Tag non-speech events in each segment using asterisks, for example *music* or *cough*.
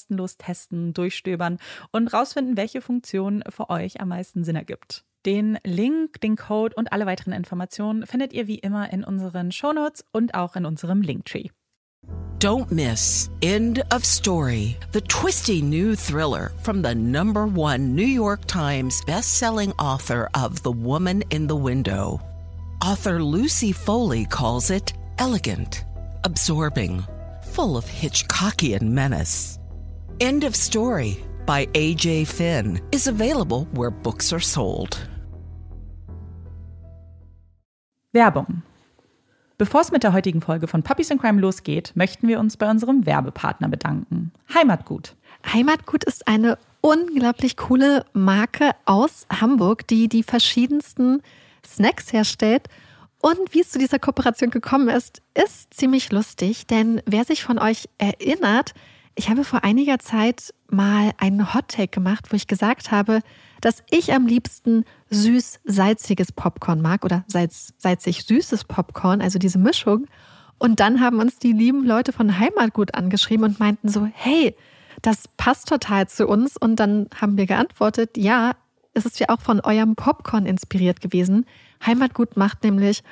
kostenlos testen, durchstöbern und rausfinden, welche Funktion für euch am meisten Sinn ergibt. Den Link, den Code und alle weiteren Informationen findet ihr wie immer in unseren Shownotes und auch in unserem Linktree. Don't miss End of Story, the twisty new thriller from the number one New York Times bestselling author of The Woman in the Window. Author Lucy Foley calls it elegant, absorbing, full of Hitchcockian menace. End of Story by AJ Finn is available where books are sold. Werbung. Bevor es mit der heutigen Folge von Puppies and Crime losgeht, möchten wir uns bei unserem Werbepartner bedanken. Heimatgut. Heimatgut ist eine unglaublich coole Marke aus Hamburg, die die verschiedensten Snacks herstellt. Und wie es zu dieser Kooperation gekommen ist, ist ziemlich lustig, denn wer sich von euch erinnert, ich habe vor einiger Zeit mal einen Hottake gemacht, wo ich gesagt habe, dass ich am liebsten süß-salziges Popcorn mag oder salzig-süßes Popcorn, also diese Mischung. Und dann haben uns die lieben Leute von Heimatgut angeschrieben und meinten so, hey, das passt total zu uns. Und dann haben wir geantwortet, ja, es ist ja auch von eurem Popcorn inspiriert gewesen. Heimatgut macht nämlich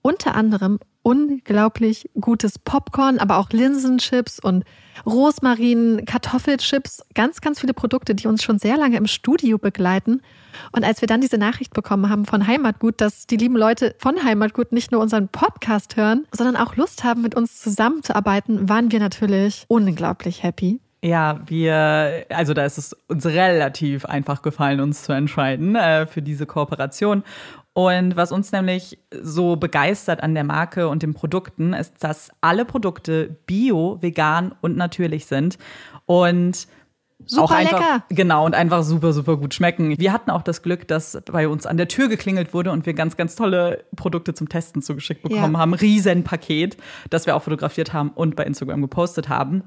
unter anderem unglaublich gutes Popcorn, aber auch Linsenchips und Rosmarin, Kartoffelchips, ganz, ganz viele Produkte, die uns schon sehr lange im Studio begleiten. Und als wir dann diese Nachricht bekommen haben von Heimatgut, dass die lieben Leute von Heimatgut nicht nur unseren Podcast hören, sondern auch Lust haben, mit uns zusammenzuarbeiten, waren wir natürlich unglaublich happy. Ja, wir, also da ist es uns relativ einfach gefallen, uns zu entscheiden äh, für diese Kooperation. Und was uns nämlich so begeistert an der Marke und den Produkten, ist, dass alle Produkte bio, vegan und natürlich sind. Und Super auch einfach, lecker. Genau, und einfach super, super gut schmecken. Wir hatten auch das Glück, dass bei uns an der Tür geklingelt wurde und wir ganz, ganz tolle Produkte zum Testen zugeschickt bekommen Ja. haben. Riesenpaket, das wir auch fotografiert haben und bei Instagram gepostet haben.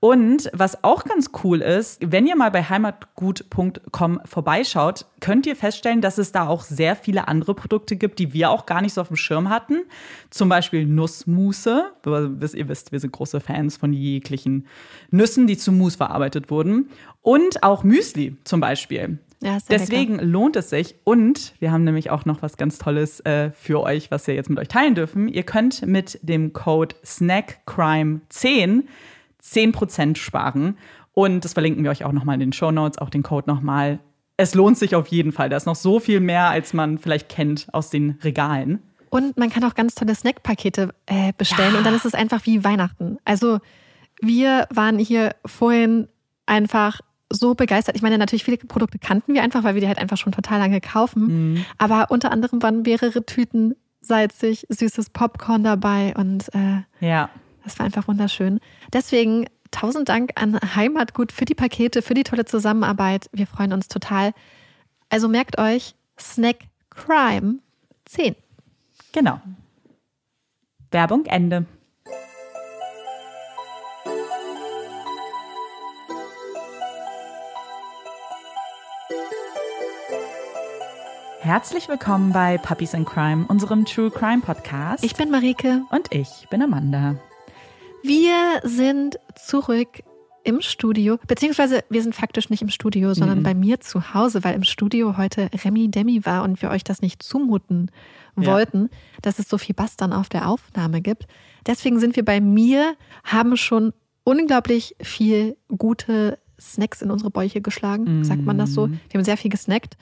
Und was auch ganz cool ist, wenn ihr mal bei heimatgut.com vorbeischaut, könnt ihr feststellen, dass es da auch sehr viele andere Produkte gibt, die wir auch gar nicht so auf dem Schirm hatten. Zum Beispiel Nussmusse. Ihr wisst, wir sind große Fans von jeglichen Nüssen, die zu Mousse verarbeitet wurden. Und auch Müsli zum Beispiel. Ja, Deswegen lohnt es sich. Und wir haben nämlich auch noch was ganz Tolles äh, für euch, was wir jetzt mit euch teilen dürfen. Ihr könnt mit dem Code SnackCrime10 10% sparen. Und das verlinken wir euch auch nochmal in den Show Notes, auch den Code nochmal. Es lohnt sich auf jeden Fall. Da ist noch so viel mehr, als man vielleicht kennt aus den Regalen. Und man kann auch ganz tolle Snackpakete äh, bestellen und dann ist es einfach wie Weihnachten. Also wir waren hier vorhin einfach so begeistert. Ich meine, natürlich viele Produkte kannten wir einfach, weil wir die halt einfach schon total lange kaufen. Aber unter anderem waren mehrere Tüten salzig, süßes Popcorn dabei und äh, Ja. Das war einfach wunderschön. Deswegen tausend Dank an Heimatgut für die Pakete, für die tolle Zusammenarbeit. Wir freuen uns total. Also merkt euch, Snack Crime 10. Genau. Werbung Ende. Herzlich willkommen bei Puppies in Crime, unserem True Crime Podcast. Ich bin Marike. und ich bin Amanda. Wir sind zurück im Studio, beziehungsweise wir sind faktisch nicht im Studio, sondern bei mir zu Hause, weil im Studio heute Remi Demi war und wir euch das nicht zumuten Ja. wollten, dass es so viel Bass dann auf der Aufnahme gibt. Deswegen sind wir bei mir, haben schon unglaublich viel gute Snacks in unsere Bäuche geschlagen, sagt man das so. Wir haben sehr viel gesnackt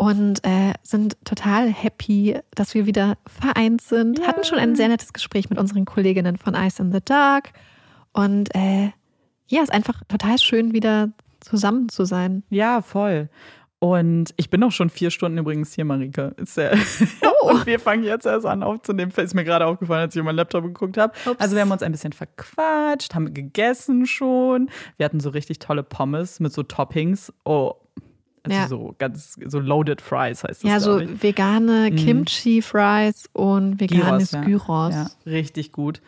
und äh, sind total happy, dass wir wieder vereint sind. Hatten schon ein sehr nettes Gespräch mit unseren Kolleginnen von Ice in the Dark. Und äh, ja, ist einfach total schön, wieder zusammen zu sein. Ja, voll. Und ich bin auch schon vier Stunden übrigens hier, Marike. Ja *laughs* Oh. Und wir fangen jetzt erst an aufzunehmen. Ist mir gerade aufgefallen, als ich auf meinen Laptop geguckt habe. Ups. Also wir haben uns ein bisschen verquatscht, haben gegessen schon. Wir hatten so richtig tolle Pommes mit so Toppings. Oh, also Ja. so ganz so loaded fries heißt das. ja, so ich. vegane Kimchi-Fries und veganes ja. Gyros. Ja, richtig gut.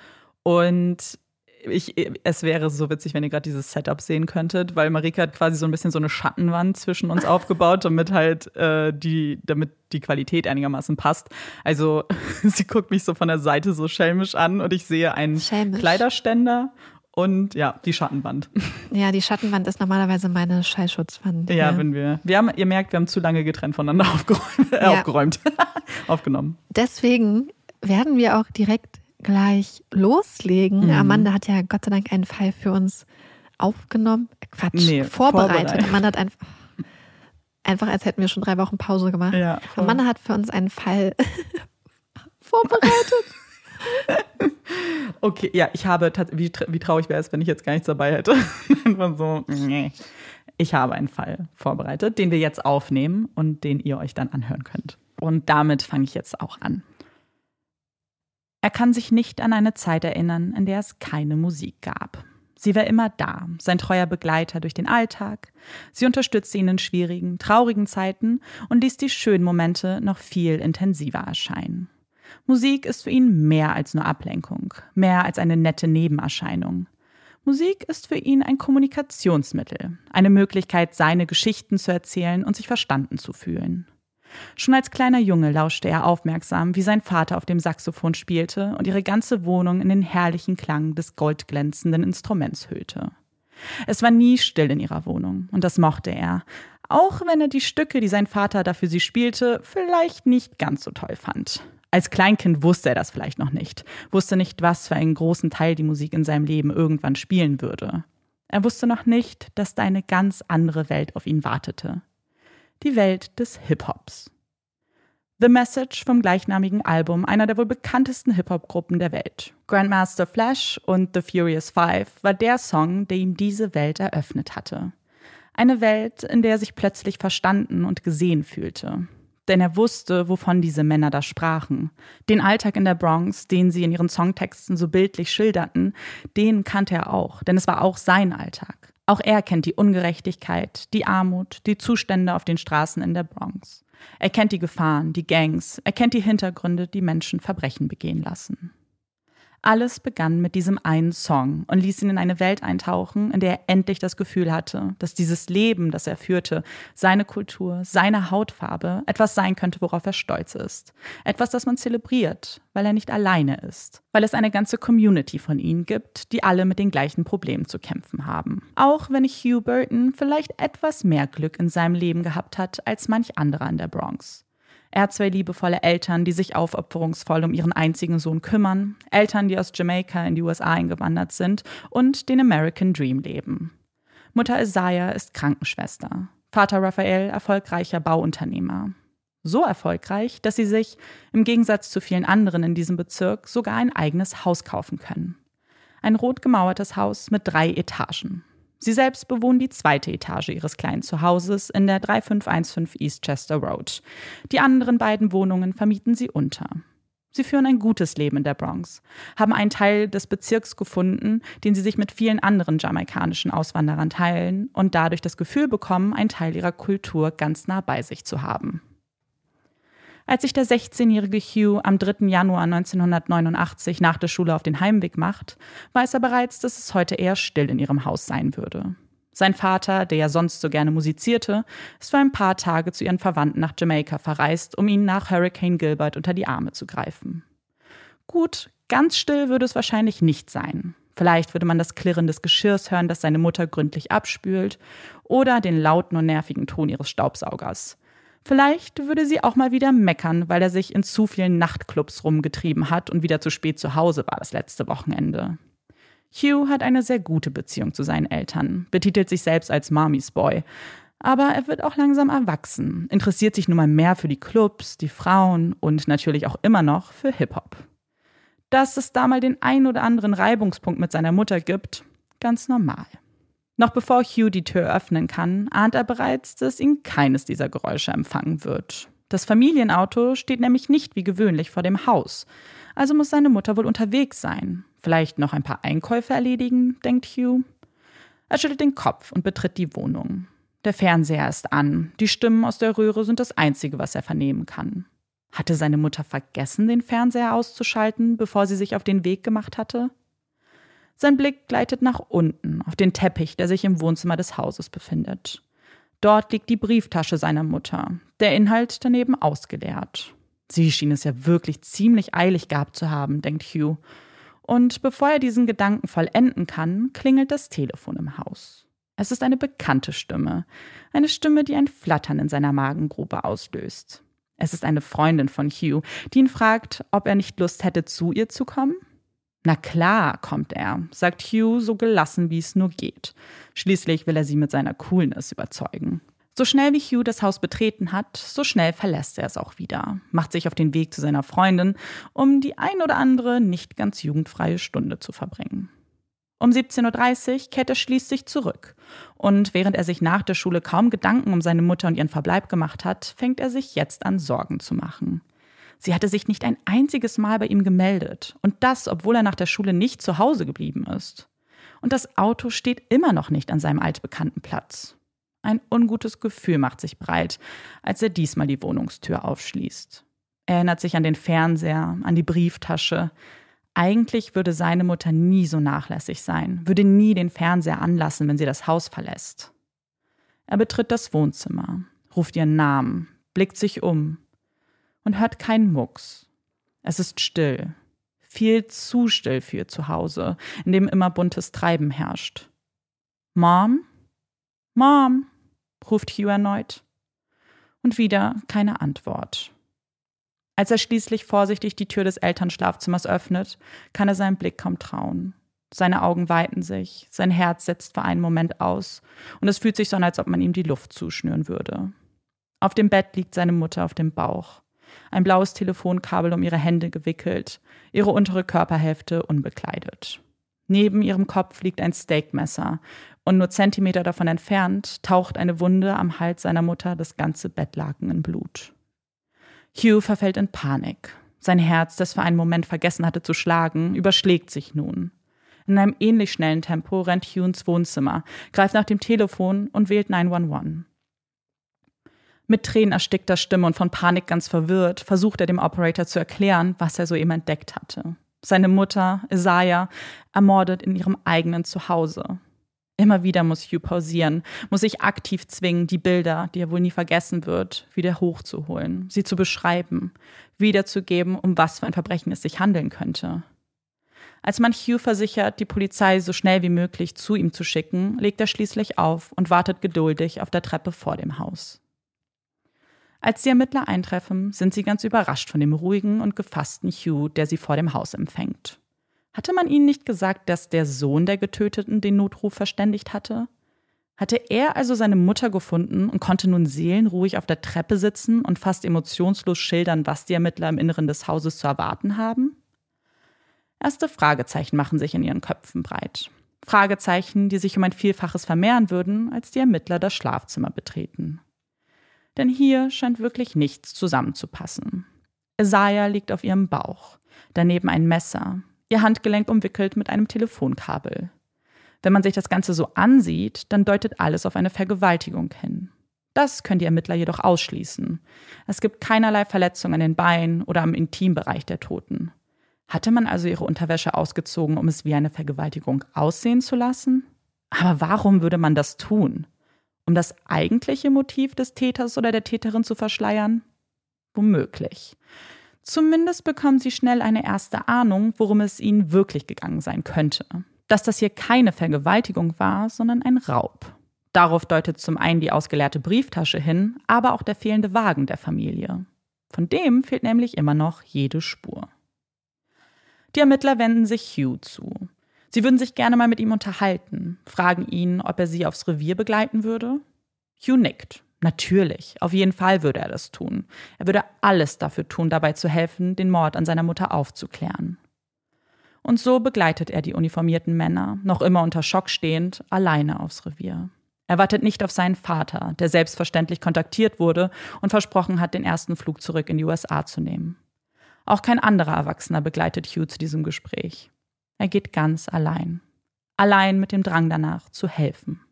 Und ich, es wäre so witzig, wenn ihr gerade dieses Setup sehen könntet, weil Marika hat quasi so ein bisschen so eine Schattenwand zwischen uns *laughs* aufgebaut, damit halt äh, die, damit die Qualität einigermaßen passt. Also *laughs* sie guckt mich so von der Seite so schelmisch an und ich sehe einen Schelmisch. Kleiderständer und ja, die Schattenwand. *laughs* Ja, die Schattenwand ist normalerweise meine Schallschutzwand. Ja, wenn wir, wir haben, ihr merkt, wir haben zu lange getrennt voneinander *laughs* aufgeräumt, äh, Ja. aufgeräumt, *laughs* aufgenommen. Deswegen werden wir auch direkt gleich loslegen. Mhm. Amanda hat ja Gott sei Dank einen Fall für uns aufgenommen. Quatsch, Nee, vorbereitet. vorbereitet. Amanda hat einfach, einfach, als hätten wir schon drei Wochen Pause gemacht. Ja, voll. Amanda hat für uns einen Fall vorbereitet. *laughs* Okay, ja, ich habe, wie, wie traurig wäre es, wenn ich jetzt gar nichts dabei hätte. *laughs* Einfach so, nee. Ich habe einen Fall vorbereitet, den wir jetzt aufnehmen und den ihr euch dann anhören könnt. Und damit fange ich jetzt auch an. Er kann sich nicht an eine Zeit erinnern, in der es keine Musik gab. Sie war immer da, sein treuer Begleiter durch den Alltag. Sie unterstützte ihn in schwierigen, traurigen Zeiten und ließ die schönen Momente noch viel intensiver erscheinen. Musik ist für ihn mehr als nur Ablenkung, mehr als eine nette Nebenerscheinung. Musik ist für ihn ein Kommunikationsmittel, eine Möglichkeit, seine Geschichten zu erzählen und sich verstanden zu fühlen. Schon als kleiner Junge lauschte er aufmerksam, wie sein Vater auf dem Saxophon spielte und ihre ganze Wohnung in den herrlichen Klang des goldglänzenden Instruments hüllte. Es war nie still in ihrer Wohnung, und das mochte er, Auch wenn er die Stücke, die sein Vater dafür sie spielte, vielleicht nicht ganz so toll fand. Als Kleinkind wusste er das vielleicht noch nicht, wusste nicht, was für einen großen Teil die Musik in seinem Leben irgendwann spielen würde. Er wusste noch nicht, dass da eine ganz andere Welt auf ihn wartete. Die Welt des Hip-Hops. The Message vom gleichnamigen Album einer der wohl bekanntesten Hip-Hop-Gruppen der Welt. Grandmaster Flash und The Furious Five war der Song, der ihm diese Welt eröffnet hatte. Eine Welt, in der er sich plötzlich verstanden und gesehen fühlte. Denn er wusste, wovon diese Männer da sprachen. Den Alltag in der Bronx, den sie in ihren Songtexten so bildlich schilderten, den kannte er auch, denn es war auch sein Alltag. Auch er kennt die Ungerechtigkeit, die Armut, die Zustände auf den Straßen in der Bronx. Er kennt die Gefahren, die Gangs, er kennt die Hintergründe, die Menschen Verbrechen begehen lassen. Alles begann mit diesem einen Song und ließ ihn in eine Welt eintauchen, in der er endlich das Gefühl hatte, dass dieses Leben, das er führte, seine Kultur, seine Hautfarbe, etwas sein könnte, worauf er stolz ist. Etwas, das man zelebriert, weil er nicht alleine ist, weil es eine ganze Community von ihnen gibt, die alle mit den gleichen Problemen zu kämpfen haben. Auch wenn Hugh Burton vielleicht etwas mehr Glück in seinem Leben gehabt hat als manch anderer in der Bronx. Er hat zwei liebevolle Eltern, die sich aufopferungsvoll um ihren einzigen Sohn kümmern, Eltern, die aus Jamaika in die USA eingewandert sind und den American Dream leben. Mutter Isaiah ist Krankenschwester, Vater Raphael erfolgreicher Bauunternehmer. So erfolgreich, dass sie sich, im Gegensatz zu vielen anderen in diesem Bezirk, sogar ein eigenes Haus kaufen können. Ein rot gemauertes Haus mit drei Etagen. Sie selbst bewohnen die zweite Etage ihres kleinen Zuhauses in der 3515 Eastchester Road. Die anderen beiden Wohnungen vermieten sie unter. Sie führen ein gutes Leben in der Bronx, haben einen Teil des Bezirks gefunden, den sie sich mit vielen anderen jamaikanischen Auswanderern teilen und dadurch das Gefühl bekommen, einen Teil ihrer Kultur ganz nah bei sich zu haben. Als sich der 16-jährige Hugh am 3. Januar 1989 nach der Schule auf den Heimweg macht, weiß er bereits, dass es heute eher still in ihrem Haus sein würde. Sein Vater, der ja sonst so gerne musizierte, ist für ein paar Tage zu ihren Verwandten nach Jamaika verreist, um ihnen nach Hurricane Gilbert unter die Arme zu greifen. Gut, ganz still würde es wahrscheinlich nicht sein. Vielleicht würde man das Klirren des Geschirrs hören, das seine Mutter gründlich abspült, oder den lauten und nervigen Ton ihres Staubsaugers. Vielleicht würde sie auch mal wieder meckern, weil er sich in zu vielen Nachtclubs rumgetrieben hat und wieder zu spät zu Hause war das letzte Wochenende. Hugh hat eine sehr gute Beziehung zu seinen Eltern, betitelt sich selbst als Mommy's Boy. Aber er wird auch langsam erwachsen, interessiert sich nun mal mehr für die Clubs, die Frauen und natürlich auch immer noch für Hip-Hop. Dass es da mal den ein oder anderen Reibungspunkt mit seiner Mutter gibt, ganz normal. Noch bevor Hugh die Tür öffnen kann, ahnt er bereits, dass ihn keines dieser Geräusche empfangen wird. Das Familienauto steht nämlich nicht wie gewöhnlich vor dem Haus. Also muss seine Mutter wohl unterwegs sein. Vielleicht noch ein paar Einkäufe erledigen, denkt Hugh. Er schüttelt den Kopf und betritt die Wohnung. Der Fernseher ist an. Die Stimmen aus der Röhre sind das Einzige, was er vernehmen kann. Hatte seine Mutter vergessen, den Fernseher auszuschalten, bevor sie sich auf den Weg gemacht hatte? Sein Blick gleitet nach unten auf den Teppich, der sich im Wohnzimmer des Hauses befindet. Dort liegt die Brieftasche seiner Mutter, der Inhalt daneben ausgeleert. Sie schien es ja wirklich ziemlich eilig gehabt zu haben, denkt Hugh. Und bevor er diesen Gedanken vollenden kann, klingelt das Telefon im Haus. Es ist eine bekannte Stimme, eine Stimme, die ein Flattern in seiner Magengrube auslöst. Es ist eine Freundin von Hugh, die ihn fragt, ob er nicht Lust hätte, zu ihr zu kommen. Na klar, kommt er, sagt Hugh so gelassen, wie es nur geht. Schließlich will er sie mit seiner Coolness überzeugen. So schnell wie Hugh das Haus betreten hat, so schnell verlässt er es auch wieder, macht sich auf den Weg zu seiner Freundin, um die ein oder andere nicht ganz jugendfreie Stunde zu verbringen. Um 17.30 Uhr kehrt er schließlich zurück. Und während er sich nach der Schule kaum Gedanken um seine Mutter und ihren Verbleib gemacht hat, fängt er sich jetzt an, Sorgen zu machen. Sie hatte sich nicht ein einziges Mal bei ihm gemeldet. Und das, obwohl er nach der Schule nicht zu Hause geblieben ist. Und das Auto steht immer noch nicht an seinem altbekannten Platz. Ein ungutes Gefühl macht sich breit, als er diesmal die Wohnungstür aufschließt. Er erinnert sich an den Fernseher, an die Brieftasche. Eigentlich würde seine Mutter nie so nachlässig sein, würde nie den Fernseher anlassen, wenn sie das Haus verlässt. Er betritt das Wohnzimmer, ruft ihren Namen, blickt sich um und hört keinen Mucks. Es ist still, viel zu still für ihr Zuhause, in dem immer buntes Treiben herrscht. Mom? Mom? ruft Hugh erneut. Und wieder keine Antwort. Als er schließlich vorsichtig die Tür des Elternschlafzimmers öffnet, kann er seinem Blick kaum trauen. Seine Augen weiten sich, sein Herz setzt für einen Moment aus, und es fühlt sich so an, als ob man ihm die Luft zuschnüren würde. Auf dem Bett liegt seine Mutter auf dem Bauch, ein blaues Telefonkabel um ihre Hände gewickelt, ihre untere Körperhälfte unbekleidet. Neben ihrem Kopf liegt ein Steakmesser, und nur Zentimeter davon entfernt taucht eine Wunde am Hals seiner Mutter das ganze Bettlaken in Blut. Hugh verfällt in Panik. Sein Herz, das für einen Moment vergessen hatte zu schlagen, überschlägt sich nun. In einem ähnlich schnellen Tempo rennt Hugh ins Wohnzimmer, greift nach dem Telefon und wählt 911. Mit tränenerstickter Stimme und von Panik ganz verwirrt, versucht er dem Operator zu erklären, was er soeben entdeckt hatte. Seine Mutter, Isaiah, ermordet in ihrem eigenen Zuhause. Immer wieder muss Hugh pausieren, muss sich aktiv zwingen, die Bilder, die er wohl nie vergessen wird, wieder hochzuholen, sie zu beschreiben, wiederzugeben, um was für ein Verbrechen es sich handeln könnte. Als man Hugh versichert, die Polizei so schnell wie möglich zu ihm zu schicken, legt er schließlich auf und wartet geduldig auf der Treppe vor dem Haus. Als die Ermittler eintreffen, sind sie ganz überrascht von dem ruhigen und gefassten Hugh, der sie vor dem Haus empfängt. Hatte man ihnen nicht gesagt, dass der Sohn der Getöteten den Notruf verständigt hatte? Hatte er also seine Mutter gefunden und konnte nun seelenruhig auf der Treppe sitzen und fast emotionslos schildern, was die Ermittler im Inneren des Hauses zu erwarten haben? Erste Fragezeichen machen sich in ihren Köpfen breit. Fragezeichen, die sich um ein Vielfaches vermehren würden, als die Ermittler das Schlafzimmer betreten. Denn hier scheint wirklich nichts zusammenzupassen. Isaiah liegt auf ihrem Bauch, daneben ein Messer, ihr Handgelenk umwickelt mit einem Telefonkabel. Wenn man sich das Ganze so ansieht, dann deutet alles auf eine Vergewaltigung hin. Das können die Ermittler jedoch ausschließen. Es gibt keinerlei Verletzungen an den Beinen oder am Intimbereich der Toten. Hatte man also ihre Unterwäsche ausgezogen, um es wie eine Vergewaltigung aussehen zu lassen? Aber warum würde man das tun? Um das eigentliche Motiv des Täters oder der Täterin zu verschleiern? Womöglich. Zumindest bekommen sie schnell eine erste Ahnung, worum es ihnen wirklich gegangen sein könnte. Dass das hier keine Vergewaltigung war, sondern ein Raub. Darauf deutet zum einen die ausgeleerte Brieftasche hin, aber auch der fehlende Wagen der Familie. Von dem fehlt nämlich immer noch jede Spur. Die Ermittler wenden sich Hugh zu. Sie würden sich gerne mal mit ihm unterhalten, fragen ihn, ob er sie aufs Revier begleiten würde. Hugh nickt. Natürlich, auf jeden Fall würde er das tun. Er würde alles dafür tun, dabei zu helfen, den Mord an seiner Mutter aufzuklären. Und so begleitet er die uniformierten Männer, noch immer unter Schock stehend, alleine aufs Revier. Er wartet nicht auf seinen Vater, der selbstverständlich kontaktiert wurde und versprochen hat, den ersten Flug zurück in die USA zu nehmen. Auch kein anderer Erwachsener begleitet Hugh zu diesem Gespräch. Er geht ganz allein. Allein mit dem Drang danach, zu helfen.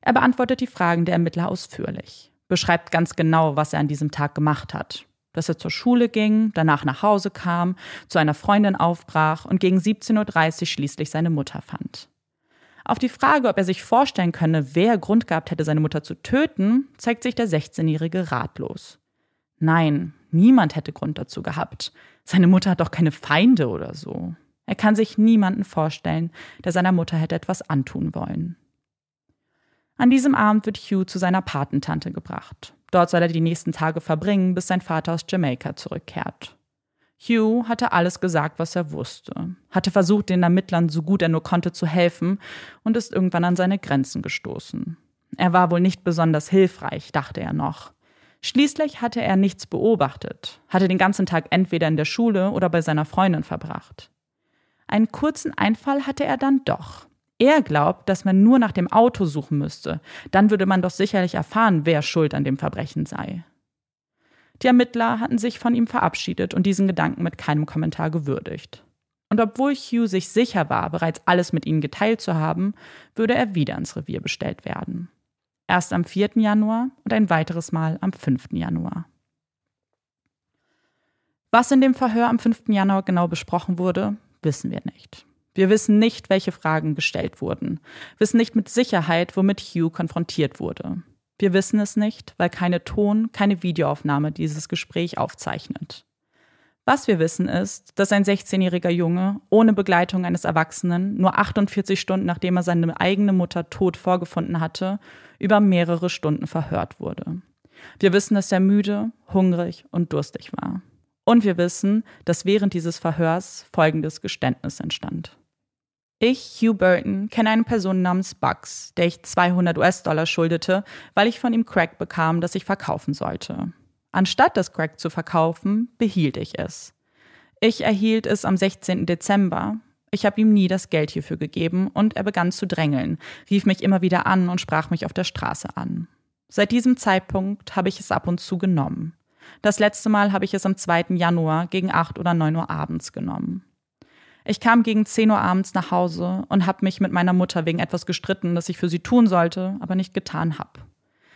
Er beantwortet die Fragen der Ermittler ausführlich, beschreibt ganz genau, was er an diesem Tag gemacht hat. Dass er zur Schule ging, danach nach Hause kam, zu einer Freundin aufbrach und gegen 17.30 Uhr schließlich seine Mutter fand. Auf die Frage, ob er sich vorstellen könne, wer Grund gehabt hätte, seine Mutter zu töten, zeigt sich der 16-Jährige ratlos. Nein, Niemand hätte Grund dazu gehabt. Seine Mutter hat doch keine Feinde oder so. Er kann sich niemanden vorstellen, der seiner Mutter hätte etwas antun wollen. An diesem Abend wird Hugh zu seiner Patentante gebracht. Dort soll er die nächsten Tage verbringen, bis sein Vater aus Jamaika zurückkehrt. Hugh hatte alles gesagt, was er wusste, hatte versucht, den Ermittlern so gut er nur konnte zu helfen und ist irgendwann an seine Grenzen gestoßen. Er war wohl nicht besonders hilfreich, dachte er noch. Schließlich hatte er nichts beobachtet, hatte den ganzen Tag entweder in der Schule oder bei seiner Freundin verbracht. Einen kurzen Einfall hatte er dann doch. Er glaubt, dass man nur nach dem Auto suchen müsste, dann würde man doch sicherlich erfahren, wer schuld an dem Verbrechen sei. Die Ermittler hatten sich von ihm verabschiedet und diesen Gedanken mit keinem Kommentar gewürdigt. Und obwohl Hugh sich sicher war, bereits alles mit ihnen geteilt zu haben, würde er wieder ins Revier bestellt werden. Erst am 4. Januar und ein weiteres Mal am 5. Januar. Was in dem Verhör am 5. Januar genau besprochen wurde, wissen wir nicht. Wir wissen nicht, welche Fragen gestellt wurden, wissen nicht mit Sicherheit, womit Hugh konfrontiert wurde. Wir wissen es nicht, weil keine Ton, keine Videoaufnahme dieses Gespräch aufzeichnet. Was wir wissen ist, dass ein 16-jähriger Junge ohne Begleitung eines Erwachsenen nur 48 Stunden nachdem er seine eigene Mutter tot vorgefunden hatte, über mehrere Stunden verhört wurde. Wir wissen, dass er müde, hungrig und durstig war. Und wir wissen, dass während dieses Verhörs folgendes Geständnis entstand. Ich, Hugh Burton, kenne eine Person namens Bugs, der ich 200 US-Dollar schuldete, weil ich von ihm Crack bekam, das ich verkaufen sollte. Anstatt das Crack zu verkaufen, behielt ich es. Ich erhielt es am 16. Dezember. Ich habe ihm nie das Geld hierfür gegeben und er begann zu drängeln, rief mich immer wieder an und sprach mich auf der Straße an. Seit diesem Zeitpunkt habe ich es ab und zu genommen. Das letzte Mal habe ich es am 2. Januar gegen 8 oder 9 Uhr abends genommen. Ich kam gegen 10 Uhr abends nach Hause und habe mich mit meiner Mutter wegen etwas gestritten, das ich für sie tun sollte, aber nicht getan habe.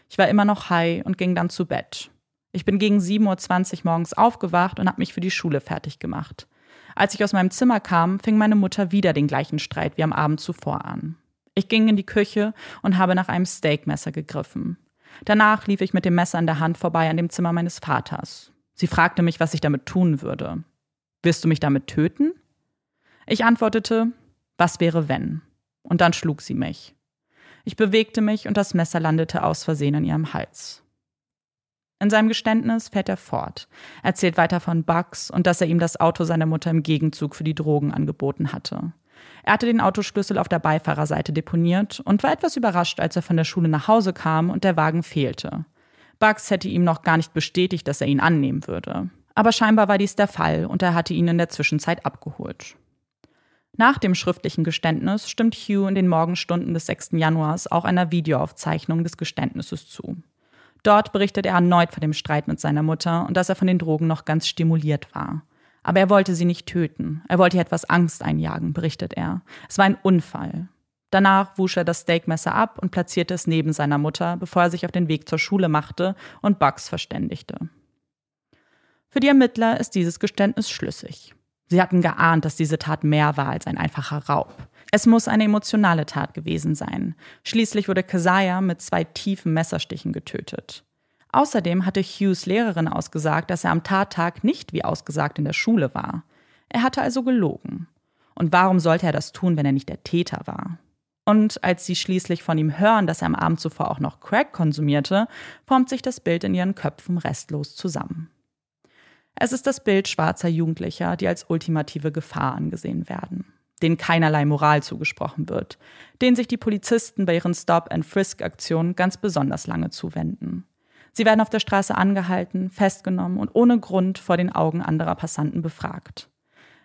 Ich war immer noch high und ging dann zu Bett. Ich bin gegen 7.20 Uhr morgens aufgewacht und habe mich für die Schule fertig gemacht. Als ich aus meinem Zimmer kam, fing meine Mutter wieder den gleichen Streit wie am Abend zuvor an. Ich ging in die Küche und habe nach einem Steakmesser gegriffen. Danach lief ich mit dem Messer in der Hand vorbei an dem Zimmer meines Vaters. Sie fragte mich, was ich damit tun würde. Wirst du mich damit töten? Ich antwortete, was wäre wenn? Und dann schlug sie mich. Ich bewegte mich und das Messer landete aus Versehen in ihrem Hals. In seinem Geständnis fährt er fort, erzählt weiter von Bugs und dass er ihm das Auto seiner Mutter im Gegenzug für die Drogen angeboten hatte. Er hatte den Autoschlüssel auf der Beifahrerseite deponiert und war etwas überrascht, als er von der Schule nach Hause kam und der Wagen fehlte. Bugs hätte ihm noch gar nicht bestätigt, dass er ihn annehmen würde. Aber scheinbar war dies der Fall und er hatte ihn in der Zwischenzeit abgeholt. Nach dem schriftlichen Geständnis stimmt Hugh in den Morgenstunden des 6. Januars auch einer Videoaufzeichnung des Geständnisses zu. Dort berichtet er erneut von dem Streit mit seiner Mutter und dass er von den Drogen noch ganz stimuliert war. Aber er wollte sie nicht töten. Er wollte ihr etwas Angst einjagen, berichtet er. Es war ein Unfall. Danach wusch er das Steakmesser ab und platzierte es neben seiner Mutter, bevor er sich auf den Weg zur Schule machte und Bugs verständigte. Für die Ermittler ist dieses Geständnis schlüssig. Sie hatten geahnt, dass diese Tat mehr war als ein einfacher Raub. Es muss eine emotionale Tat gewesen sein. Schließlich wurde Keziah mit zwei tiefen Messerstichen getötet. Außerdem hatte Hughes Lehrerin ausgesagt, dass er am Tattag nicht wie ausgesagt in der Schule war. Er hatte also gelogen. Und warum sollte er das tun, wenn er nicht der Täter war? Und als sie schließlich von ihm hören, dass er am Abend zuvor auch noch Crack konsumierte, formt sich das Bild in ihren Köpfen restlos zusammen. Es ist das Bild schwarzer Jugendlicher, die als ultimative Gefahr angesehen werden denen keinerlei Moral zugesprochen wird, denen sich die Polizisten bei ihren Stop-and-Frisk-Aktionen ganz besonders lange zuwenden. Sie werden auf der Straße angehalten, festgenommen und ohne Grund vor den Augen anderer Passanten befragt.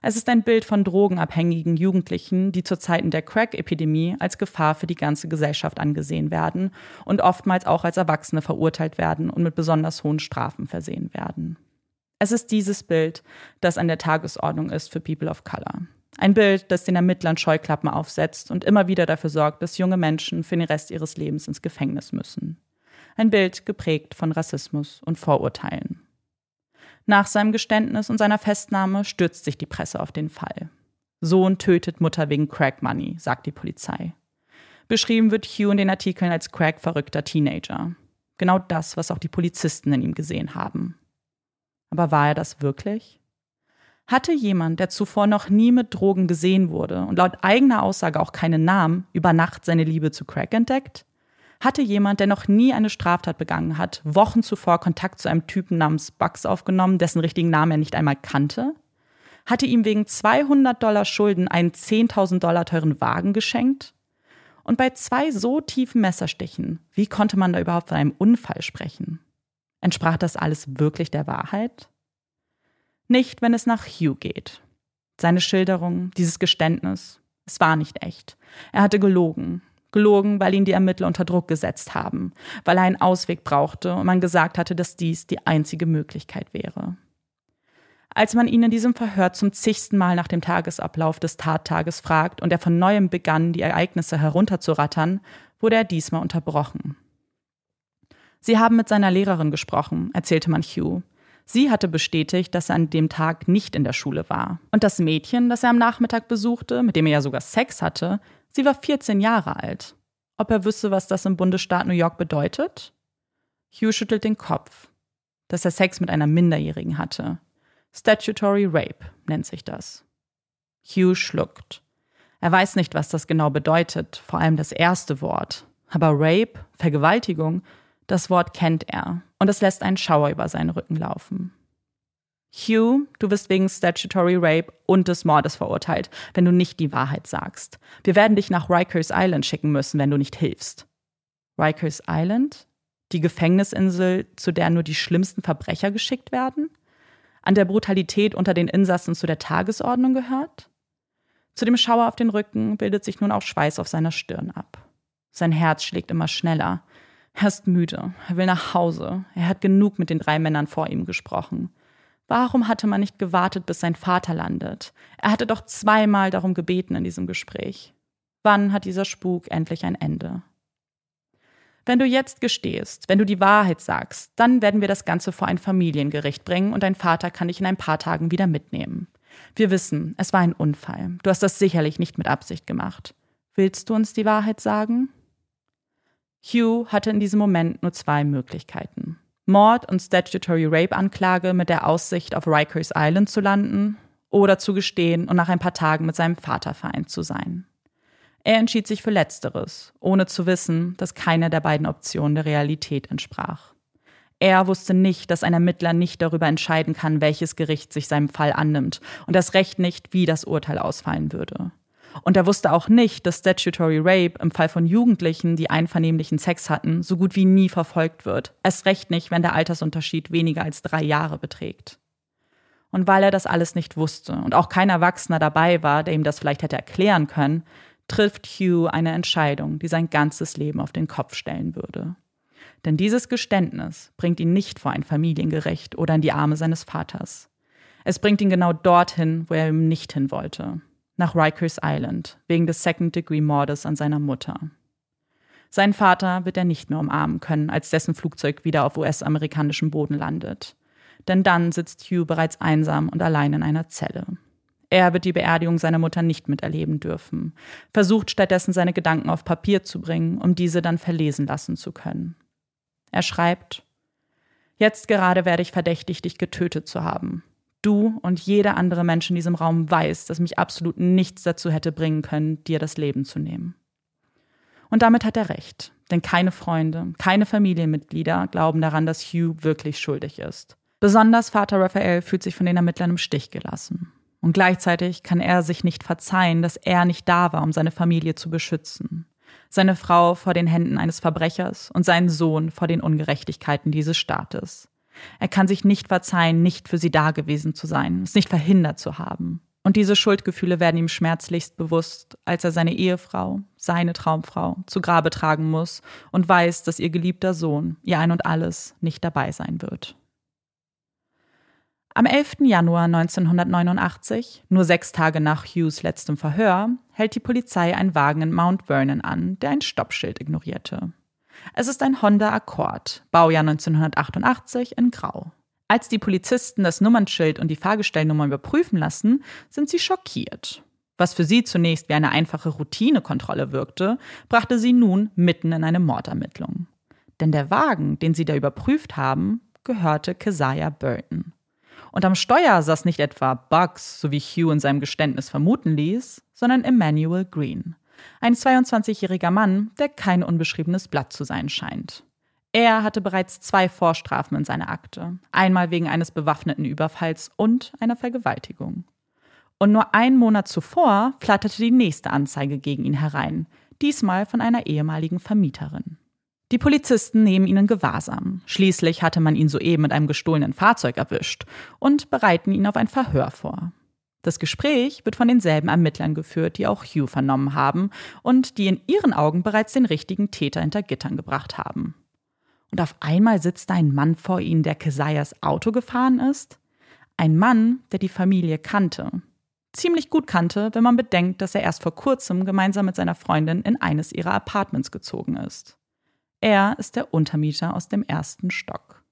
Es ist ein Bild von drogenabhängigen Jugendlichen, die zu Zeiten der Crack-Epidemie als Gefahr für die ganze Gesellschaft angesehen werden und oftmals auch als Erwachsene verurteilt werden und mit besonders hohen Strafen versehen werden. Es ist dieses Bild, das an der Tagesordnung ist für People of Color. Ein Bild, das den Ermittlern Scheuklappen aufsetzt und immer wieder dafür sorgt, dass junge Menschen für den Rest ihres Lebens ins Gefängnis müssen. Ein Bild geprägt von Rassismus und Vorurteilen. Nach seinem Geständnis und seiner Festnahme stürzt sich die Presse auf den Fall. Sohn tötet Mutter wegen Crack Money, sagt die Polizei. Beschrieben wird Hugh in den Artikeln als Crack-verrückter Teenager. Genau das, was auch die Polizisten in ihm gesehen haben. Aber war er das wirklich? Hatte jemand, der zuvor noch nie mit Drogen gesehen wurde und laut eigener Aussage auch keinen Namen, über Nacht seine Liebe zu Crack entdeckt? Hatte jemand, der noch nie eine Straftat begangen hat, Wochen zuvor Kontakt zu einem Typen namens Bugs aufgenommen, dessen richtigen Namen er nicht einmal kannte? Hatte ihm wegen 200 Dollar Schulden einen 10.000 Dollar teuren Wagen geschenkt? Und bei zwei so tiefen Messerstichen, wie konnte man da überhaupt von einem Unfall sprechen? Entsprach das alles wirklich der Wahrheit? Nicht, wenn es nach Hugh geht. Seine Schilderung, dieses Geständnis, es war nicht echt. Er hatte gelogen. Gelogen, weil ihn die Ermittler unter Druck gesetzt haben, weil er einen Ausweg brauchte und man gesagt hatte, dass dies die einzige Möglichkeit wäre. Als man ihn in diesem Verhör zum zigsten Mal nach dem Tagesablauf des Tattages fragt und er von neuem begann, die Ereignisse herunterzurattern, wurde er diesmal unterbrochen. Sie haben mit seiner Lehrerin gesprochen, erzählte man Hugh. Sie hatte bestätigt, dass er an dem Tag nicht in der Schule war. Und das Mädchen, das er am Nachmittag besuchte, mit dem er ja sogar Sex hatte, sie war 14 Jahre alt. Ob er wüsste, was das im Bundesstaat New York bedeutet? Hugh schüttelt den Kopf. Dass er Sex mit einer Minderjährigen hatte. Statutory Rape nennt sich das. Hugh schluckt. Er weiß nicht, was das genau bedeutet, vor allem das erste Wort. Aber Rape, Vergewaltigung, das Wort kennt er und es lässt einen Schauer über seinen Rücken laufen. Hugh, du wirst wegen Statutory Rape und des Mordes verurteilt, wenn du nicht die Wahrheit sagst. Wir werden dich nach Rikers Island schicken müssen, wenn du nicht hilfst. Rikers Island? Die Gefängnisinsel, zu der nur die schlimmsten Verbrecher geschickt werden? An der Brutalität unter den Insassen zu der Tagesordnung gehört? Zu dem Schauer auf den Rücken bildet sich nun auch Schweiß auf seiner Stirn ab. Sein Herz schlägt immer schneller. Er ist müde, er will nach Hause, er hat genug mit den drei Männern vor ihm gesprochen. Warum hatte man nicht gewartet, bis sein Vater landet? Er hatte doch zweimal darum gebeten in diesem Gespräch. Wann hat dieser Spuk endlich ein Ende? Wenn du jetzt gestehst, wenn du die Wahrheit sagst, dann werden wir das Ganze vor ein Familiengericht bringen und dein Vater kann dich in ein paar Tagen wieder mitnehmen. Wir wissen, es war ein Unfall. Du hast das sicherlich nicht mit Absicht gemacht. Willst du uns die Wahrheit sagen? Hugh hatte in diesem Moment nur zwei Möglichkeiten. Mord und Statutory Rape Anklage mit der Aussicht, auf Rikers Island zu landen oder zu gestehen und nach ein paar Tagen mit seinem Vater vereint zu sein. Er entschied sich für Letzteres, ohne zu wissen, dass keine der beiden Optionen der Realität entsprach. Er wusste nicht, dass ein Ermittler nicht darüber entscheiden kann, welches Gericht sich seinem Fall annimmt und das Recht nicht, wie das Urteil ausfallen würde. Und er wusste auch nicht, dass Statutory Rape im Fall von Jugendlichen, die einvernehmlichen Sex hatten, so gut wie nie verfolgt wird. Erst recht nicht, wenn der Altersunterschied weniger als drei Jahre beträgt. Und weil er das alles nicht wusste und auch kein Erwachsener dabei war, der ihm das vielleicht hätte erklären können, trifft Hugh eine Entscheidung, die sein ganzes Leben auf den Kopf stellen würde. Denn dieses Geständnis bringt ihn nicht vor ein Familiengericht oder in die Arme seines Vaters. Es bringt ihn genau dorthin, wo er ihm nicht hin wollte, nach Rikers Island wegen des Second-Degree-Mordes an seiner Mutter. Seinen Vater wird er nicht mehr umarmen können, als dessen Flugzeug wieder auf US-amerikanischem Boden landet. Denn dann sitzt Hugh bereits einsam und allein in einer Zelle. Er wird die Beerdigung seiner Mutter nicht miterleben dürfen, versucht stattdessen seine Gedanken auf Papier zu bringen, um diese dann verlesen lassen zu können. Er schreibt, Jetzt gerade werde ich verdächtigt, dich getötet zu haben du und jeder andere Mensch in diesem Raum weiß, dass mich absolut nichts dazu hätte bringen können, dir das Leben zu nehmen. Und damit hat er recht, denn keine Freunde, keine Familienmitglieder glauben daran, dass Hugh wirklich schuldig ist. Besonders Vater Raphael fühlt sich von den Ermittlern im Stich gelassen. Und gleichzeitig kann er sich nicht verzeihen, dass er nicht da war, um seine Familie zu beschützen. Seine Frau vor den Händen eines Verbrechers und seinen Sohn vor den Ungerechtigkeiten dieses Staates. Er kann sich nicht verzeihen, nicht für sie da gewesen zu sein, es nicht verhindert zu haben. Und diese Schuldgefühle werden ihm schmerzlichst bewusst, als er seine Ehefrau, seine Traumfrau, zu Grabe tragen muss und weiß, dass ihr geliebter Sohn, ihr Ein und alles, nicht dabei sein wird. Am 11. Januar 1989, nur sechs Tage nach Hughes letztem Verhör, hält die Polizei einen Wagen in Mount Vernon an, der ein Stoppschild ignorierte. Es ist ein Honda Accord, Baujahr 1988 in Grau. Als die Polizisten das Nummernschild und die Fahrgestellnummer überprüfen lassen, sind sie schockiert. Was für sie zunächst wie eine einfache Routinekontrolle wirkte, brachte sie nun mitten in eine Mordermittlung. Denn der Wagen, den sie da überprüft haben, gehörte Keziah Burton. Und am Steuer saß nicht etwa Bugs, so wie Hugh in seinem Geständnis vermuten ließ, sondern Emmanuel Green, ein 22-jähriger Mann, der kein unbeschriebenes Blatt zu sein scheint. Er hatte bereits zwei Vorstrafen in seiner Akte, einmal wegen eines bewaffneten Überfalls und einer Vergewaltigung. Und nur einen Monat zuvor flatterte die nächste Anzeige gegen ihn herein, diesmal von einer ehemaligen Vermieterin. Die Polizisten nehmen ihn in Gewahrsam. Schließlich hatte man ihn soeben mit einem gestohlenen Fahrzeug erwischt und bereiten ihn auf ein Verhör vor. Das Gespräch wird von denselben Ermittlern geführt, die auch Hugh vernommen haben und die in ihren Augen bereits den richtigen Täter hinter Gittern gebracht haben. Und auf einmal sitzt da ein Mann vor ihnen, der Keziahs Auto gefahren ist. Ein Mann, der die Familie kannte. Ziemlich gut kannte, wenn man bedenkt, dass er erst vor kurzem gemeinsam mit seiner Freundin in eines ihrer Apartments gezogen ist. Er ist der Untermieter aus dem ersten Stock.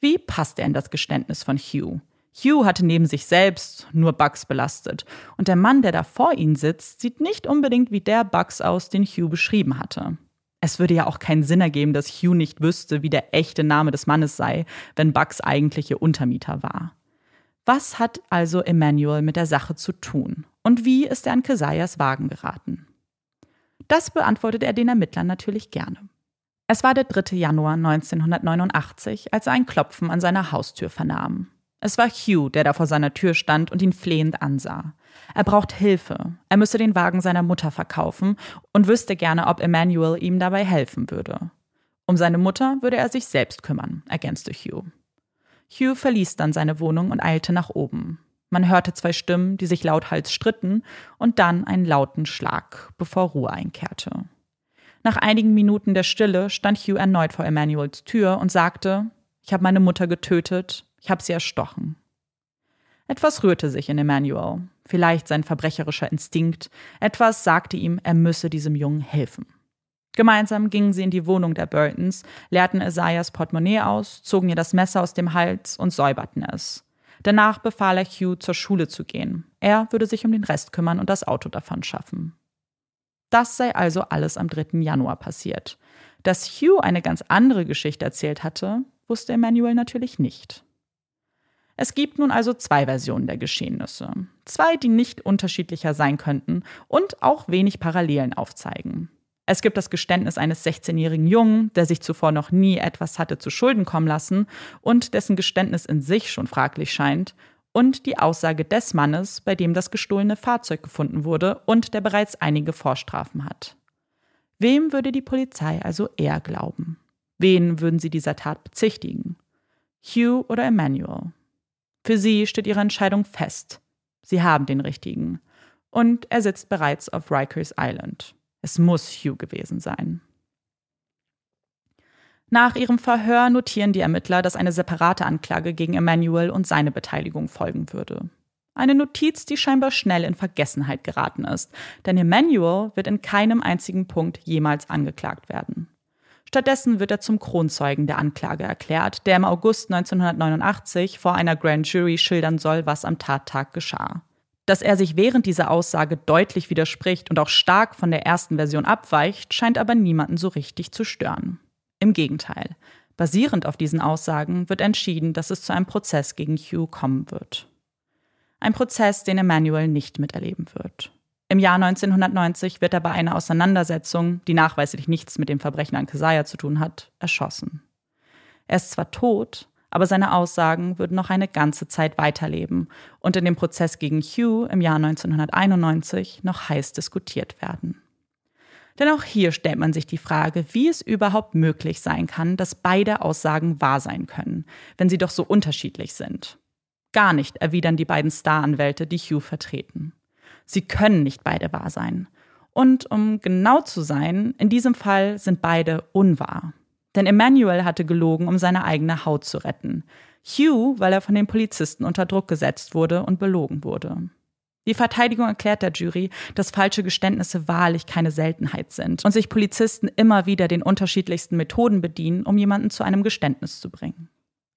Wie passt er in das Geständnis von Hugh? Hugh hatte neben sich selbst nur Bugs belastet. Und der Mann, der da vor ihnen sitzt, sieht nicht unbedingt wie der Bugs aus, den Hugh beschrieben hatte. Es würde ja auch keinen Sinn ergeben, dass Hugh nicht wüsste, wie der echte Name des Mannes sei, wenn Bugs eigentliche Untermieter war. Was hat also Emmanuel mit der Sache zu tun? Und wie ist er an Keziahs Wagen geraten? Das beantwortet er den Ermittlern natürlich gerne. Es war der 3. Januar 1989, als er ein Klopfen an seiner Haustür vernahm. Es war Hugh, der da vor seiner Tür stand und ihn flehend ansah. Er braucht Hilfe. Er müsse den Wagen seiner Mutter verkaufen und wüsste gerne, ob Emmanuel ihm dabei helfen würde. Um seine Mutter würde er sich selbst kümmern, ergänzte Hugh. Hugh verließ dann seine Wohnung und eilte nach oben. Man hörte zwei Stimmen, die sich lauthals stritten, und dann einen lauten Schlag, bevor Ruhe einkehrte. Nach einigen Minuten der Stille stand Hugh erneut vor Emmanuels Tür und sagte, ich habe meine Mutter getötet, ich habe sie erstochen. Etwas rührte sich in Emmanuel, vielleicht sein verbrecherischer Instinkt, etwas sagte ihm, er müsse diesem Jungen helfen. Gemeinsam gingen sie in die Wohnung der Burtons, leerten Isaias Portemonnaie aus, zogen ihr das Messer aus dem Hals und säuberten es. Danach befahl er Hugh, zur Schule zu gehen. Er würde sich um den Rest kümmern und das Auto davon schaffen. Das sei also alles am 3. Januar passiert. Dass Hugh eine ganz andere Geschichte erzählt hatte, wusste Emmanuel natürlich nicht. Es gibt nun also zwei Versionen der Geschehnisse. Zwei, die nicht unterschiedlicher sein könnten und auch wenig Parallelen aufzeigen. Es gibt das Geständnis eines 16-jährigen Jungen, der sich zuvor noch nie etwas hatte zu Schulden kommen lassen und dessen Geständnis in sich schon fraglich scheint, und die Aussage des Mannes, bei dem das gestohlene Fahrzeug gefunden wurde und der bereits einige Vorstrafen hat. Wem würde die Polizei also eher glauben? Wen würden sie dieser Tat bezichtigen? Hugh oder Emmanuel? Für sie steht ihre Entscheidung fest. Sie haben den richtigen. Und er sitzt bereits auf Rikers Island. Es muss Hugh gewesen sein. Nach ihrem Verhör notieren die Ermittler, dass eine separate Anklage gegen Emmanuel und seine Beteiligung folgen würde. Eine Notiz, die scheinbar schnell in Vergessenheit geraten ist, denn Emmanuel wird in keinem einzigen Punkt jemals angeklagt werden. Stattdessen wird er zum Kronzeugen der Anklage erklärt, der im August 1989 vor einer Grand Jury schildern soll, was am Tattag geschah. Dass er sich während dieser Aussage deutlich widerspricht und auch stark von der ersten Version abweicht, scheint aber niemanden so richtig zu stören. Im Gegenteil. Basierend auf diesen Aussagen wird entschieden, dass es zu einem Prozess gegen Hugh kommen wird. Ein Prozess, den Emmanuel nicht miterleben wird. Im Jahr 1990 wird er bei einer Auseinandersetzung, die nachweislich nichts mit dem Verbrechen an Keziah zu tun hat, erschossen. Er ist zwar tot, aber seine Aussagen würden noch eine ganze Zeit weiterleben und in dem Prozess gegen Hugh im Jahr 1991 noch heiß diskutiert werden. Denn auch hier stellt man sich die Frage, wie es überhaupt möglich sein kann, dass beide Aussagen wahr sein können, wenn sie doch so unterschiedlich sind. Gar nicht, erwidern die beiden Staranwälte, die Hugh vertreten. Sie können nicht beide wahr sein. Und um genau zu sein, in diesem Fall sind beide unwahr. Denn Emmanuel hatte gelogen, um seine eigene Haut zu retten. Hugh, weil er von den Polizisten unter Druck gesetzt wurde und belogen wurde. Die Verteidigung erklärt der Jury, dass falsche Geständnisse wahrlich keine Seltenheit sind und sich Polizisten immer wieder den unterschiedlichsten Methoden bedienen, um jemanden zu einem Geständnis zu bringen.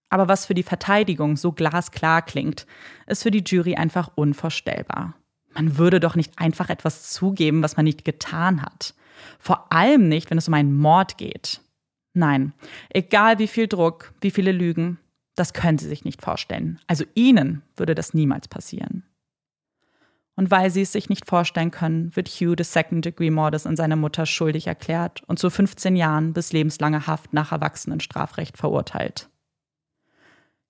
Aber was für die Verteidigung so glasklar klingt, ist für die Jury einfach unvorstellbar. Man würde doch nicht einfach etwas zugeben, was man nicht getan hat. Vor allem nicht, wenn es um einen Mord geht. Nein, egal wie viel Druck, wie viele Lügen, das können Sie sich nicht vorstellen. Also Ihnen würde das niemals passieren. Und weil sie es sich nicht vorstellen können, wird Hugh des Second-Degree-Mordes an seiner Mutter schuldig erklärt und zu 15 Jahren bis lebenslanger Haft nach Erwachsenenstrafrecht verurteilt.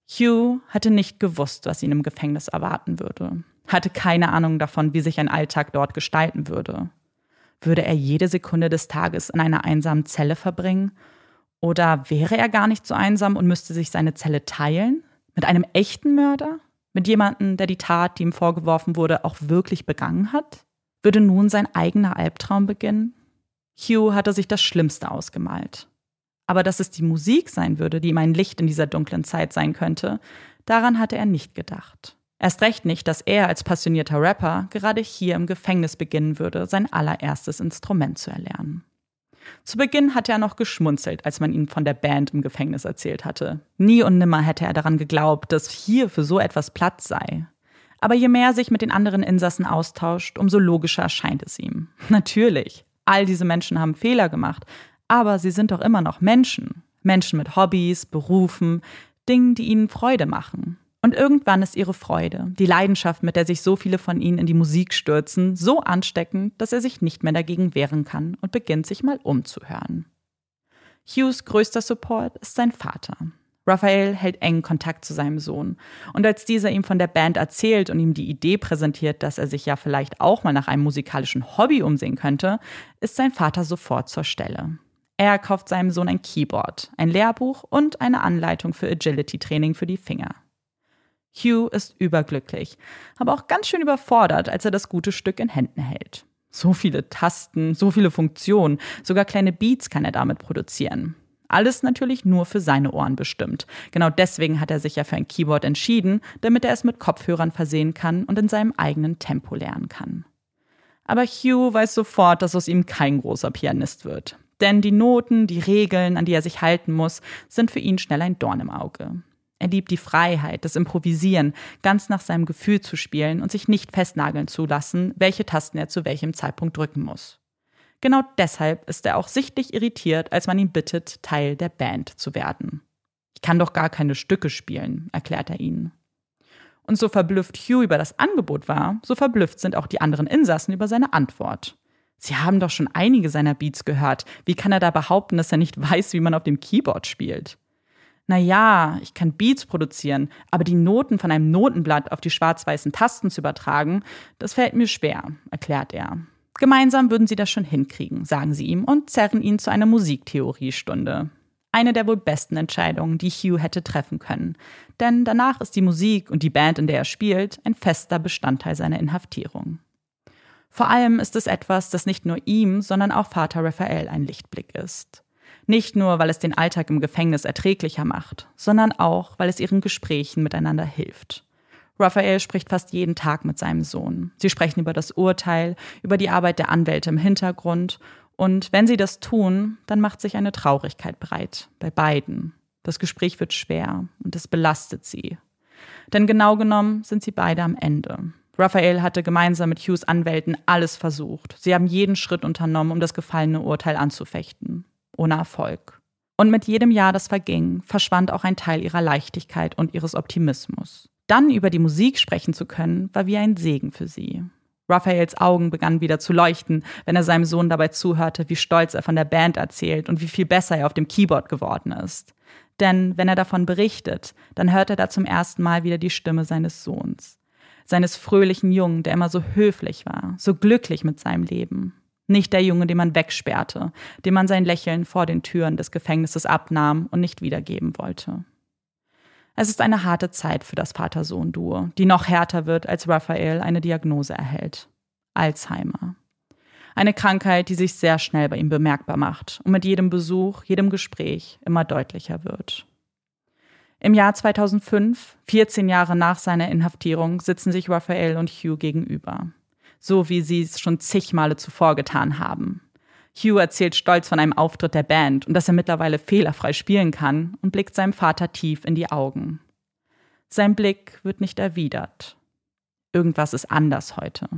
Hugh hatte nicht gewusst, was ihn im Gefängnis erwarten würde, hatte keine Ahnung davon, wie sich ein Alltag dort gestalten würde. Würde er jede Sekunde des Tages in einer einsamen Zelle verbringen oder wäre er gar nicht so einsam und müsste sich seine Zelle teilen? Mit einem echten Mörder? Mit jemandem, der die Tat, die ihm vorgeworfen wurde, auch wirklich begangen hat? Würde nun sein eigener Albtraum beginnen? Hugh hatte sich das Schlimmste ausgemalt. Aber dass es die Musik sein würde, die ihm ein Licht in dieser dunklen Zeit sein könnte, daran hatte er nicht gedacht. Erst recht nicht, dass er als passionierter Rapper gerade hier im Gefängnis beginnen würde, sein allererstes Instrument zu erlernen. Zu Beginn hatte er noch geschmunzelt, als man ihm von der Band im Gefängnis erzählt hatte. Nie und nimmer hätte er daran geglaubt, dass hier für so etwas Platz sei. Aber je mehr er sich mit den anderen Insassen austauscht, umso logischer erscheint es ihm. *laughs* Natürlich, all diese Menschen haben Fehler gemacht, aber sie sind doch immer noch Menschen. Menschen mit Hobbys, Berufen, Dingen, die ihnen Freude machen. Und irgendwann ist ihre Freude, die Leidenschaft, mit der sich so viele von ihnen in die Musik stürzen, so ansteckend, dass er sich nicht mehr dagegen wehren kann und beginnt sich mal umzuhören. Hughes größter Support ist sein Vater. Raphael hält engen Kontakt zu seinem Sohn. Und als dieser ihm von der Band erzählt und ihm die Idee präsentiert, dass er sich ja vielleicht auch mal nach einem musikalischen Hobby umsehen könnte, ist sein Vater sofort zur Stelle. Er kauft seinem Sohn ein Keyboard, ein Lehrbuch und eine Anleitung für Agility-Training für die Finger. Hugh ist überglücklich, aber auch ganz schön überfordert, als er das gute Stück in Händen hält. So viele Tasten, so viele Funktionen, sogar kleine Beats kann er damit produzieren. Alles natürlich nur für seine Ohren bestimmt. Genau deswegen hat er sich ja für ein Keyboard entschieden, damit er es mit Kopfhörern versehen kann und in seinem eigenen Tempo lernen kann. Aber Hugh weiß sofort, dass aus ihm kein großer Pianist wird. Denn die Noten, die Regeln, an die er sich halten muss, sind für ihn schnell ein Dorn im Auge. Er liebt die Freiheit, das Improvisieren, ganz nach seinem Gefühl zu spielen und sich nicht festnageln zu lassen, welche Tasten er zu welchem Zeitpunkt drücken muss. Genau deshalb ist er auch sichtlich irritiert, als man ihn bittet, Teil der Band zu werden. Ich kann doch gar keine Stücke spielen, erklärt er ihnen. Und so verblüfft Hugh über das Angebot war, so verblüfft sind auch die anderen Insassen über seine Antwort. Sie haben doch schon einige seiner Beats gehört. Wie kann er da behaupten, dass er nicht weiß, wie man auf dem Keyboard spielt? Naja, ich kann Beats produzieren, aber die Noten von einem Notenblatt auf die schwarz-weißen Tasten zu übertragen, das fällt mir schwer, erklärt er. Gemeinsam würden sie das schon hinkriegen, sagen sie ihm und zerren ihn zu einer Musiktheoriestunde. Eine der wohl besten Entscheidungen, die Hugh hätte treffen können. Denn danach ist die Musik und die Band, in der er spielt, ein fester Bestandteil seiner Inhaftierung. Vor allem ist es etwas, das nicht nur ihm, sondern auch Vater Raphael ein Lichtblick ist. Nicht nur, weil es den Alltag im Gefängnis erträglicher macht, sondern auch, weil es ihren Gesprächen miteinander hilft. Raphael spricht fast jeden Tag mit seinem Sohn. Sie sprechen über das Urteil, über die Arbeit der Anwälte im Hintergrund. Und wenn sie das tun, dann macht sich eine Traurigkeit breit, bei beiden. Das Gespräch wird schwer und es belastet sie. Denn genau genommen sind sie beide am Ende. Raphael hatte gemeinsam mit Hughes Anwälten alles versucht. Sie haben jeden Schritt unternommen, um das gefallene Urteil anzufechten ohne Erfolg. Und mit jedem Jahr, das verging, verschwand auch ein Teil ihrer Leichtigkeit und ihres Optimismus. Dann über die Musik sprechen zu können, war wie ein Segen für sie. Raphaels Augen begannen wieder zu leuchten, wenn er seinem Sohn dabei zuhörte, wie stolz er von der Band erzählt und wie viel besser er auf dem Keyboard geworden ist. Denn wenn er davon berichtet, dann hört er da zum ersten Mal wieder die Stimme seines Sohns. Seines fröhlichen Jungen, der immer so höflich war, so glücklich mit seinem Leben. Nicht der Junge, den man wegsperrte, dem man sein Lächeln vor den Türen des Gefängnisses abnahm und nicht wiedergeben wollte. Es ist eine harte Zeit für das Vater-Sohn-Duo, die noch härter wird, als Raphael eine Diagnose erhält. Alzheimer. Eine Krankheit, die sich sehr schnell bei ihm bemerkbar macht und mit jedem Besuch, jedem Gespräch immer deutlicher wird. Im Jahr 2005, 14 Jahre nach seiner Inhaftierung, sitzen sich Raphael und Hugh gegenüber so wie sie es schon zig Male zuvor getan haben. Hugh erzählt stolz von einem Auftritt der Band und dass er mittlerweile fehlerfrei spielen kann und blickt seinem Vater tief in die Augen. Sein Blick wird nicht erwidert. Irgendwas ist anders heute.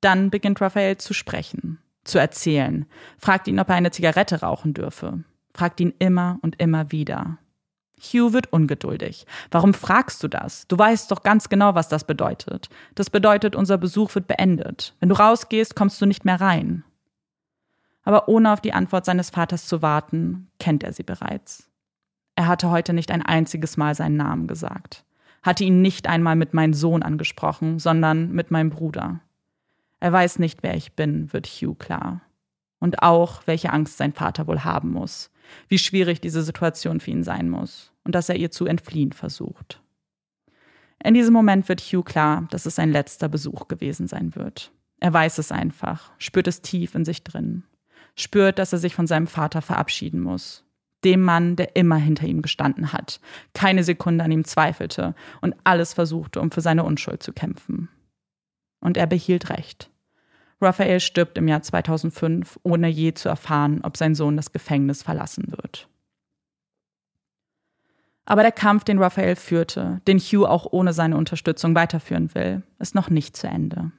Dann beginnt Raphael zu sprechen, zu erzählen, fragt ihn, ob er eine Zigarette rauchen dürfe, fragt ihn immer und immer wieder. Hugh wird ungeduldig. Warum fragst du das? Du weißt doch ganz genau, was das bedeutet. Das bedeutet, unser Besuch wird beendet. Wenn du rausgehst, kommst du nicht mehr rein. Aber ohne auf die Antwort seines Vaters zu warten, kennt er sie bereits. Er hatte heute nicht ein einziges Mal seinen Namen gesagt, hatte ihn nicht einmal mit meinem Sohn angesprochen, sondern mit meinem Bruder. Er weiß nicht, wer ich bin, wird Hugh klar. Und auch, welche Angst sein Vater wohl haben muss, wie schwierig diese Situation für ihn sein muss und dass er ihr zu entfliehen versucht. In diesem Moment wird Hugh klar, dass es sein letzter Besuch gewesen sein wird. Er weiß es einfach, spürt es tief in sich drin, spürt, dass er sich von seinem Vater verabschieden muss, dem Mann, der immer hinter ihm gestanden hat, keine Sekunde an ihm zweifelte und alles versuchte, um für seine Unschuld zu kämpfen. Und er behielt recht. Raphael stirbt im Jahr 2005, ohne je zu erfahren, ob sein Sohn das Gefängnis verlassen wird. Aber der Kampf, den Raphael führte, den Hugh auch ohne seine Unterstützung weiterführen will, ist noch nicht zu Ende.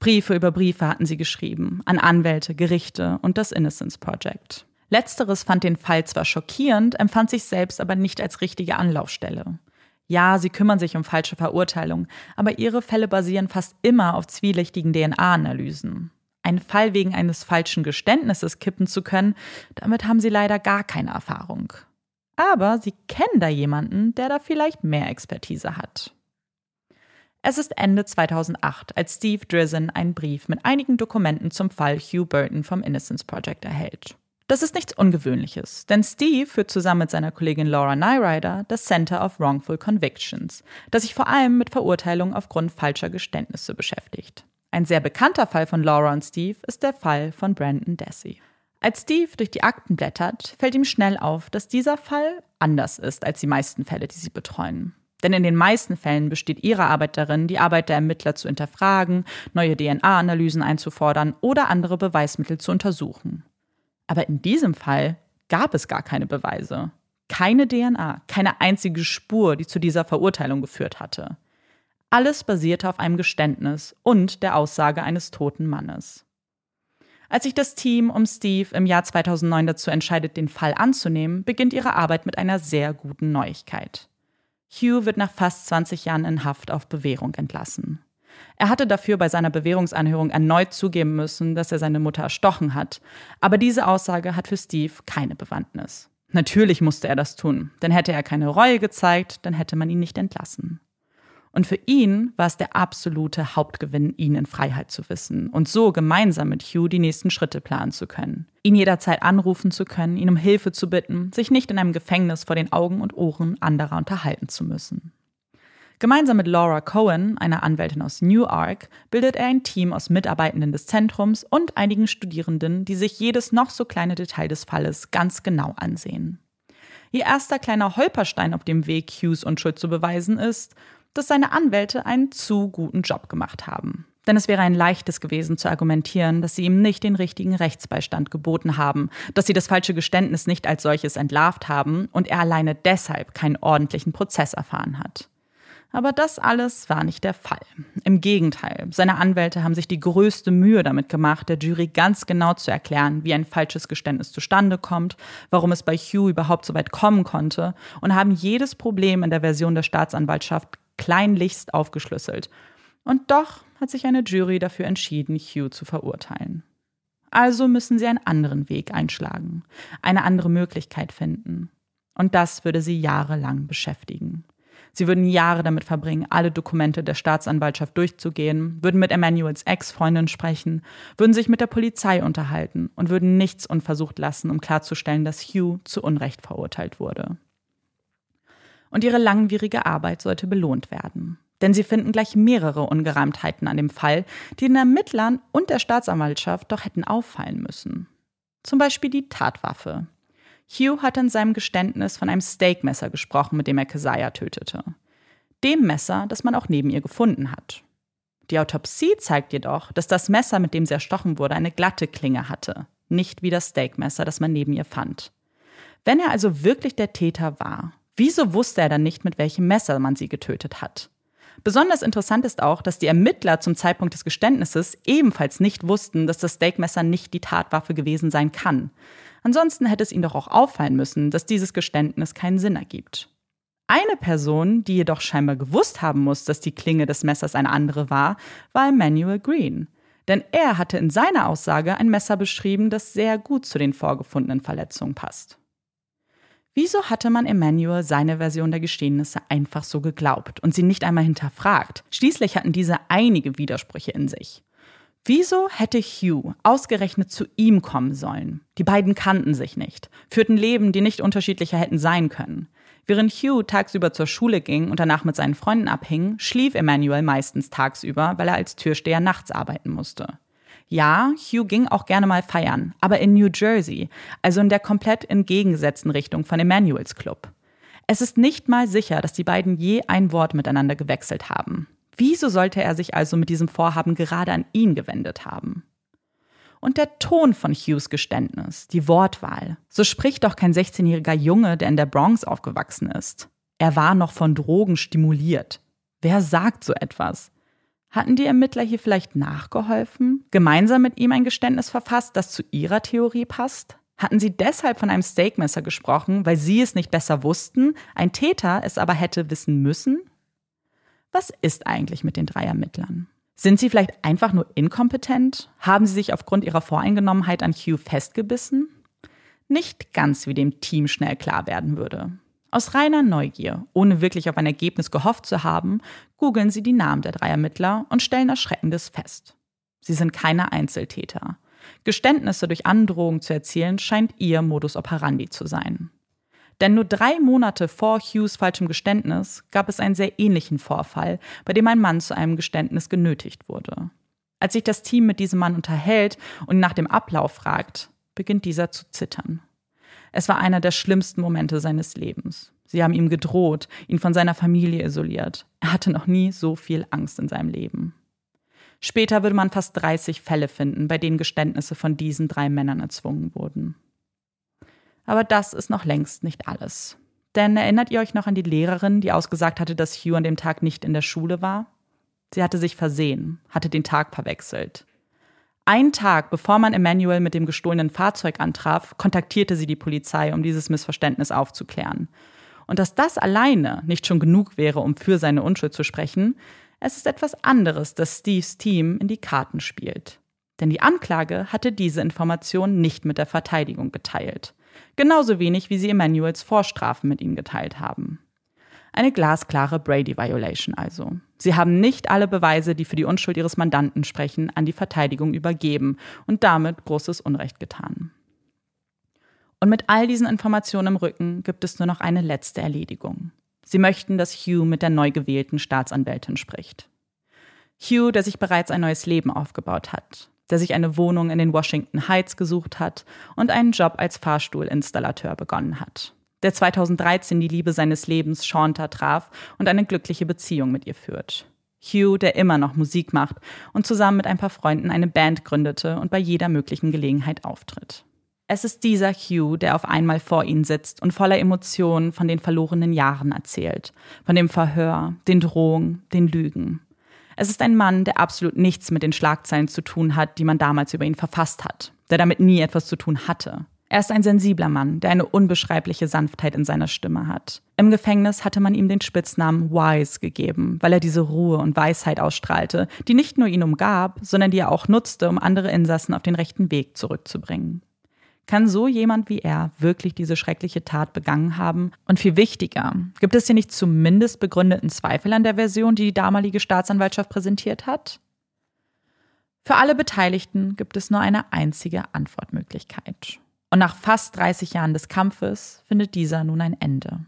Briefe über Briefe hatten sie geschrieben, an Anwälte, Gerichte und das Innocence Project. Letzteres fand den Fall zwar schockierend, empfand sich selbst aber nicht als richtige Anlaufstelle. Ja, sie kümmern sich um falsche Verurteilungen, aber ihre Fälle basieren fast immer auf zwielichtigen DNA-Analysen. Einen Fall wegen eines falschen Geständnisses kippen zu können, damit haben sie leider gar keine Erfahrung. Aber sie kennen da jemanden, der da vielleicht mehr Expertise hat. Es ist Ende 2008, als Steve Drizzen einen Brief mit einigen Dokumenten zum Fall Hugh Burton vom Innocence Project erhält. Das ist nichts Ungewöhnliches, denn Steve führt zusammen mit seiner Kollegin Laura Nyrider das Center of Wrongful Convictions, das sich vor allem mit Verurteilungen aufgrund falscher Geständnisse beschäftigt. Ein sehr bekannter Fall von Laura und Steve ist der Fall von Brandon Dassey. Als Steve durch die Akten blättert, fällt ihm schnell auf, dass dieser Fall anders ist als die meisten Fälle, die sie betreuen. Denn in den meisten Fällen besteht ihre Arbeit darin, die Arbeit der Ermittler zu hinterfragen, neue DNA-Analysen einzufordern oder andere Beweismittel zu untersuchen. Aber in diesem Fall gab es gar keine Beweise. Keine DNA, keine einzige Spur, die zu dieser Verurteilung geführt hatte. Alles basierte auf einem Geständnis und der Aussage eines toten Mannes. Als sich das Team um Steve im Jahr 2009 dazu entscheidet, den Fall anzunehmen, beginnt ihre Arbeit mit einer sehr guten Neuigkeit. Hugh wird nach fast 20 Jahren in Haft auf Bewährung entlassen. Er hatte dafür bei seiner Bewährungsanhörung erneut zugeben müssen, dass er seine Mutter erstochen hat, aber diese Aussage hat für Steve keine Bewandtnis. Natürlich musste er das tun, denn hätte er keine Reue gezeigt, dann hätte man ihn nicht entlassen. Und für ihn war es der absolute Hauptgewinn, ihn in Freiheit zu wissen und so gemeinsam mit Hugh die nächsten Schritte planen zu können. Ihn jederzeit anrufen zu können, ihn um Hilfe zu bitten, sich nicht in einem Gefängnis vor den Augen und Ohren anderer unterhalten zu müssen. Gemeinsam mit Laura Cohen, einer Anwältin aus Newark, bildet er ein Team aus Mitarbeitenden des Zentrums und einigen Studierenden, die sich jedes noch so kleine Detail des Falles ganz genau ansehen. Ihr erster kleiner Holperstein auf dem Weg, Hughes Unschuld zu beweisen, ist, dass seine Anwälte einen zu guten Job gemacht haben. Denn es wäre ein leichtes gewesen zu argumentieren, dass sie ihm nicht den richtigen Rechtsbeistand geboten haben, dass sie das falsche Geständnis nicht als solches entlarvt haben und er alleine deshalb keinen ordentlichen Prozess erfahren hat. Aber das alles war nicht der Fall. Im Gegenteil, seine Anwälte haben sich die größte Mühe damit gemacht, der Jury ganz genau zu erklären, wie ein falsches Geständnis zustande kommt, warum es bei Hugh überhaupt so weit kommen konnte und haben jedes Problem in der Version der Staatsanwaltschaft kleinlichst aufgeschlüsselt. Und doch hat sich eine Jury dafür entschieden, Hugh zu verurteilen. Also müssen sie einen anderen Weg einschlagen, eine andere Möglichkeit finden. Und das würde sie jahrelang beschäftigen. Sie würden Jahre damit verbringen, alle Dokumente der Staatsanwaltschaft durchzugehen, würden mit Emanuels Ex-Freundin sprechen, würden sich mit der Polizei unterhalten und würden nichts unversucht lassen, um klarzustellen, dass Hugh zu Unrecht verurteilt wurde und ihre langwierige Arbeit sollte belohnt werden. Denn sie finden gleich mehrere Ungereimtheiten an dem Fall, die den Ermittlern und der Staatsanwaltschaft doch hätten auffallen müssen. Zum Beispiel die Tatwaffe. Hugh hat in seinem Geständnis von einem Steakmesser gesprochen, mit dem er Keziah tötete. Dem Messer, das man auch neben ihr gefunden hat. Die Autopsie zeigt jedoch, dass das Messer, mit dem sie erstochen wurde, eine glatte Klinge hatte, nicht wie das Steakmesser, das man neben ihr fand. Wenn er also wirklich der Täter war, Wieso wusste er dann nicht, mit welchem Messer man sie getötet hat? Besonders interessant ist auch, dass die Ermittler zum Zeitpunkt des Geständnisses ebenfalls nicht wussten, dass das Steakmesser nicht die Tatwaffe gewesen sein kann. Ansonsten hätte es ihnen doch auch auffallen müssen, dass dieses Geständnis keinen Sinn ergibt. Eine Person, die jedoch scheinbar gewusst haben muss, dass die Klinge des Messers eine andere war, war Emmanuel Green. Denn er hatte in seiner Aussage ein Messer beschrieben, das sehr gut zu den vorgefundenen Verletzungen passt. Wieso hatte man Emmanuel seine Version der Geschehnisse einfach so geglaubt und sie nicht einmal hinterfragt? Schließlich hatten diese einige Widersprüche in sich. Wieso hätte Hugh ausgerechnet zu ihm kommen sollen? Die beiden kannten sich nicht, führten Leben, die nicht unterschiedlicher hätten sein können. Während Hugh tagsüber zur Schule ging und danach mit seinen Freunden abhing, schlief Emmanuel meistens tagsüber, weil er als Türsteher nachts arbeiten musste. Ja, Hugh ging auch gerne mal feiern, aber in New Jersey, also in der komplett entgegengesetzten Richtung von Emanuels Club. Es ist nicht mal sicher, dass die beiden je ein Wort miteinander gewechselt haben. Wieso sollte er sich also mit diesem Vorhaben gerade an ihn gewendet haben? Und der Ton von Hughes Geständnis, die Wortwahl. So spricht doch kein 16-jähriger Junge, der in der Bronx aufgewachsen ist. Er war noch von Drogen stimuliert. Wer sagt so etwas? Hatten die Ermittler hier vielleicht nachgeholfen? Gemeinsam mit ihm ein Geständnis verfasst, das zu ihrer Theorie passt? Hatten sie deshalb von einem Steakmesser gesprochen, weil sie es nicht besser wussten, ein Täter es aber hätte wissen müssen? Was ist eigentlich mit den drei Ermittlern? Sind sie vielleicht einfach nur inkompetent? Haben sie sich aufgrund ihrer Voreingenommenheit an Hugh festgebissen? Nicht ganz, wie dem Team schnell klar werden würde. Aus reiner Neugier, ohne wirklich auf ein Ergebnis gehofft zu haben, googeln sie die Namen der drei Ermittler und stellen Erschreckendes fest. Sie sind keine Einzeltäter. Geständnisse durch Androhung zu erzielen scheint ihr Modus operandi zu sein. Denn nur drei Monate vor Hughes falschem Geständnis gab es einen sehr ähnlichen Vorfall, bei dem ein Mann zu einem Geständnis genötigt wurde. Als sich das Team mit diesem Mann unterhält und nach dem Ablauf fragt, beginnt dieser zu zittern. Es war einer der schlimmsten Momente seines Lebens. Sie haben ihm gedroht, ihn von seiner Familie isoliert. Er hatte noch nie so viel Angst in seinem Leben. Später würde man fast 30 Fälle finden, bei denen Geständnisse von diesen drei Männern erzwungen wurden. Aber das ist noch längst nicht alles. Denn erinnert ihr euch noch an die Lehrerin, die ausgesagt hatte, dass Hugh an dem Tag nicht in der Schule war? Sie hatte sich versehen, hatte den Tag verwechselt. Einen Tag bevor man Emmanuel mit dem gestohlenen Fahrzeug antraf, kontaktierte sie die Polizei, um dieses Missverständnis aufzuklären. Und dass das alleine nicht schon genug wäre, um für seine Unschuld zu sprechen, es ist etwas anderes, dass Steves Team in die Karten spielt. Denn die Anklage hatte diese Information nicht mit der Verteidigung geteilt. Genauso wenig, wie sie Emmanuels Vorstrafen mit ihnen geteilt haben. Eine glasklare Brady-Violation also. Sie haben nicht alle Beweise, die für die Unschuld ihres Mandanten sprechen, an die Verteidigung übergeben und damit großes Unrecht getan. Und mit all diesen Informationen im Rücken gibt es nur noch eine letzte Erledigung. Sie möchten, dass Hugh mit der neu gewählten Staatsanwältin spricht. Hugh, der sich bereits ein neues Leben aufgebaut hat, der sich eine Wohnung in den Washington Heights gesucht hat und einen Job als Fahrstuhlinstallateur begonnen hat. Der 2013 die Liebe seines Lebens Shanta traf und eine glückliche Beziehung mit ihr führt. Hugh, der immer noch Musik macht und zusammen mit ein paar Freunden eine Band gründete und bei jeder möglichen Gelegenheit auftritt. Es ist dieser Hugh, der auf einmal vor ihnen sitzt und voller Emotionen von den verlorenen Jahren erzählt, von dem Verhör, den Drohungen, den Lügen. Es ist ein Mann, der absolut nichts mit den Schlagzeilen zu tun hat, die man damals über ihn verfasst hat, der damit nie etwas zu tun hatte. Er ist ein sensibler Mann, der eine unbeschreibliche Sanftheit in seiner Stimme hat. Im Gefängnis hatte man ihm den Spitznamen Wise gegeben, weil er diese Ruhe und Weisheit ausstrahlte, die nicht nur ihn umgab, sondern die er auch nutzte, um andere Insassen auf den rechten Weg zurückzubringen. Kann so jemand wie er wirklich diese schreckliche Tat begangen haben? Und viel wichtiger, gibt es hier nicht zumindest begründeten Zweifel an der Version, die die damalige Staatsanwaltschaft präsentiert hat? Für alle Beteiligten gibt es nur eine einzige Antwortmöglichkeit. Und nach fast 30 Jahren des Kampfes findet dieser nun ein Ende.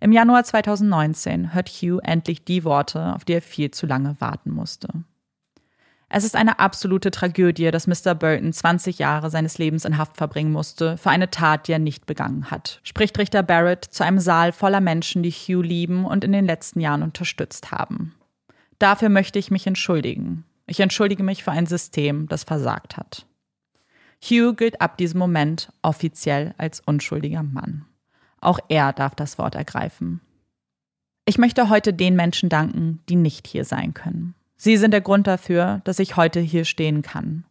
Im Januar 2019 hört Hugh endlich die Worte, auf die er viel zu lange warten musste. Es ist eine absolute Tragödie, dass Mr. Burton 20 Jahre seines Lebens in Haft verbringen musste für eine Tat, die er nicht begangen hat, spricht Richter Barrett zu einem Saal voller Menschen, die Hugh lieben und in den letzten Jahren unterstützt haben. Dafür möchte ich mich entschuldigen. Ich entschuldige mich für ein System, das versagt hat. Hugh gilt ab diesem Moment offiziell als unschuldiger Mann. Auch er darf das Wort ergreifen. Ich möchte heute den Menschen danken, die nicht hier sein können. Sie sind der Grund dafür, dass ich heute hier stehen kann.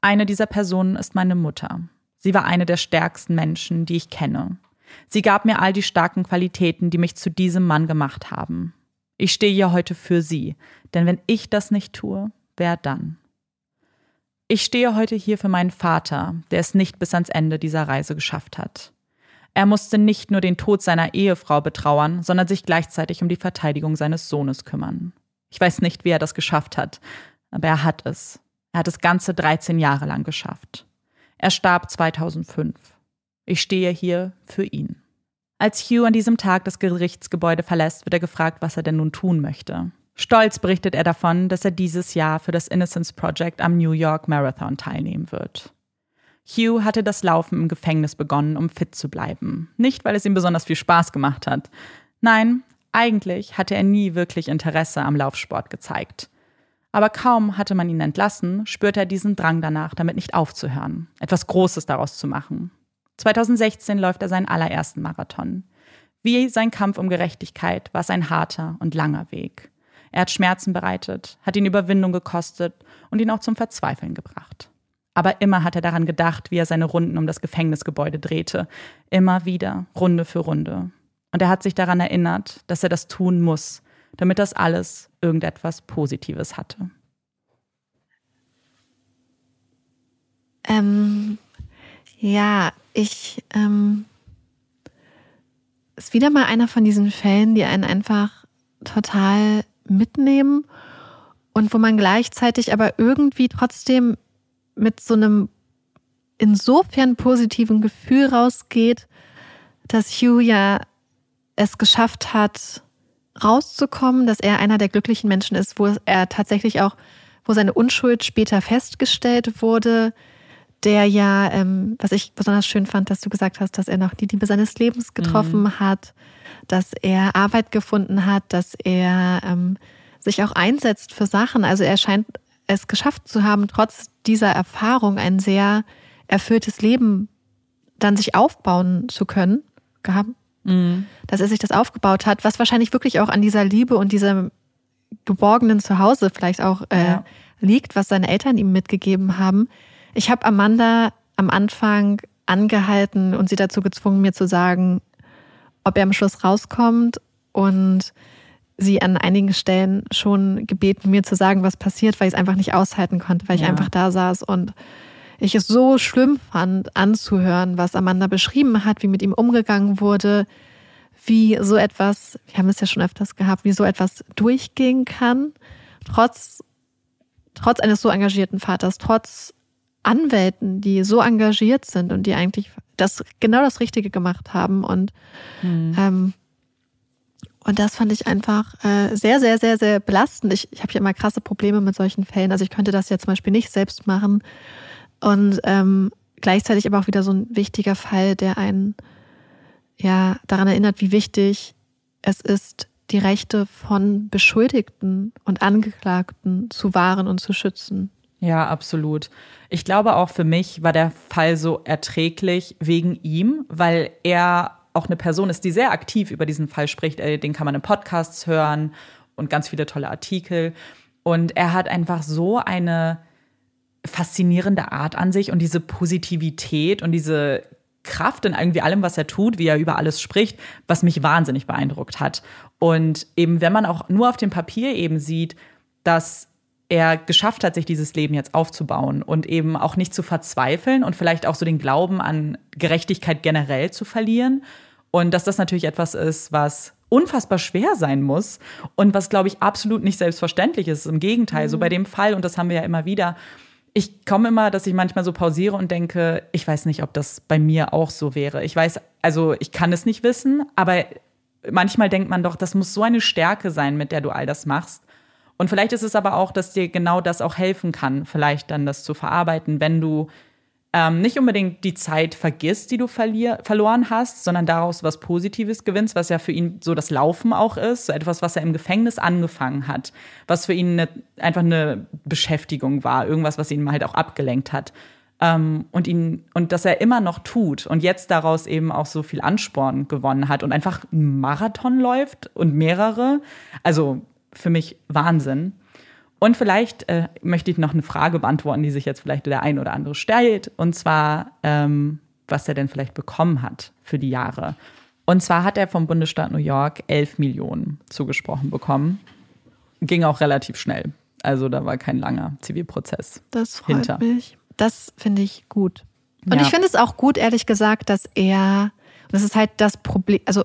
Eine dieser Personen ist meine Mutter. Sie war eine der stärksten Menschen, die ich kenne. Sie gab mir all die starken Qualitäten, die mich zu diesem Mann gemacht haben. Ich stehe hier heute für sie, denn wenn ich das nicht tue, wer dann? Ich stehe heute hier für meinen Vater, der es nicht bis ans Ende dieser Reise geschafft hat. Er musste nicht nur den Tod seiner Ehefrau betrauern, sondern sich gleichzeitig um die Verteidigung seines Sohnes kümmern. Ich weiß nicht, wie er das geschafft hat, aber er hat es. Er hat es ganze 13 Jahre lang geschafft. Er starb 2005. Ich stehe hier für ihn. Als Hugh an diesem Tag das Gerichtsgebäude verlässt, wird er gefragt, was er denn nun tun möchte. Stolz berichtet er davon, dass er dieses Jahr für das Innocence Project am New York Marathon teilnehmen wird. Hugh hatte das Laufen im Gefängnis begonnen, um fit zu bleiben. Nicht, weil es ihm besonders viel Spaß gemacht hat. Nein, eigentlich hatte er nie wirklich Interesse am Laufsport gezeigt. Aber kaum hatte man ihn entlassen, spürte er diesen Drang danach, damit nicht aufzuhören, etwas Großes daraus zu machen. 2016 läuft er seinen allerersten Marathon. Wie sein Kampf um Gerechtigkeit war es ein harter und langer Weg. Er hat Schmerzen bereitet, hat ihn Überwindung gekostet und ihn auch zum Verzweifeln gebracht. Aber immer hat er daran gedacht, wie er seine Runden um das Gefängnisgebäude drehte. Immer wieder, Runde für Runde. Und er hat sich daran erinnert, dass er das tun muss, damit das alles irgendetwas Positives hatte. Ähm, ja, ich ähm, ist wieder mal einer von diesen Fällen, die einen einfach total mitnehmen und wo man gleichzeitig aber irgendwie trotzdem mit so einem insofern positiven Gefühl rausgeht, dass Hugh ja es geschafft hat, rauszukommen, dass er einer der glücklichen Menschen ist, wo er tatsächlich auch, wo seine Unschuld später festgestellt wurde, der ja, ähm, was ich besonders schön fand, dass du gesagt hast, dass er noch die Liebe seines Lebens getroffen mhm. hat, dass er Arbeit gefunden hat, dass er ähm, sich auch einsetzt für Sachen. Also er scheint es geschafft zu haben, trotz dieser Erfahrung ein sehr erfülltes Leben dann sich aufbauen zu können, gehabt, mhm. dass er sich das aufgebaut hat, was wahrscheinlich wirklich auch an dieser Liebe und diesem geborgenen Zuhause vielleicht auch äh, ja. liegt, was seine Eltern ihm mitgegeben haben. Ich habe Amanda am Anfang angehalten und sie dazu gezwungen, mir zu sagen, ob er am Schluss rauskommt und sie an einigen Stellen schon gebeten, mir zu sagen, was passiert, weil ich es einfach nicht aushalten konnte, weil ich ja. einfach da saß und ich es so schlimm fand, anzuhören, was Amanda beschrieben hat, wie mit ihm umgegangen wurde, wie so etwas, wir haben es ja schon öfters gehabt, wie so etwas durchgehen kann, trotz, trotz eines so engagierten Vaters, trotz Anwälten, die so engagiert sind und die eigentlich das genau das Richtige gemacht haben und mhm. ähm, und das fand ich einfach äh, sehr, sehr, sehr, sehr belastend. Ich, ich habe ja immer krasse Probleme mit solchen Fällen. Also ich könnte das ja zum Beispiel nicht selbst machen. Und ähm, gleichzeitig aber auch wieder so ein wichtiger Fall, der einen ja daran erinnert, wie wichtig es ist, die Rechte von Beschuldigten und Angeklagten zu wahren und zu schützen. Ja, absolut. Ich glaube auch für mich war der Fall so erträglich wegen ihm, weil er auch eine Person ist, die sehr aktiv über diesen Fall spricht. Äh, den kann man in Podcasts hören und ganz viele tolle Artikel. Und er hat einfach so eine faszinierende Art an sich und diese Positivität und diese Kraft in irgendwie allem, was er tut, wie er über alles spricht, was mich wahnsinnig beeindruckt hat. Und eben, wenn man auch nur auf dem Papier eben sieht, dass er geschafft hat, sich dieses Leben jetzt aufzubauen und eben auch nicht zu verzweifeln und vielleicht auch so den Glauben an Gerechtigkeit generell zu verlieren, und dass das natürlich etwas ist, was unfassbar schwer sein muss und was, glaube ich, absolut nicht selbstverständlich ist. Im Gegenteil, mhm. so bei dem Fall, und das haben wir ja immer wieder, ich komme immer, dass ich manchmal so pausiere und denke, ich weiß nicht, ob das bei mir auch so wäre. Ich weiß, also ich kann es nicht wissen, aber manchmal denkt man doch, das muss so eine Stärke sein, mit der du all das machst. Und vielleicht ist es aber auch, dass dir genau das auch helfen kann, vielleicht dann das zu verarbeiten, wenn du ähm, nicht unbedingt die Zeit vergisst, die du verlier verloren hast, sondern daraus was Positives gewinnst, was ja für ihn so das Laufen auch ist, so etwas, was er im Gefängnis angefangen hat, was für ihn eine, einfach eine Beschäftigung war, irgendwas, was ihn halt auch abgelenkt hat. Ähm, und ihn und dass er immer noch tut und jetzt daraus eben auch so viel Ansporn gewonnen hat und einfach einen Marathon läuft und mehrere. Also für mich Wahnsinn. Und vielleicht äh, möchte ich noch eine Frage beantworten, die sich jetzt vielleicht der ein oder andere stellt. Und zwar, ähm, was er denn vielleicht bekommen hat für die Jahre. Und zwar hat er vom Bundesstaat New York 11 Millionen zugesprochen bekommen. Ging auch relativ schnell. Also da war kein langer Zivilprozess. Das freut hinter. mich. Das finde ich gut. Und ja. ich finde es auch gut, ehrlich gesagt, dass er, das ist halt das Problem, also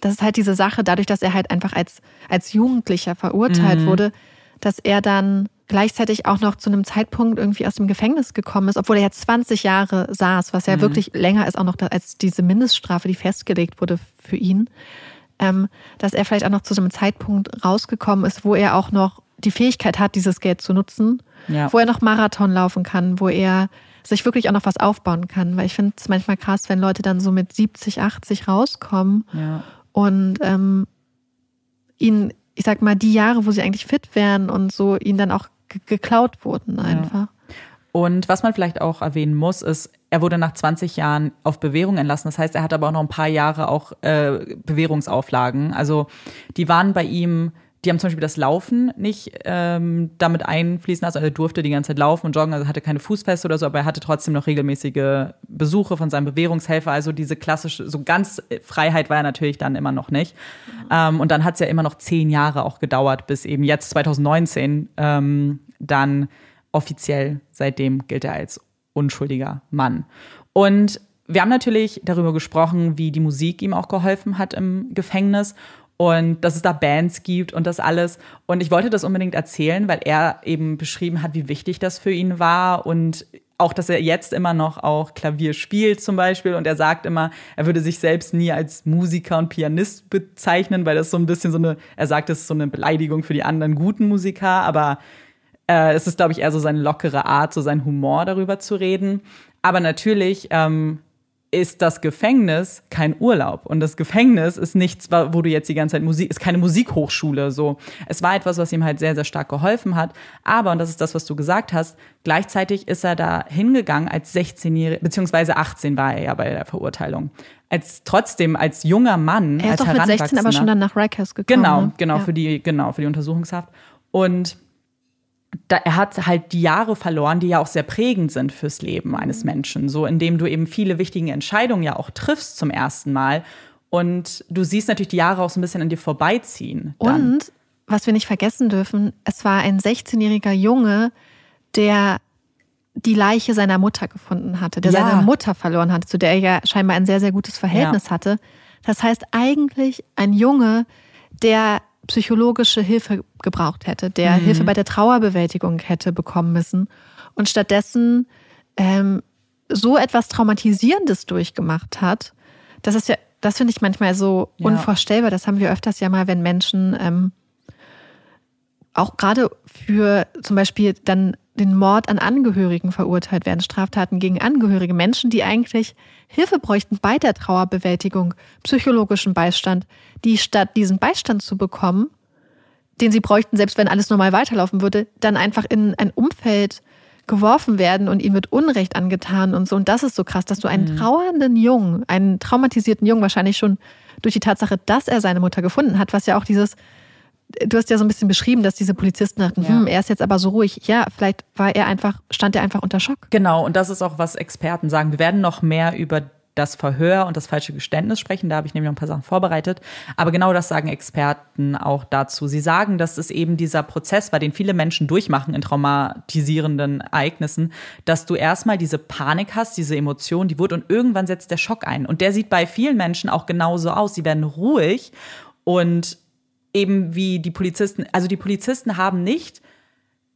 das ist halt diese Sache, dadurch, dass er halt einfach als, als Jugendlicher verurteilt mhm. wurde, dass er dann gleichzeitig auch noch zu einem Zeitpunkt irgendwie aus dem Gefängnis gekommen ist, obwohl er jetzt 20 Jahre saß, was ja mhm. wirklich länger ist auch noch als diese Mindeststrafe, die festgelegt wurde für ihn, ähm, dass er vielleicht auch noch zu so einem Zeitpunkt rausgekommen ist, wo er auch noch die Fähigkeit hat, dieses Geld zu nutzen, ja. wo er noch Marathon laufen kann, wo er sich wirklich auch noch was aufbauen kann. Weil ich finde es manchmal krass, wenn Leute dann so mit 70, 80 rauskommen ja. und ähm, ihn ich sag mal, die Jahre, wo sie eigentlich fit wären und so ihnen dann auch geklaut wurden einfach. Ja. Und was man vielleicht auch erwähnen muss, ist, er wurde nach 20 Jahren auf Bewährung entlassen. Das heißt, er hat aber auch noch ein paar Jahre auch äh, Bewährungsauflagen. Also die waren bei ihm die haben zum Beispiel das Laufen nicht ähm, damit einfließen lassen. Also er durfte die ganze Zeit laufen und joggen, also hatte keine Fußfeste oder so, aber er hatte trotzdem noch regelmäßige Besuche von seinem Bewährungshelfer. Also diese klassische, so ganz Freiheit war er natürlich dann immer noch nicht. Mhm. Ähm, und dann hat es ja immer noch zehn Jahre auch gedauert, bis eben jetzt 2019 ähm, dann offiziell seitdem gilt er als unschuldiger Mann. Und wir haben natürlich darüber gesprochen, wie die Musik ihm auch geholfen hat im Gefängnis und dass es da Bands gibt und das alles. Und ich wollte das unbedingt erzählen, weil er eben beschrieben hat, wie wichtig das für ihn war und auch, dass er jetzt immer noch auch Klavier spielt zum Beispiel. Und er sagt immer, er würde sich selbst nie als Musiker und Pianist bezeichnen, weil das so ein bisschen so eine, er sagt, es ist so eine Beleidigung für die anderen guten Musiker, aber äh, es ist, glaube ich, eher so seine lockere Art, so sein Humor darüber zu reden. Aber natürlich ähm, ist das Gefängnis kein Urlaub und das Gefängnis ist nichts, wo du jetzt die ganze Zeit Musik, ist keine Musikhochschule, so. Es war etwas, was ihm halt sehr, sehr stark geholfen hat. Aber, und das ist das, was du gesagt hast, gleichzeitig ist er da hingegangen als 16-Jähriger, beziehungsweise 18 war er ja bei der Verurteilung. Als trotzdem, als junger Mann, er ist als doch mit 16 aber schon dann nach Rikers gekommen. Genau, ne? genau, ja. für die, genau, für die Untersuchungshaft. Und da, er hat halt die Jahre verloren, die ja auch sehr prägend sind fürs Leben eines Menschen. So, indem du eben viele wichtige Entscheidungen ja auch triffst zum ersten Mal. Und du siehst natürlich die Jahre auch so ein bisschen an dir vorbeiziehen. Dann. Und was wir nicht vergessen dürfen, es war ein 16-jähriger Junge, der die Leiche seiner Mutter gefunden hatte, der Ja. seine Mutter verloren hatte, zu der er ja scheinbar ein sehr, sehr gutes Verhältnis Ja. hatte. Das heißt eigentlich ein Junge, der psychologische Hilfe gebraucht hätte, der Mhm. Hilfe bei der Trauerbewältigung hätte bekommen müssen und stattdessen ähm, so etwas Traumatisierendes durchgemacht hat. Das ist ja, das finde ich manchmal so Ja. unvorstellbar. Das haben wir öfters ja mal, wenn Menschen ähm, auch gerade für zum Beispiel dann den Mord an Angehörigen verurteilt werden, Straftaten gegen Angehörige, Menschen, die eigentlich Hilfe bräuchten bei der Trauerbewältigung, psychologischen Beistand, die statt diesen Beistand zu bekommen, den sie bräuchten, selbst wenn alles normal weiterlaufen würde, dann einfach in ein Umfeld geworfen werden und ihnen wird Unrecht angetan und so. Und das ist so krass, dass du einen trauernden Jungen, einen traumatisierten Jungen, wahrscheinlich schon durch die Tatsache, dass er seine Mutter gefunden hat, was ja auch dieses, du hast ja so ein bisschen beschrieben, dass diese Polizisten dachten, Ja. hm, er ist jetzt aber so ruhig. Ja, vielleicht war er einfach, stand er einfach unter Schock. Genau, und das ist auch, was Experten sagen. Wir werden noch mehr über das Verhör und das falsche Geständnis sprechen. Da habe ich nämlich noch ein paar Sachen vorbereitet. Aber genau das sagen Experten auch dazu. Sie sagen, dass es eben dieser Prozess war, den viele Menschen durchmachen in traumatisierenden Ereignissen, dass du erstmal diese Panik hast, diese Emotion, die Wut und irgendwann setzt der Schock ein. Und der sieht bei vielen Menschen auch genauso aus. Sie werden ruhig und eben wie die Polizisten, also die Polizisten haben nicht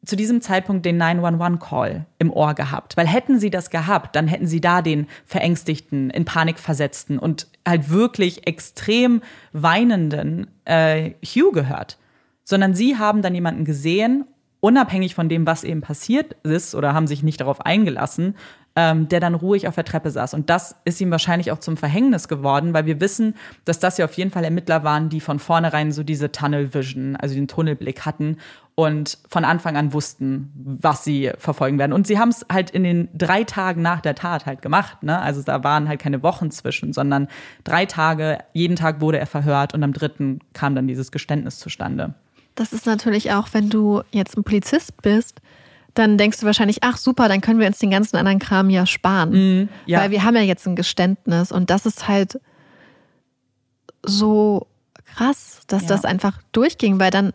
zu diesem Zeitpunkt den 911-Call im Ohr gehabt. Weil hätten sie das gehabt, dann hätten sie da den Verängstigten, in Panik versetzten und halt wirklich extrem weinenden äh, Hugh gehört. Sondern sie haben dann jemanden gesehen, unabhängig von dem, was eben passiert ist oder haben sich nicht darauf eingelassen, ähm, der dann ruhig auf der Treppe saß. Und das ist ihm wahrscheinlich auch zum Verhängnis geworden, weil wir wissen, dass das ja auf jeden Fall Ermittler waren, die von vornherein so diese Tunnel Vision, also den Tunnelblick hatten und von Anfang an wussten, was sie verfolgen werden. Und sie haben es halt in den drei Tagen nach der Tat halt gemacht. Ne? Also da waren halt keine Wochen zwischen, sondern drei Tage, jeden Tag wurde er verhört und am dritten kam dann dieses Geständnis zustande. Das ist natürlich auch, wenn du jetzt ein Polizist bist, dann denkst du wahrscheinlich, ach super, dann können wir uns den ganzen anderen Kram ja sparen. Mhm, ja. Weil wir haben ja jetzt ein Geständnis und das ist halt so krass, dass Ja. das einfach durchging, weil dann,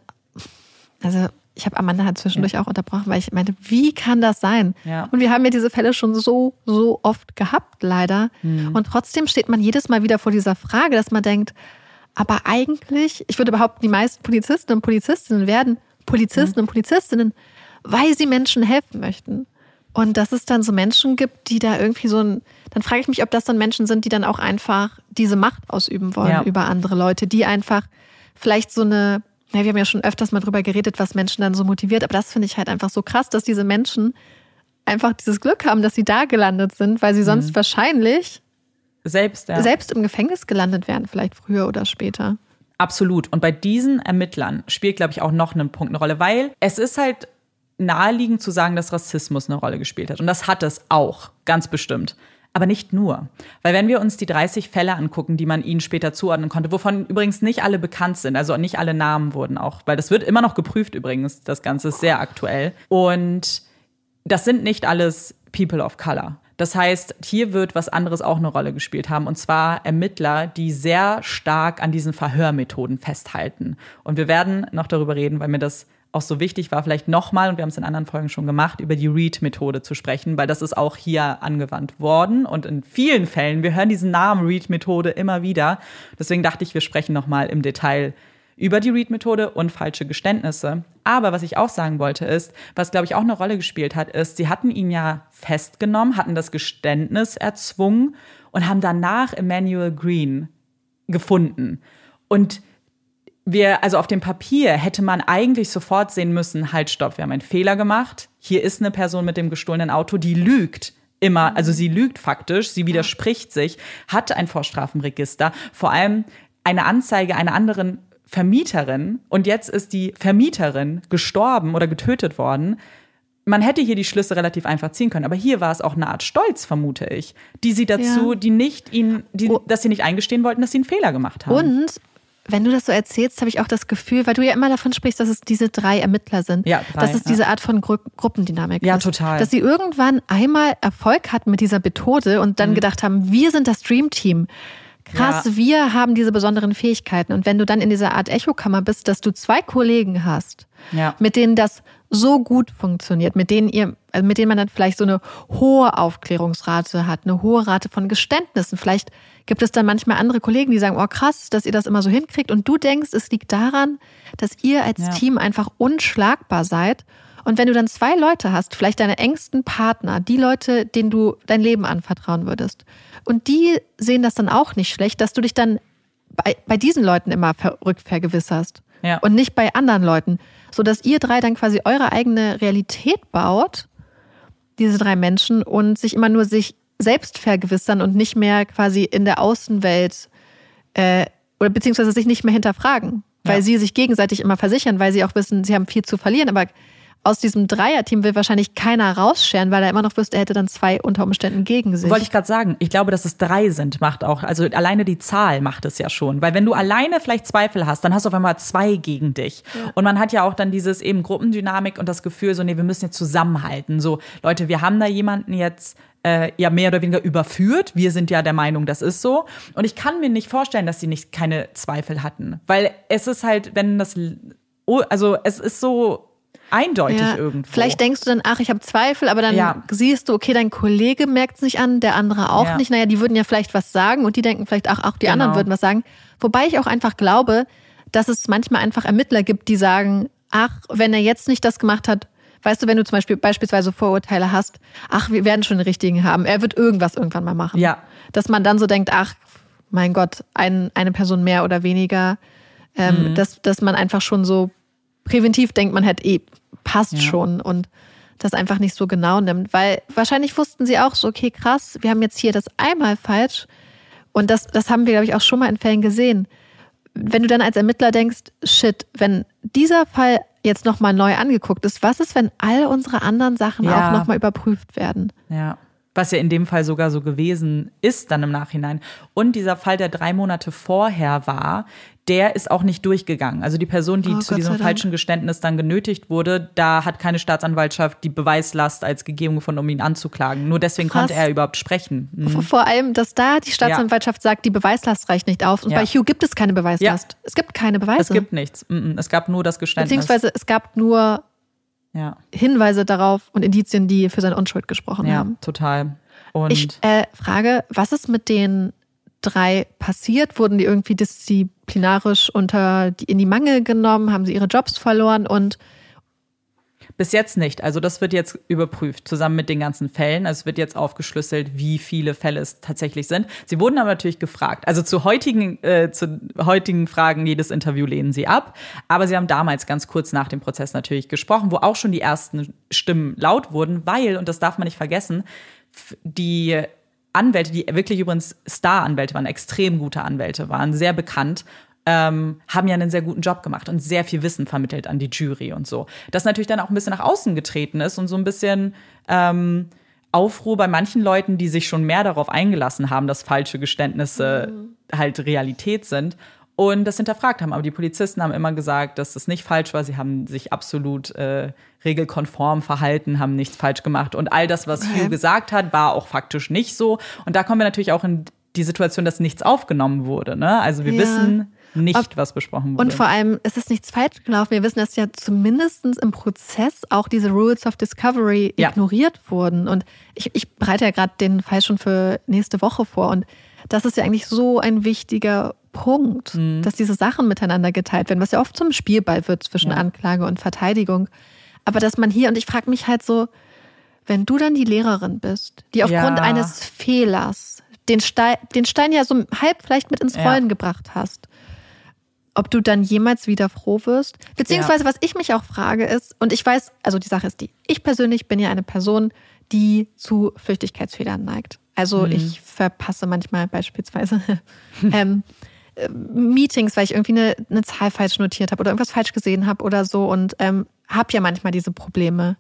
also ich habe Amanda halt zwischendurch auch unterbrochen, weil ich meinte, wie kann das sein? Ja. Und wir haben ja diese Fälle schon so, so oft gehabt, leider. Mhm. Und trotzdem steht man jedes Mal wieder vor dieser Frage, dass man denkt, aber eigentlich, ich würde behaupten, die meisten Polizisten und Polizistinnen werden Polizisten und Polizistinnen, weil sie Menschen helfen möchten. Und dass es dann so Menschen gibt, die da irgendwie so ein, dann frage ich mich, ob das dann Menschen sind, die dann auch einfach diese Macht ausüben wollen Ja. über andere Leute, die einfach vielleicht so eine, ja, wir haben ja schon öfters mal drüber geredet, was Menschen dann so motiviert, aber das finde ich halt einfach so krass, dass diese Menschen einfach dieses Glück haben, dass sie da gelandet sind, weil sie sonst wahrscheinlich Selbst, ja. selbst im Gefängnis gelandet wären, vielleicht früher oder später. Absolut. Und bei diesen Ermittlern spielt, glaube ich, auch noch ein Punkt eine Rolle, weil es ist halt naheliegend zu sagen, dass Rassismus eine Rolle gespielt hat. Und das hat es auch, ganz bestimmt. Aber nicht nur. Weil wenn wir uns die 30 Fälle angucken, die man ihnen später zuordnen konnte, wovon übrigens nicht alle bekannt sind, also nicht alle Namen wurden auch, weil das wird immer noch geprüft übrigens, das Ganze ist sehr aktuell. Und das sind nicht alles People of Color. Das heißt, hier wird was anderes auch eine Rolle gespielt haben, und zwar Ermittler, die sehr stark an diesen Verhörmethoden festhalten. Und wir werden noch darüber reden, weil mir das auch so wichtig war, vielleicht nochmal, und wir haben es in anderen Folgen schon gemacht, über die Read-Methode zu sprechen, weil das ist auch hier angewandt worden und in vielen Fällen, wir hören diesen Namen Read-Methode immer wieder. Deswegen dachte ich, wir sprechen nochmal im Detail über die Read-Methode und falsche Geständnisse. Aber was ich auch sagen wollte ist, was glaube ich auch eine Rolle gespielt hat, ist, sie hatten ihn ja festgenommen, hatten das Geständnis erzwungen und haben danach Emmanuel Green gefunden. Und wir, also auf dem Papier hätte man eigentlich sofort sehen müssen, halt, stopp, wir haben einen Fehler gemacht. Hier ist eine Person mit dem gestohlenen Auto, die lügt immer, also sie lügt faktisch, sie widerspricht sich, hat ein Vorstrafenregister, vor allem eine Anzeige einer anderen Vermieterin und jetzt ist die Vermieterin gestorben oder getötet worden. Man hätte hier die Schlüsse relativ einfach ziehen können, aber hier war es auch eine Art Stolz, vermute ich, die sie dazu, ja. die nicht ihn, die, oh. dass sie nicht eingestehen wollten, dass sie einen Fehler gemacht haben. Und wenn du das so erzählst, habe ich auch das Gefühl, weil du ja immer davon sprichst, dass es diese drei Ermittler sind. Ja, drei, dass es ja. diese Art von Gru Gruppendynamik ja, ist. Ja, total. Dass sie irgendwann einmal Erfolg hatten mit dieser Methode und dann mhm. gedacht haben, wir sind das Dream Team. Krass, ja. wir haben diese besonderen Fähigkeiten. Und wenn du dann in dieser Art Echokammer bist, dass du zwei Kollegen hast, mit denen das so gut funktioniert, mit denen ihr, äh, mit denen man dann vielleicht so eine hohe Aufklärungsrate hat, eine hohe Rate von Geständnissen. Vielleicht gibt es dann manchmal andere Kollegen, die sagen, oh krass, dass ihr das immer so hinkriegt. Und du denkst, es liegt daran, dass ihr als ja. Team einfach unschlagbar seid. Und wenn du dann zwei Leute hast, vielleicht deine engsten Partner, die Leute, denen du dein Leben anvertrauen würdest, und die sehen das dann auch nicht schlecht, dass du dich dann bei, bei diesen Leuten immer rückvergewisserst ja. und nicht bei anderen Leuten, so dass ihr drei dann quasi eure eigene Realität baut, diese drei Menschen und sich immer nur sich selbst vergewissern und nicht mehr quasi in der Außenwelt äh, oder beziehungsweise sich nicht mehr hinterfragen, weil ja. sie sich gegenseitig immer versichern, weil sie auch wissen, sie haben viel zu verlieren, aber aus diesem Dreierteam will wahrscheinlich keiner rausscheren, weil er immer noch wüsste, er hätte dann zwei unter Umständen gegen sich. Wollte ich gerade sagen. Ich glaube, dass es drei sind, macht auch. Also alleine die Zahl macht es ja schon. Weil wenn du alleine vielleicht Zweifel hast, dann hast du auf einmal zwei gegen dich. Ja. Und man hat ja auch dann dieses eben Gruppendynamik und das Gefühl, so, nee, wir müssen jetzt zusammenhalten. So, Leute, wir haben da jemanden jetzt, äh, ja mehr oder weniger überführt. Wir sind ja der Meinung, das ist so. Und ich kann mir nicht vorstellen, dass sie nicht keine Zweifel hatten. Weil es ist halt, wenn das, also es ist so eindeutig ja, irgendwo. Vielleicht denkst du dann, ach, ich habe Zweifel, aber dann ja. siehst du, okay, dein Kollege merkt es nicht an, der andere auch ja. nicht. Naja, die würden ja vielleicht was sagen und die denken vielleicht, ach, auch die genau. anderen würden was sagen. Wobei ich auch einfach glaube, dass es manchmal einfach Ermittler gibt, die sagen, ach, wenn er jetzt nicht das gemacht hat, weißt du, wenn du zum Beispiel beispielsweise Vorurteile hast, ach, wir werden schon den richtigen haben, er wird irgendwas irgendwann mal machen. Ja. Dass man dann so denkt, ach, mein Gott, ein, eine Person mehr oder weniger, ähm, mhm. dass, dass man einfach schon so präventiv denkt, man hätte eh passt ja. schon und das einfach nicht so genau nimmt. Weil wahrscheinlich wussten sie auch so, okay, krass, wir haben jetzt hier das einmal falsch. Und das, das haben wir, glaube ich, auch schon mal in Fällen gesehen. Wenn du dann als Ermittler denkst, shit, wenn dieser Fall jetzt nochmal neu angeguckt ist, was ist, wenn all unsere anderen Sachen ja. auch nochmal überprüft werden? Ja. Was ja in dem Fall sogar so gewesen ist dann im Nachhinein. Und dieser Fall, der drei Monate vorher war, der ist auch nicht durchgegangen. Also die Person, die oh, zu Gott diesem falschen Geständnis dann genötigt wurde, da hat keine Staatsanwaltschaft die Beweislast als gegeben gefunden, um ihn anzuklagen. Nur deswegen Krass. konnte er überhaupt sprechen. Mhm. Vor allem, dass da die Staatsanwaltschaft ja. sagt, die Beweislast reicht nicht auf. Und ja. bei Hugh gibt es keine Beweislast. Ja. Es gibt keine Beweise. Es gibt nichts. Mhm. Es gab nur das Geständnis. Beziehungsweise es gab nur Hinweise darauf und Indizien, die für seine Unschuld gesprochen haben. Ja, total. Und ich äh, frage, was ist mit den drei passiert? Wurden die irgendwie disziplinarisch unter die, in die Mangel genommen? Haben sie ihre Jobs verloren? Und bis jetzt nicht. Also das wird jetzt überprüft, zusammen mit den ganzen Fällen. Also es wird jetzt aufgeschlüsselt, wie viele Fälle es tatsächlich sind. Sie wurden aber natürlich gefragt. Also zu heutigen, äh, zu heutigen Fragen, jedes Interview lehnen sie ab. Aber sie haben damals ganz kurz nach dem Prozess natürlich gesprochen, wo auch schon die ersten Stimmen laut wurden, weil, und das darf man nicht vergessen, die Anwälte, die wirklich übrigens Star-Anwälte waren, extrem gute Anwälte waren, sehr bekannt, ähm, haben ja einen sehr guten Job gemacht und sehr viel Wissen vermittelt an die Jury und so. Das natürlich dann auch ein bisschen nach außen getreten ist und so ein bisschen ähm, Aufruhr bei manchen Leuten, die sich schon mehr darauf eingelassen haben, dass falsche Geständnisse mhm. halt Realität sind und das hinterfragt haben. Aber die Polizisten haben immer gesagt, dass das nicht falsch war. Sie haben sich absolut äh, regelkonform verhalten, haben nichts falsch gemacht. Und all das, was. Hugh gesagt hat, war auch faktisch nicht so. Und da kommen wir natürlich auch in die Situation, dass nichts aufgenommen wurde. Ne? Also wir ja. wissen nicht, Ob, was besprochen wurde. Und vor allem, es ist nichts falsch gelaufen. Wir wissen, dass ja zumindest im Prozess auch diese Rules of Discovery ja. ignoriert wurden. Und ich, ich bereite ja gerade den Fall schon für nächste Woche vor. Und das ist ja eigentlich so ein wichtiger Punkt, mhm. dass diese Sachen miteinander geteilt werden, was ja oft zum Spielball wird zwischen ja. Anklage und Verteidigung. Aber dass man hier, und ich frage mich halt so, wenn du dann die Lehrerin bist, die aufgrund ja. eines Fehlers den Stein, den Stein ja so halb vielleicht mit ins Rollen ja. gebracht hast, ob du dann jemals wieder froh wirst. Beziehungsweise, ja. was ich mich auch frage, ist, und ich weiß, also die Sache ist die, ich persönlich bin ja eine Person, die zu Flüchtigkeitsfehlern neigt. Also mhm. ich verpasse manchmal beispielsweise *laughs* ähm, äh, Meetings, weil ich irgendwie eine, eine Zahl falsch notiert habe oder irgendwas falsch gesehen habe oder so und ähm, habe ja manchmal diese Probleme.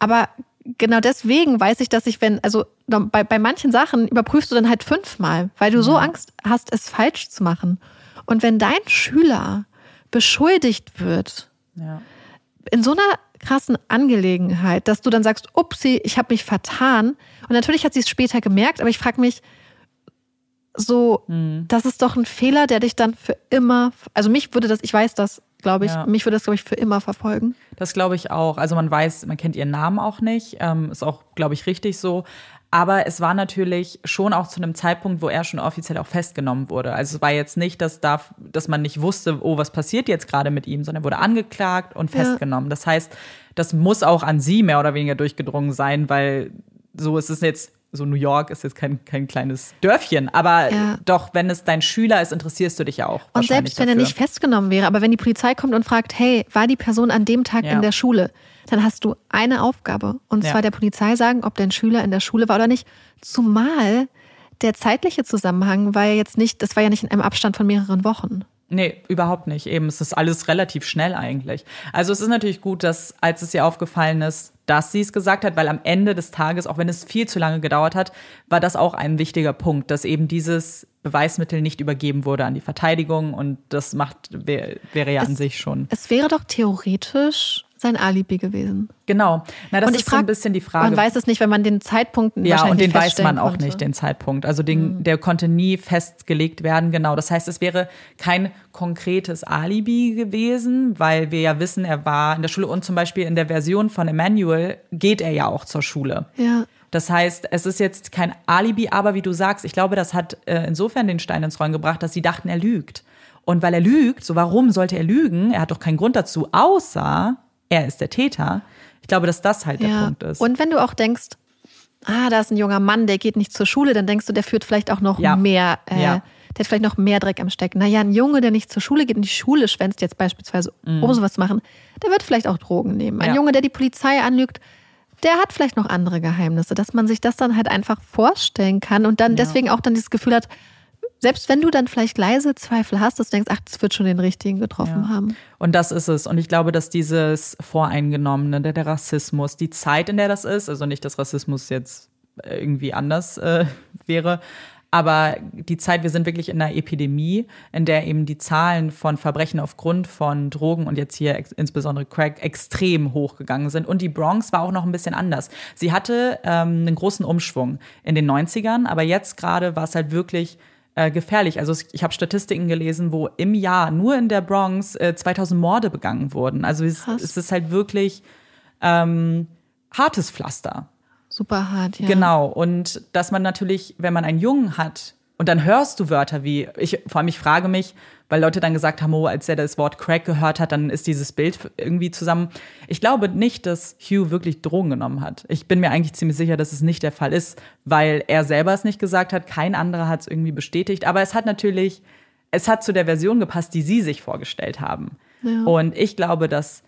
Aber genau deswegen weiß ich, dass ich, wenn, also bei, bei manchen Sachen überprüfst du dann halt fünfmal, weil du so Angst hast, es falsch zu machen. Und wenn dein Schüler beschuldigt wird, ja. in so einer krassen Angelegenheit, dass du dann sagst, upsi, ich habe mich vertan. Und natürlich hat sie es später gemerkt, aber ich frage mich, so, mhm. das ist doch ein Fehler, der dich dann für immer, also mich würde das, ich weiß das, glaube ich, ja. mich würde das, glaube ich, für immer verfolgen. Das glaube ich auch. Also man weiß, man kennt ihren Namen auch nicht, ähm, ist auch, glaube ich, richtig so. Aber es war natürlich schon auch zu einem Zeitpunkt, wo er schon offiziell auch festgenommen wurde. Also es war jetzt nicht, dass, da, dass man nicht wusste, oh, was passiert jetzt gerade mit ihm, sondern er wurde angeklagt und festgenommen. Ja. Das heißt, das muss auch an sie mehr oder weniger durchgedrungen sein, weil so ist es jetzt so New York ist jetzt kein, kein kleines Dörfchen, aber ja. doch, wenn es dein Schüler ist, interessierst du dich ja auch. Und selbst wenn dafür. er nicht festgenommen wäre, aber wenn die Polizei kommt und fragt, hey, war die Person an dem Tag ja. in der Schule, dann hast du eine Aufgabe. Und zwar ja. der Polizei sagen, ob dein Schüler in der Schule war oder nicht. Zumal der zeitliche Zusammenhang war ja jetzt nicht, das war ja nicht in einem Abstand von mehreren Wochen. Nee, überhaupt nicht. Eben, es ist alles relativ schnell eigentlich. Also es ist natürlich gut, dass, als es ihr aufgefallen ist, dass sie es gesagt hat, weil am Ende des Tages, auch wenn es viel zu lange gedauert hat, war das auch ein wichtiger Punkt, dass eben dieses Beweismittel nicht übergeben wurde an die Verteidigung und das macht, wäre ja es, an sich schon. Es wäre doch theoretisch sein Alibi gewesen. Genau. Na, das und ich ist frag, so ein bisschen die Frage. Man weiß es nicht, wenn man den Zeitpunkt Ja, und den weiß man auch konnte. nicht, den Zeitpunkt. Also den, mhm. der konnte nie festgelegt werden, genau. Das heißt, es wäre kein konkretes Alibi gewesen, weil wir ja wissen, er war in der Schule und zum Beispiel in der Version von Emmanuel geht er ja auch zur Schule. Ja. Das heißt, es ist jetzt kein Alibi, aber wie du sagst, ich glaube, das hat äh, insofern den Stein ins Rollen gebracht, dass sie dachten, er lügt. Und weil er lügt, so warum sollte er lügen? Er hat doch keinen Grund dazu, außer er ist der Täter. Ich glaube, dass das halt ja. der Punkt ist. Und wenn du auch denkst, ah, da ist ein junger Mann, der geht nicht zur Schule, dann denkst du, der führt vielleicht auch noch ja. mehr, äh, ja. der hat vielleicht noch mehr Dreck am Stecken. Naja, ein Junge, der nicht zur Schule geht und die Schule schwänzt jetzt beispielsweise, mhm. um sowas zu machen, der wird vielleicht auch Drogen nehmen. Ein Junge, der die Polizei anlügt, der hat vielleicht noch andere Geheimnisse, dass man sich das dann halt einfach vorstellen kann und dann deswegen auch dann dieses Gefühl hat, selbst wenn du dann vielleicht leise Zweifel hast, dass du denkst, ach, das wird schon den richtigen getroffen ja. haben. Und das ist es. Und ich glaube, dass dieses Voreingenommene, der, der Rassismus, die Zeit, in der das ist, also nicht, dass Rassismus jetzt irgendwie anders äh, *laughs* wäre, aber die Zeit, wir sind wirklich in einer Epidemie, in der eben die Zahlen von Verbrechen aufgrund von Drogen und jetzt hier insbesondere Crack extrem hochgegangen sind. Und die Bronx war auch noch ein bisschen anders. Sie hatte ähm, einen großen Umschwung in den 90ern, aber jetzt gerade war es halt wirklich äh, gefährlich. Also ich habe Statistiken gelesen, wo im Jahr nur in der Bronx äh, 2000 Morde begangen wurden. Also es, es ist halt wirklich ähm, hartes Pflaster. Super hart, ja. Genau. Und dass man natürlich, wenn man einen Jungen hat, und dann hörst du Wörter wie, ich, vor allem ich frage mich, weil Leute dann gesagt haben, oh, als er das Wort Crack gehört hat, dann ist dieses Bild irgendwie zusammen. Ich glaube nicht, dass Hugh wirklich Drogen genommen hat. Ich bin mir eigentlich ziemlich sicher, dass es nicht der Fall ist, weil er selber es nicht gesagt hat, kein anderer hat es irgendwie bestätigt. Aber es hat natürlich, es hat zu der Version gepasst, die sie sich vorgestellt haben. Ja. Und ich glaube, dass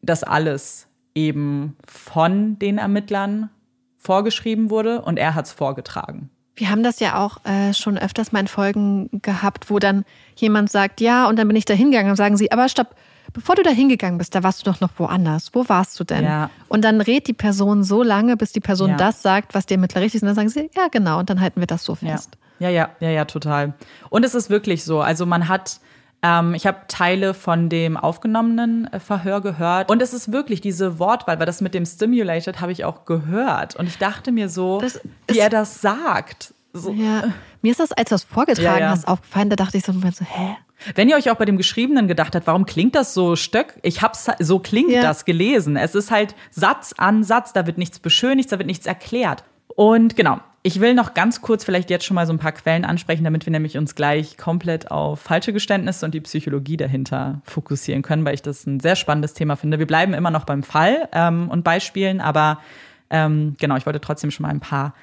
das alles eben von den Ermittlern vorgeschrieben wurde und er hat es vorgetragen. Wir haben das ja auch äh, schon öfters mal in Folgen gehabt, wo dann jemand sagt, ja, und dann bin ich da hingegangen und sagen sie, aber stopp, bevor du da hingegangen bist, da warst du doch noch woanders. Wo warst du denn? Ja. Und dann redet die Person so lange, bis die Person Ja. das sagt, was dir mittlerweile richtig ist. Und dann sagen sie, ja, genau. Und dann halten wir das so Ja. fest. ja, ja, ja, ja, total. Und es ist wirklich so. Also man hat, ähm, ich habe Teile von dem aufgenommenen äh, Verhör gehört. Und es ist wirklich diese Wortwahl, weil das mit dem Stimulated habe ich auch gehört. Und ich dachte mir so, Das wie er das sagt. So, Ja. Mir ist das, als du das vorgetragen Ja, ja. hast, aufgefallen. Da dachte ich so, so hä? Wenn ihr euch auch bei dem Geschriebenen gedacht habt, warum klingt das so stöck? Ich hab's, so klingt Ja. das gelesen. Es ist halt Satz an Satz, da wird nichts beschönigt, da wird nichts erklärt. Und genau, ich will noch ganz kurz vielleicht jetzt schon mal so ein paar Quellen ansprechen, damit wir nämlich uns gleich komplett auf falsche Geständnisse und die Psychologie dahinter fokussieren können, weil ich das ein sehr spannendes Thema finde. Wir bleiben immer noch beim Fall ähm, und Beispielen, aber ähm, genau, ich wollte trotzdem schon mal ein paar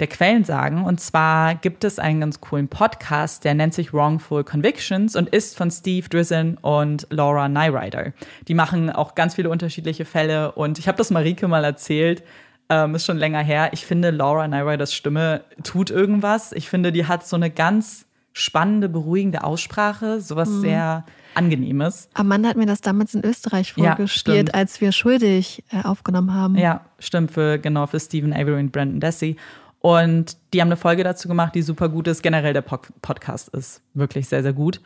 der Quellen sagen. Und zwar gibt es einen ganz coolen Podcast, der nennt sich Wrongful Convictions und ist von Steve Drizzen und Laura Nyrider. Die machen auch ganz viele unterschiedliche Fälle und ich habe das Marike mal erzählt. Ähm, ist schon länger her. Ich finde, Laura Nyriders Stimme tut irgendwas. Ich finde, die hat so eine ganz spannende, beruhigende Aussprache, sowas sehr Angenehmes. Amanda hat mir das damals in Österreich Ja, vorgespielt, stimmt. als wir schuldig äh, aufgenommen haben. Ja, stimmt, für, genau, für Stephen Avery und Brandon Dessy. Und die haben eine Folge dazu gemacht, die super gut ist. Generell der Pod Podcast ist wirklich sehr, sehr gut.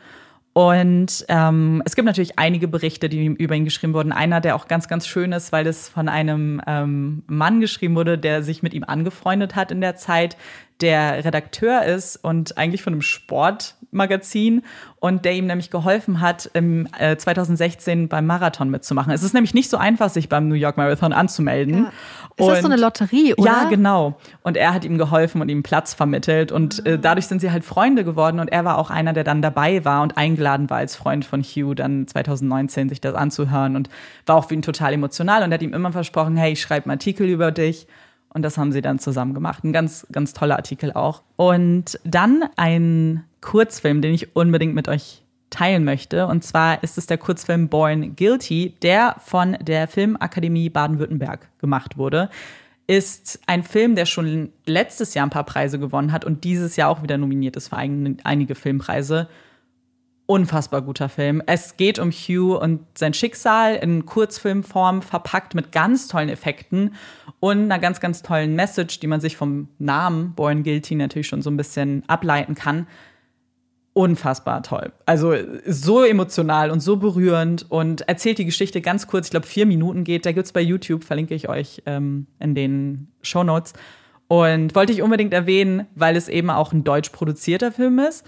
Und ähm, es gibt natürlich einige Berichte, die über ihn geschrieben wurden. Einer, der auch ganz, ganz schön ist, weil es von einem ähm, Mann geschrieben wurde, der sich mit ihm angefreundet hat in der Zeit, der Redakteur ist und eigentlich von einem Sportmagazin und der ihm nämlich geholfen hat, im äh, 2016 beim Marathon mitzumachen. Es ist nämlich nicht so einfach, sich beim New York Marathon anzumelden. Ist das so Und- eine Lotterie, oder? ja, genau. Und er hat ihm geholfen und ihm Platz vermittelt. Und äh, dadurch sind sie halt Freunde geworden. Und er war auch einer, der dann dabei war und eingeladen war als Freund von Hugh, dann 2019 sich das anzuhören. Und war auch für ihn total emotional. Und hat ihm immer versprochen, hey, ich schreibe einen Artikel über dich. Und das haben sie dann zusammen gemacht. Ein ganz, ganz toller Artikel auch. Und dann ein Kurzfilm, den ich unbedingt mit euch teilen möchte. Und zwar ist es der Kurzfilm Born Guilty, der von der Filmakademie Baden-Württemberg gemacht wurde. Ist ein Film, der schon letztes Jahr ein paar Preise gewonnen hat und dieses Jahr auch wieder nominiert ist für ein- einige Filmpreise. Unfassbar guter Film. Es geht um Hugh und sein Schicksal in Kurzfilmform verpackt mit ganz tollen Effekten und einer ganz, ganz tollen Message, die man sich vom Namen Born Guilty natürlich schon so ein bisschen ableiten kann. Unfassbar toll. Also so emotional und so berührend und erzählt die Geschichte ganz kurz. Ich glaube, vier Minuten geht. Da gibt's bei YouTube, verlinke ich euch ähm, in den Show Notes. Und wollte ich unbedingt erwähnen, weil es eben auch ein deutsch produzierter Film ist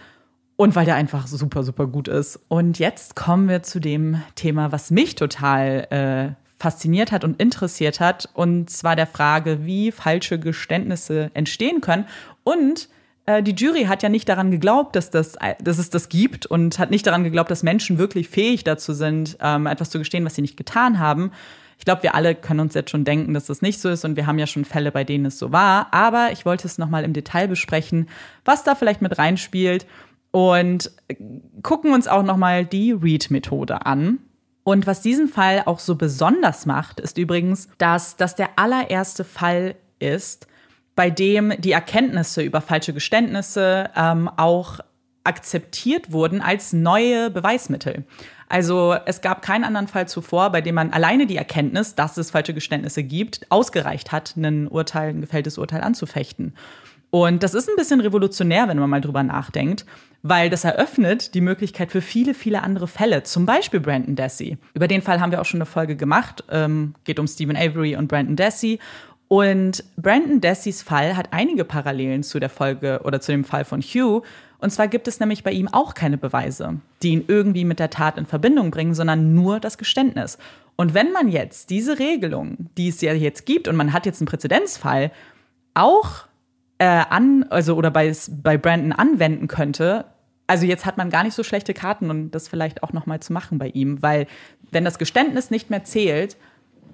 und weil der einfach super, super gut ist. Und jetzt kommen wir zu dem Thema, was mich total äh, fasziniert hat und interessiert hat. Und zwar der Frage, wie falsche Geständnisse entstehen können. Und die Jury hat ja nicht daran geglaubt, dass, das, dass es das gibt und hat nicht daran geglaubt, dass Menschen wirklich fähig dazu sind, ähm, etwas zu gestehen, was sie nicht getan haben. Ich glaube, wir alle können uns jetzt schon denken, dass das nicht so ist und wir haben ja schon Fälle, bei denen es so war. Aber ich wollte es nochmal im Detail besprechen, was da vielleicht mit reinspielt und äh, gucken uns auch nochmal die Read-Methode an. Und was diesen Fall auch so besonders macht, ist übrigens, dass das der allererste Fall ist, bei dem die Erkenntnisse über falsche Geständnisse ähm, auch akzeptiert wurden als neue Beweismittel. Also es gab keinen anderen Fall zuvor, bei dem man alleine die Erkenntnis, dass es falsche Geständnisse gibt, ausgereicht hat, ein Urteil, ein gefälltes Urteil anzufechten. Und das ist ein bisschen revolutionär, wenn man mal drüber nachdenkt, weil das eröffnet die Möglichkeit für viele, viele andere Fälle, zum Beispiel Brandon Dassey. Über den Fall haben wir auch schon eine Folge gemacht, ähm, geht um Stephen Avery und Brandon Dassey. Und Brandon Dasseys Fall hat einige Parallelen zu der Folge oder zu dem Fall von Hugh. Und zwar gibt es nämlich bei ihm auch keine Beweise, die ihn irgendwie mit der Tat in Verbindung bringen, sondern nur das Geständnis. Und wenn man jetzt diese Regelung, die es ja jetzt gibt, und man hat jetzt einen Präzedenzfall, auch äh, an, also oder bei, bei Brandon anwenden könnte, also jetzt hat man gar nicht so schlechte Karten und das vielleicht auch noch mal zu machen bei ihm, weil wenn das Geständnis nicht mehr zählt,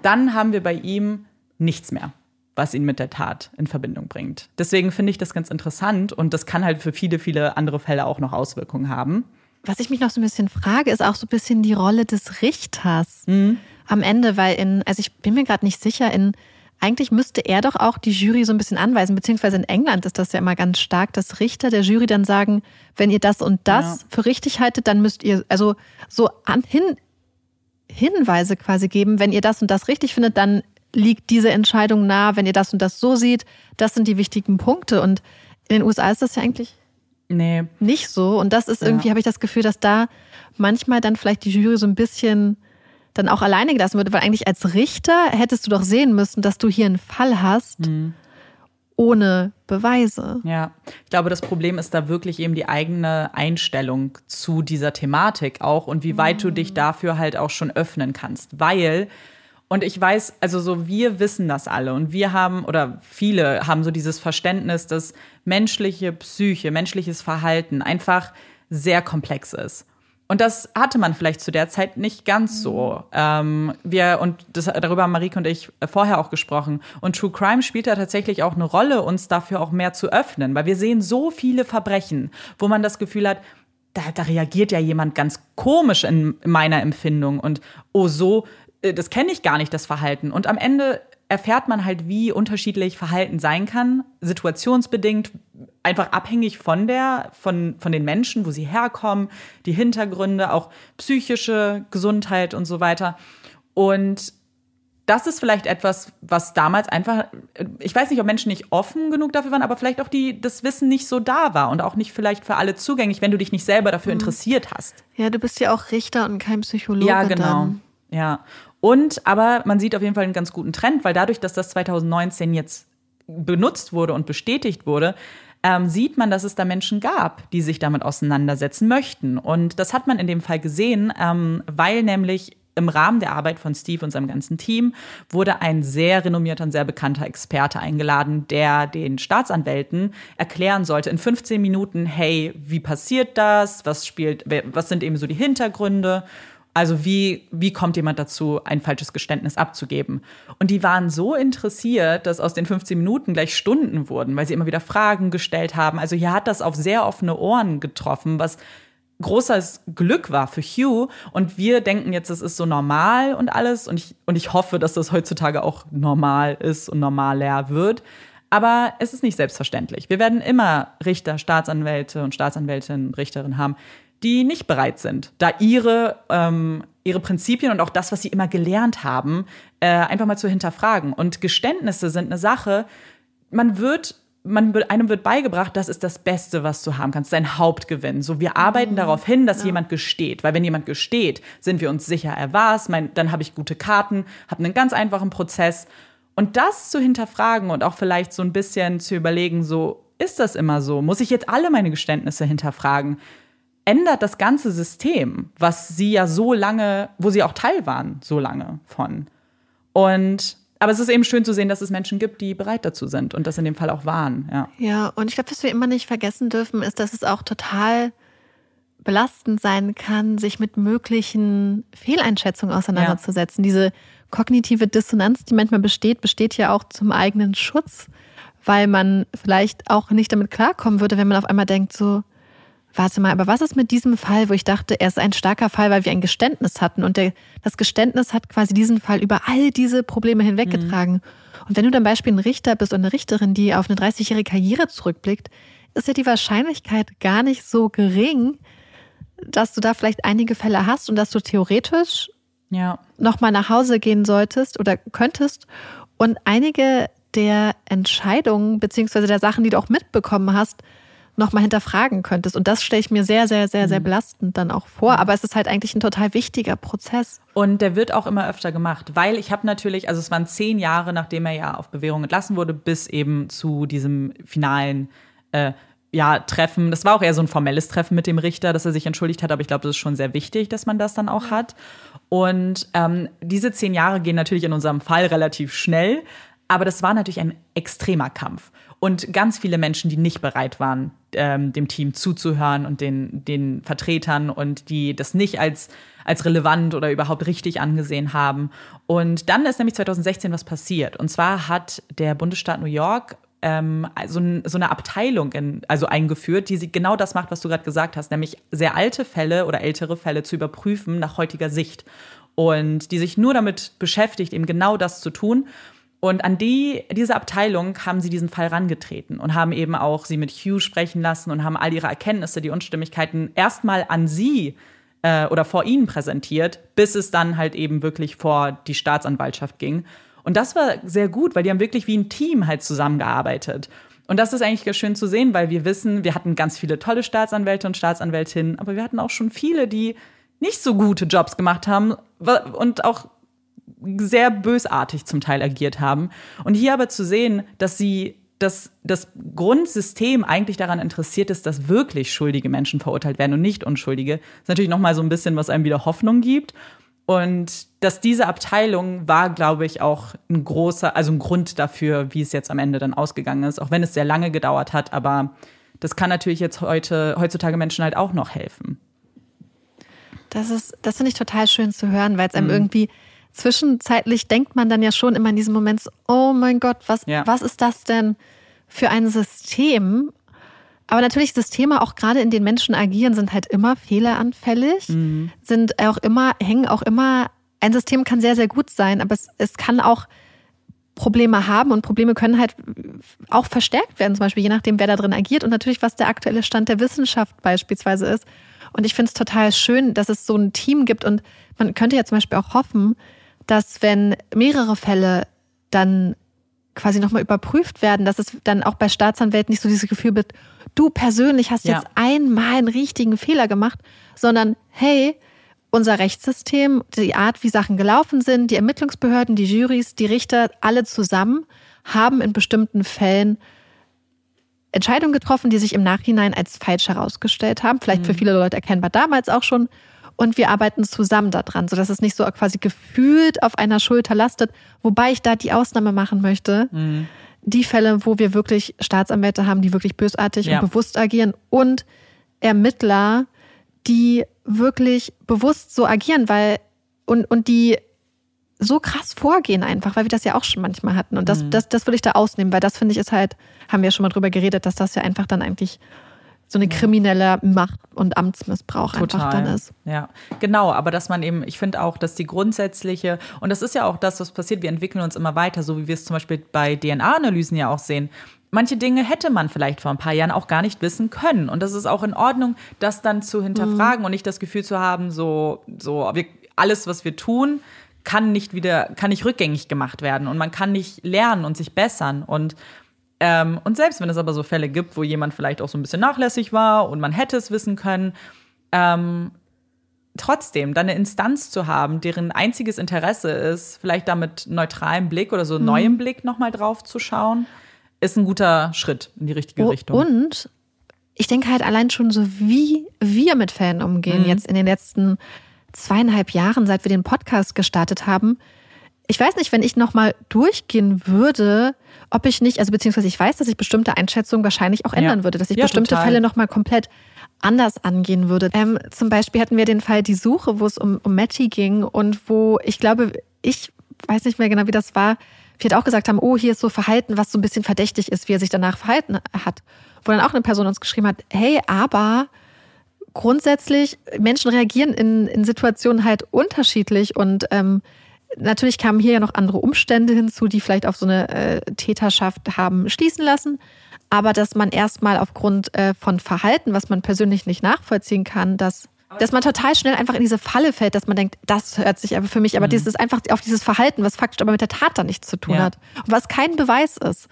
dann haben wir bei ihm nichts mehr, was ihn mit der Tat in Verbindung bringt. Deswegen finde ich das ganz interessant und das kann halt für viele, viele andere Fälle auch noch Auswirkungen haben. Was ich mich noch so ein bisschen frage, ist auch so ein bisschen die Rolle des Richters Mhm. am Ende, weil in, also ich bin mir gerade nicht sicher, in eigentlich müsste er doch auch die Jury so ein bisschen anweisen, beziehungsweise in England ist das ja immer ganz stark, dass Richter der Jury dann sagen, wenn ihr das und das Ja. für richtig haltet, dann müsst ihr, also so an, hin, Hinweise quasi geben, wenn ihr das und das richtig findet, dann liegt diese Entscheidung nah, wenn ihr das und das so seht, das sind die wichtigen Punkte. Und in den USA ist das ja eigentlich nee. nicht so. Und das ist irgendwie, ja. habe ich das Gefühl, dass da manchmal dann vielleicht die Jury so ein bisschen dann auch alleine gelassen wird, weil eigentlich als Richter hättest du doch sehen müssen, dass du hier einen Fall hast. Mhm ohne Beweise. Ja, ich glaube, das Problem ist da wirklich eben die eigene Einstellung zu dieser Thematik auch und wie weit du dich dafür halt auch schon öffnen kannst. Weil, und ich weiß, also so, wir wissen das alle und wir haben, oder viele haben so dieses Verständnis, dass menschliche Psyche, menschliches Verhalten einfach sehr komplex ist. Und das hatte man vielleicht zu der Zeit nicht ganz so. Ähm, wir, und das, darüber haben Marike und ich vorher auch gesprochen. Und True Crime spielt da tatsächlich auch eine Rolle, uns dafür auch mehr zu öffnen, weil wir sehen so viele Verbrechen, wo man das Gefühl hat, da, da reagiert ja jemand ganz komisch in meiner Empfindung und oh so, das kenne ich gar nicht, das Verhalten. Und am Ende erfährt man halt, wie unterschiedlich Verhalten sein kann, situationsbedingt, einfach abhängig von der, von, von den Menschen, wo sie herkommen, die Hintergründe, auch psychische Gesundheit und so weiter. Und das ist vielleicht etwas, was damals einfach, ich weiß nicht, ob Menschen nicht offen genug dafür waren, aber vielleicht auch die, das Wissen nicht so da war und auch nicht vielleicht für alle zugänglich, wenn du dich nicht selber dafür mhm. interessiert hast. Ja, du bist ja auch Richter und kein Psychologe. Ja, genau. Dann. Ja. Und aber man sieht auf jeden Fall einen ganz guten Trend, weil dadurch, dass das 2019 jetzt benutzt wurde und bestätigt wurde, ähm, sieht man, dass es da Menschen gab, die sich damit auseinandersetzen möchten. Und das hat man in dem Fall gesehen, ähm, weil nämlich im Rahmen der Arbeit von Steve und seinem ganzen Team wurde ein sehr renommierter und sehr bekannter Experte eingeladen, der den Staatsanwälten erklären sollte in 15 Minuten, hey, wie passiert das? Was spielt, was sind eben so die Hintergründe? Also wie, wie kommt jemand dazu, ein falsches Geständnis abzugeben? Und die waren so interessiert, dass aus den 15 Minuten gleich Stunden wurden, weil sie immer wieder Fragen gestellt haben. Also hier hat das auf sehr offene Ohren getroffen, was großes Glück war für Hugh. Und wir denken jetzt, es ist so normal und alles. Und ich, und ich hoffe, dass das heutzutage auch normal ist und normaler wird. Aber es ist nicht selbstverständlich. Wir werden immer Richter, Staatsanwälte und Staatsanwältinnen, Richterinnen haben, die nicht bereit sind, da ihre, ähm, ihre Prinzipien und auch das, was sie immer gelernt haben, äh, einfach mal zu hinterfragen. Und Geständnisse sind eine Sache, man wird man, einem wird beigebracht, das ist das Beste, was du haben kannst, dein Hauptgewinn. So, wir arbeiten mhm. darauf hin, dass ja. jemand gesteht. Weil wenn jemand gesteht, sind wir uns sicher, er war es, dann habe ich gute Karten, habe einen ganz einfachen Prozess. Und das zu hinterfragen und auch vielleicht so ein bisschen zu überlegen, so, ist das immer so? Muss ich jetzt alle meine Geständnisse hinterfragen? Ändert das ganze System, was sie ja so lange, wo sie auch Teil waren, so lange von. Und aber es ist eben schön zu sehen, dass es Menschen gibt, die bereit dazu sind und das in dem Fall auch waren. Ja, ja und ich glaube, was wir immer nicht vergessen dürfen, ist, dass es auch total belastend sein kann, sich mit möglichen Fehleinschätzungen auseinanderzusetzen. Ja. Diese kognitive Dissonanz, die manchmal besteht, besteht ja auch zum eigenen Schutz, weil man vielleicht auch nicht damit klarkommen würde, wenn man auf einmal denkt, so, Warte mal, aber was ist mit diesem Fall, wo ich dachte, er ist ein starker Fall, weil wir ein Geständnis hatten und der, das Geständnis hat quasi diesen Fall über all diese Probleme hinweggetragen. Mhm. Und wenn du dann Beispiel ein Richter bist und eine Richterin, die auf eine 30-jährige Karriere zurückblickt, ist ja die Wahrscheinlichkeit gar nicht so gering, dass du da vielleicht einige Fälle hast und dass du theoretisch ja. nochmal nach Hause gehen solltest oder könntest und einige der Entscheidungen beziehungsweise der Sachen, die du auch mitbekommen hast, nochmal hinterfragen könntest. Und das stelle ich mir sehr, sehr, sehr, sehr mhm. belastend dann auch vor. Aber es ist halt eigentlich ein total wichtiger Prozess. Und der wird auch immer öfter gemacht, weil ich habe natürlich, also es waren zehn Jahre, nachdem er ja auf Bewährung entlassen wurde, bis eben zu diesem finalen äh, ja, Treffen. Das war auch eher so ein formelles Treffen mit dem Richter, dass er sich entschuldigt hat, aber ich glaube, das ist schon sehr wichtig, dass man das dann auch hat. Und ähm, diese zehn Jahre gehen natürlich in unserem Fall relativ schnell, aber das war natürlich ein extremer Kampf. Und ganz viele Menschen, die nicht bereit waren, ähm, dem Team zuzuhören und den, den Vertretern und die das nicht als, als relevant oder überhaupt richtig angesehen haben. Und dann ist nämlich 2016 was passiert. Und zwar hat der Bundesstaat New York ähm, so, so, eine Abteilung in, also eingeführt, die sie genau das macht, was du gerade gesagt hast, nämlich sehr alte Fälle oder ältere Fälle zu überprüfen nach heutiger Sicht. Und die sich nur damit beschäftigt, eben genau das zu tun. Und an die, diese Abteilung haben sie diesen Fall rangetreten und haben eben auch sie mit Hugh sprechen lassen und haben all ihre Erkenntnisse, die Unstimmigkeiten erstmal an sie äh, oder vor ihnen präsentiert, bis es dann halt eben wirklich vor die Staatsanwaltschaft ging. Und das war sehr gut, weil die haben wirklich wie ein Team halt zusammengearbeitet. Und das ist eigentlich schön zu sehen, weil wir wissen, wir hatten ganz viele tolle Staatsanwälte und Staatsanwältinnen, aber wir hatten auch schon viele, die nicht so gute Jobs gemacht haben und auch sehr bösartig zum Teil agiert haben. Und hier aber zu sehen, dass sie dass das Grundsystem eigentlich daran interessiert ist, dass wirklich schuldige Menschen verurteilt werden und nicht unschuldige, ist natürlich noch mal so ein bisschen, was einem wieder Hoffnung gibt. Und dass diese Abteilung war, glaube ich, auch ein großer, also ein Grund dafür, wie es jetzt am Ende dann ausgegangen ist, auch wenn es sehr lange gedauert hat. Aber das kann natürlich jetzt heute, heutzutage Menschen halt auch noch helfen. Das ist, das finde ich total schön zu hören, weil es einem mhm. irgendwie zwischenzeitlich denkt man dann ja schon immer in diesem Moment, so, oh mein Gott, was, ja. was ist das denn für ein System? Aber natürlich Systeme, auch gerade in denen Menschen agieren, sind halt immer fehleranfällig, mhm. sind auch immer, hängen auch immer, ein System kann sehr, sehr gut sein, aber es, es kann auch Probleme haben und Probleme können halt auch verstärkt werden, zum Beispiel je nachdem, wer da drin agiert und natürlich, was der aktuelle Stand der Wissenschaft beispielsweise ist. Und ich finde es total schön, dass es so ein Team gibt und man könnte ja zum Beispiel auch hoffen, dass wenn mehrere Fälle dann quasi nochmal überprüft werden, dass es dann auch bei Staatsanwälten nicht so dieses Gefühl wird, du persönlich hast ja. jetzt einmal einen richtigen Fehler gemacht, sondern hey, unser Rechtssystem, die Art, wie Sachen gelaufen sind, die Ermittlungsbehörden, die Jurys, die Richter, alle zusammen haben in bestimmten Fällen Entscheidungen getroffen, die sich im Nachhinein als falsch herausgestellt haben. Vielleicht mhm. für viele Leute erkennbar damals auch schon und wir arbeiten zusammen daran, sodass es nicht so quasi gefühlt auf einer Schulter lastet. Wobei ich da die Ausnahme machen möchte. Mhm. Die Fälle, wo wir wirklich Staatsanwälte haben, die wirklich bösartig ja. und bewusst agieren und Ermittler, die wirklich bewusst so agieren, weil und, und die so krass vorgehen einfach, weil wir das ja auch schon manchmal hatten. Und das, mhm. das, das würde ich da ausnehmen, weil das finde ich ist halt, haben wir schon mal drüber geredet, dass das ja einfach dann eigentlich so eine kriminelle Macht- und Amtsmissbrauch Total. einfach dann ist. Ja, genau. Aber dass man eben, ich finde auch, dass die grundsätzliche, und das ist ja auch das, was passiert, wir entwickeln uns immer weiter, so wie wir es zum Beispiel bei DNA-Analysen ja auch sehen. Manche Dinge hätte man vielleicht vor ein paar Jahren auch gar nicht wissen können. Und das ist auch in Ordnung, das dann zu hinterfragen mhm. und nicht das Gefühl zu haben, so, so wir, alles, was wir tun, kann nicht wieder, kann nicht rückgängig gemacht werden und man kann nicht lernen und sich bessern. Und ähm, und selbst wenn es aber so Fälle gibt, wo jemand vielleicht auch so ein bisschen nachlässig war und man hätte es wissen können, ähm, trotzdem dann eine Instanz zu haben, deren einziges Interesse ist, vielleicht da mit neutralem Blick oder so mhm. neuem Blick nochmal drauf zu schauen, ist ein guter Schritt in die richtige oh, Richtung. Und ich denke halt allein schon so, wie wir mit Fällen umgehen, mhm. jetzt in den letzten zweieinhalb Jahren, seit wir den Podcast gestartet haben. Ich weiß nicht, wenn ich nochmal durchgehen würde, ob ich nicht, also beziehungsweise ich weiß, dass ich bestimmte Einschätzungen wahrscheinlich auch ändern ja. würde, dass ich ja, bestimmte total. Fälle nochmal komplett anders angehen würde. Ähm, zum Beispiel hatten wir den Fall Die Suche, wo es um, um Matty ging und wo ich glaube, ich weiß nicht mehr genau, wie das war, wir auch gesagt haben, oh, hier ist so Verhalten, was so ein bisschen verdächtig ist, wie er sich danach verhalten hat. Wo dann auch eine Person uns geschrieben hat, hey, aber grundsätzlich, Menschen reagieren in, in Situationen halt unterschiedlich und ähm, Natürlich kamen hier ja noch andere Umstände hinzu, die vielleicht auf so eine äh, Täterschaft haben schließen lassen. Aber dass man erstmal aufgrund äh, von Verhalten, was man persönlich nicht nachvollziehen kann, dass, dass man total schnell einfach in diese Falle fällt, dass man denkt, das hört sich aber für mich, aber mhm. dieses einfach auf dieses Verhalten, was faktisch aber mit der Tat dann nichts zu tun ja. hat und was kein Beweis ist.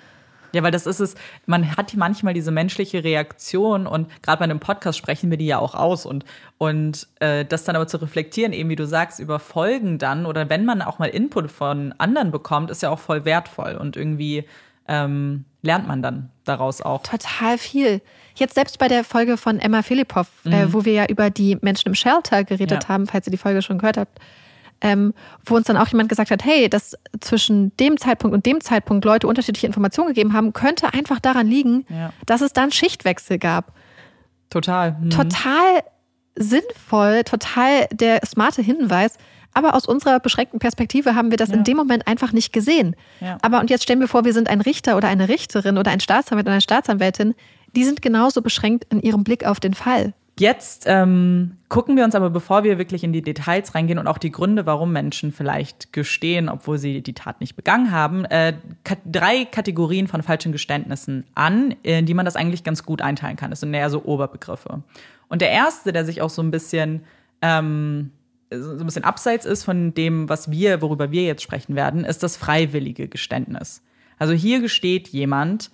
Ja, weil das ist es, man hat manchmal diese menschliche Reaktion und gerade bei einem Podcast sprechen wir die ja auch aus und, und äh, das dann aber zu reflektieren, eben wie du sagst, über Folgen dann oder wenn man auch mal Input von anderen bekommt, ist ja auch voll wertvoll und irgendwie ähm, lernt man dann daraus auch. Total viel. Jetzt selbst bei der Folge von Emma Filipov, äh, mhm. äh, wo wir ja über die Menschen im Shelter geredet ja. haben, falls ihr die Folge schon gehört habt, ähm, wo uns dann auch jemand gesagt hat, hey, dass zwischen dem Zeitpunkt und dem Zeitpunkt Leute unterschiedliche Informationen gegeben haben, könnte einfach daran liegen, ja. dass es dann Schichtwechsel gab. Total. Mhm. Total sinnvoll, total der smarte Hinweis. Aber aus unserer beschränkten Perspektive haben wir das ja. in dem Moment einfach nicht gesehen. Ja. Aber und jetzt stellen wir vor, wir sind ein Richter oder eine Richterin oder ein Staatsanwalt oder eine Staatsanwältin. Die sind genauso beschränkt in ihrem Blick auf den Fall. Jetzt ähm, gucken wir uns aber, bevor wir wirklich in die Details reingehen und auch die Gründe, warum Menschen vielleicht gestehen, obwohl sie die Tat nicht begangen haben, äh, drei Kategorien von falschen Geständnissen an, in die man das eigentlich ganz gut einteilen kann. Das sind eher so Oberbegriffe. Und der erste, der sich auch so ein bisschen ähm, so ein bisschen abseits ist von dem, was wir, worüber wir jetzt sprechen werden, ist das freiwillige Geständnis. Also hier gesteht jemand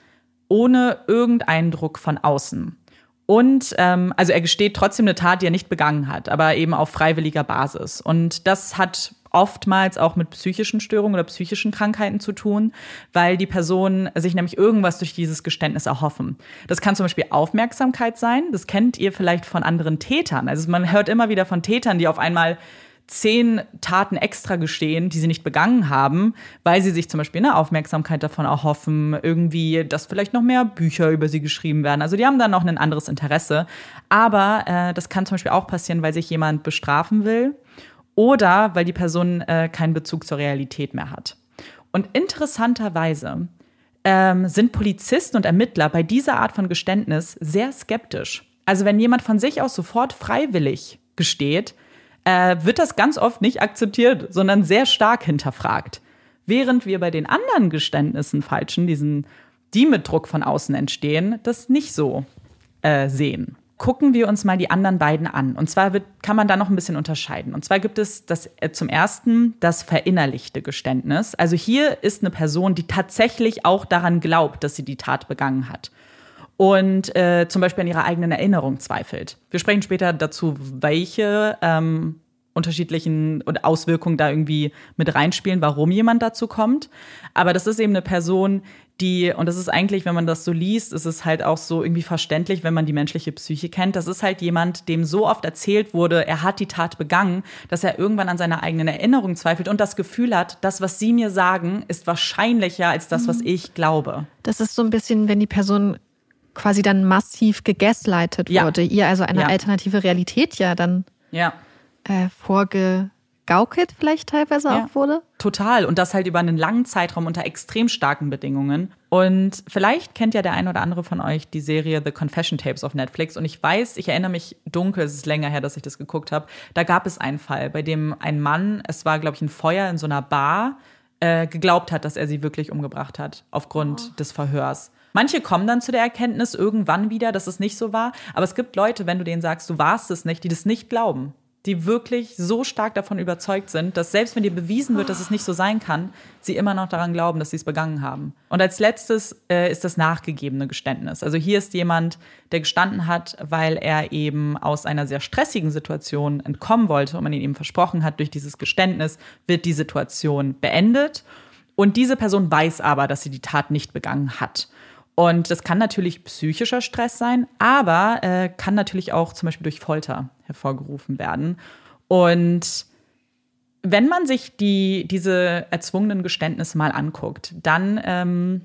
ohne irgendeinen Druck von außen. Und ähm, also er gesteht trotzdem eine Tat, die er nicht begangen hat, aber eben auf freiwilliger Basis. Und das hat oftmals auch mit psychischen Störungen oder psychischen Krankheiten zu tun, weil die Personen sich nämlich irgendwas durch dieses Geständnis erhoffen. Das kann zum Beispiel Aufmerksamkeit sein. Das kennt ihr vielleicht von anderen Tätern. Also man hört immer wieder von Tätern, die auf einmal zehn Taten extra gestehen, die sie nicht begangen haben, weil sie sich zum Beispiel eine Aufmerksamkeit davon erhoffen, irgendwie, dass vielleicht noch mehr Bücher über sie geschrieben werden. Also die haben dann noch ein anderes Interesse. Aber äh, das kann zum Beispiel auch passieren, weil sich jemand bestrafen will oder weil die Person äh, keinen Bezug zur Realität mehr hat. Und interessanterweise ähm, sind Polizisten und Ermittler bei dieser Art von Geständnis sehr skeptisch. Also wenn jemand von sich aus sofort freiwillig gesteht, äh, wird das ganz oft nicht akzeptiert, sondern sehr stark hinterfragt. Während wir bei den anderen Geständnissen falschen, diesen, die mit Druck von außen entstehen, das nicht so äh, sehen. Gucken wir uns mal die anderen beiden an. Und zwar wird, kann man da noch ein bisschen unterscheiden. Und zwar gibt es das, äh, zum ersten das verinnerlichte Geständnis. Also hier ist eine Person, die tatsächlich auch daran glaubt, dass sie die Tat begangen hat und äh, zum Beispiel an ihrer eigenen Erinnerung zweifelt. Wir sprechen später dazu, welche ähm, unterschiedlichen Auswirkungen da irgendwie mit reinspielen, warum jemand dazu kommt. Aber das ist eben eine Person, die, und das ist eigentlich, wenn man das so liest, ist es halt auch so irgendwie verständlich, wenn man die menschliche Psyche kennt. Das ist halt jemand, dem so oft erzählt wurde, er hat die Tat begangen, dass er irgendwann an seiner eigenen Erinnerung zweifelt und das Gefühl hat, das, was sie mir sagen, ist wahrscheinlicher als das, was mhm. ich glaube. Das ist so ein bisschen, wenn die Person quasi dann massiv gegaslightet ja. wurde, ihr also eine ja. alternative Realität ja dann ja. Äh, vorgegaukelt vielleicht teilweise ja. auch wurde. Total. Und das halt über einen langen Zeitraum unter extrem starken Bedingungen. Und vielleicht kennt ja der ein oder andere von euch die Serie The Confession Tapes auf Netflix. Und ich weiß, ich erinnere mich dunkel, es ist länger her, dass ich das geguckt habe. Da gab es einen Fall, bei dem ein Mann, es war, glaube ich, ein Feuer in so einer Bar, äh, geglaubt hat, dass er sie wirklich umgebracht hat, aufgrund oh. des Verhörs. Manche kommen dann zu der Erkenntnis irgendwann wieder, dass es nicht so war. Aber es gibt Leute, wenn du denen sagst, du warst es nicht, die das nicht glauben. Die wirklich so stark davon überzeugt sind, dass selbst wenn dir bewiesen wird, dass es nicht so sein kann, sie immer noch daran glauben, dass sie es begangen haben. Und als letztes äh, ist das nachgegebene Geständnis. Also hier ist jemand, der gestanden hat, weil er eben aus einer sehr stressigen Situation entkommen wollte und man ihn eben versprochen hat, durch dieses Geständnis wird die Situation beendet. Und diese Person weiß aber, dass sie die Tat nicht begangen hat. Und das kann natürlich psychischer Stress sein, aber äh, kann natürlich auch zum Beispiel durch Folter hervorgerufen werden. Und wenn man sich die, diese erzwungenen Geständnisse mal anguckt, dann ähm,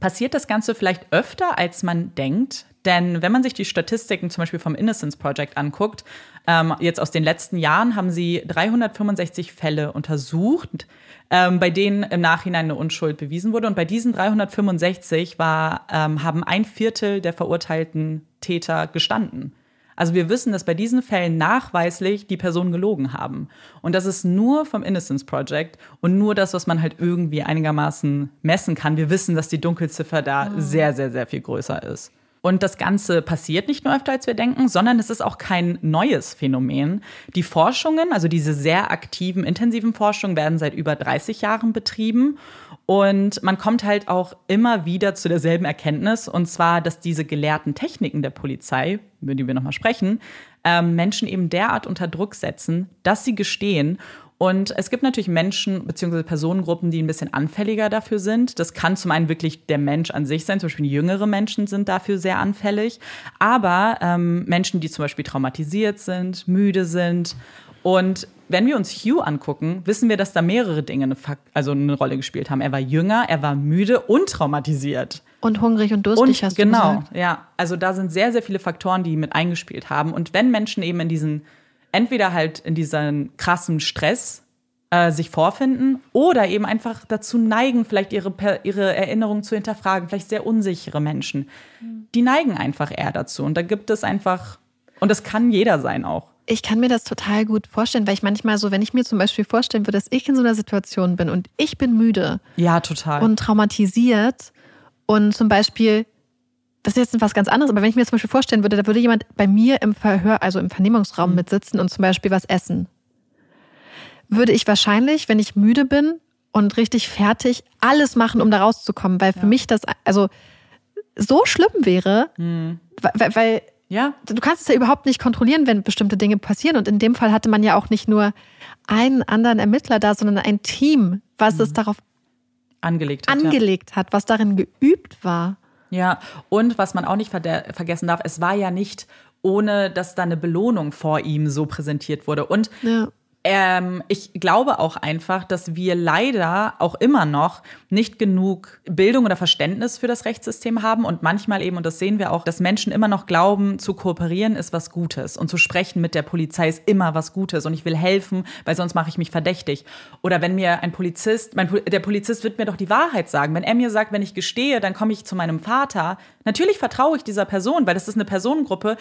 passiert das Ganze vielleicht öfter, als man denkt. Denn wenn man sich die Statistiken zum Beispiel vom Innocence Project anguckt, ähm, jetzt aus den letzten Jahren haben sie 365 Fälle untersucht, ähm, bei denen im Nachhinein eine Unschuld bewiesen wurde. Und bei diesen 365 war, ähm, haben ein Viertel der verurteilten Täter gestanden. Also wir wissen, dass bei diesen Fällen nachweislich die Personen gelogen haben. Und das ist nur vom Innocence Project und nur das, was man halt irgendwie einigermaßen messen kann. Wir wissen, dass die Dunkelziffer da mhm. sehr, sehr, sehr viel größer ist. Und das Ganze passiert nicht nur öfter, als wir denken, sondern es ist auch kein neues Phänomen. Die Forschungen, also diese sehr aktiven, intensiven Forschungen, werden seit über 30 Jahren betrieben. Und man kommt halt auch immer wieder zu derselben Erkenntnis, und zwar, dass diese gelehrten Techniken der Polizei, über die wir nochmal sprechen, ähm, Menschen eben derart unter Druck setzen, dass sie gestehen und es gibt natürlich Menschen bzw. Personengruppen, die ein bisschen anfälliger dafür sind. Das kann zum einen wirklich der Mensch an sich sein, zum Beispiel jüngere Menschen sind dafür sehr anfällig, aber ähm, Menschen, die zum Beispiel traumatisiert sind, müde sind. Und wenn wir uns Hugh angucken, wissen wir, dass da mehrere Dinge eine, also eine Rolle gespielt haben. Er war jünger, er war müde und traumatisiert. Und hungrig und durstig, und, hast du genau, gesagt. Genau, ja. Also da sind sehr, sehr viele Faktoren, die mit eingespielt haben. Und wenn Menschen eben in diesen entweder halt in diesen krassen Stress äh, sich vorfinden oder eben einfach dazu neigen, vielleicht ihre, ihre Erinnerungen zu hinterfragen, vielleicht sehr unsichere Menschen. Mhm. Die neigen einfach eher dazu. Und da gibt es einfach, und das kann jeder sein auch. Ich kann mir das total gut vorstellen, weil ich manchmal so, wenn ich mir zum Beispiel vorstellen würde, dass ich in so einer Situation bin und ich bin müde. Ja, total. Und traumatisiert und zum Beispiel das ist jetzt was ganz anderes, aber wenn ich mir zum Beispiel vorstellen würde, da würde jemand bei mir im Verhör, also im Vernehmungsraum mhm. mitsitzen und zum Beispiel was essen, würde ich wahrscheinlich, wenn ich müde bin und richtig fertig, alles machen, um da rauszukommen, weil für ja. mich das also so schlimm wäre, mhm. weil, weil ja. du kannst es ja überhaupt nicht kontrollieren, wenn bestimmte Dinge passieren. Und in dem Fall hatte man ja auch nicht nur einen anderen Ermittler da, sondern ein Team, was mhm. es darauf angelegt hat, angelegt ja. hat, was darin geübt war. Ja, und was man auch nicht vergessen darf, es war ja nicht ohne dass da eine Belohnung vor ihm so präsentiert wurde. Und ja. Ähm, ich glaube auch einfach, dass wir leider auch immer noch nicht genug Bildung oder Verständnis für das Rechtssystem haben und manchmal eben, und das sehen wir auch, dass Menschen immer noch glauben, zu kooperieren ist was Gutes und zu sprechen mit der Polizei ist immer was Gutes und ich will helfen, weil sonst mache ich mich verdächtig. Oder wenn mir ein Polizist, mein, der Polizist wird mir doch die Wahrheit sagen. Wenn er mir sagt, wenn ich gestehe, dann komme ich zu meinem Vater. Natürlich vertraue ich dieser Person, weil das ist eine Personengruppe,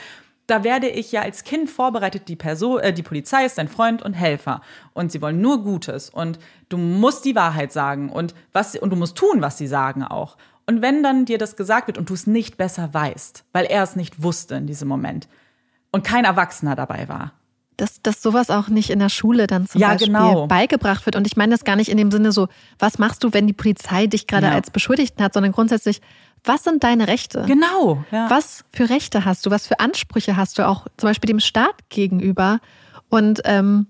da werde ich ja als Kind vorbereitet, die Person, äh, die Polizei ist dein Freund und Helfer und sie wollen nur Gutes und du musst die Wahrheit sagen und was und du musst tun, was sie sagen auch. Und wenn dann dir das gesagt wird und du es nicht besser weißt, weil er es nicht wusste in diesem Moment und kein Erwachsener dabei war, dass, dass sowas auch nicht in der Schule dann zum ja, Beispiel genau. beigebracht wird. Und ich meine das gar nicht in dem Sinne so, was machst du, wenn die Polizei dich gerade ja. als Beschuldigten hat, sondern grundsätzlich, was sind deine Rechte? Genau. Ja. Was für Rechte hast du? Was für Ansprüche hast du auch zum Beispiel dem Staat gegenüber? Und ähm,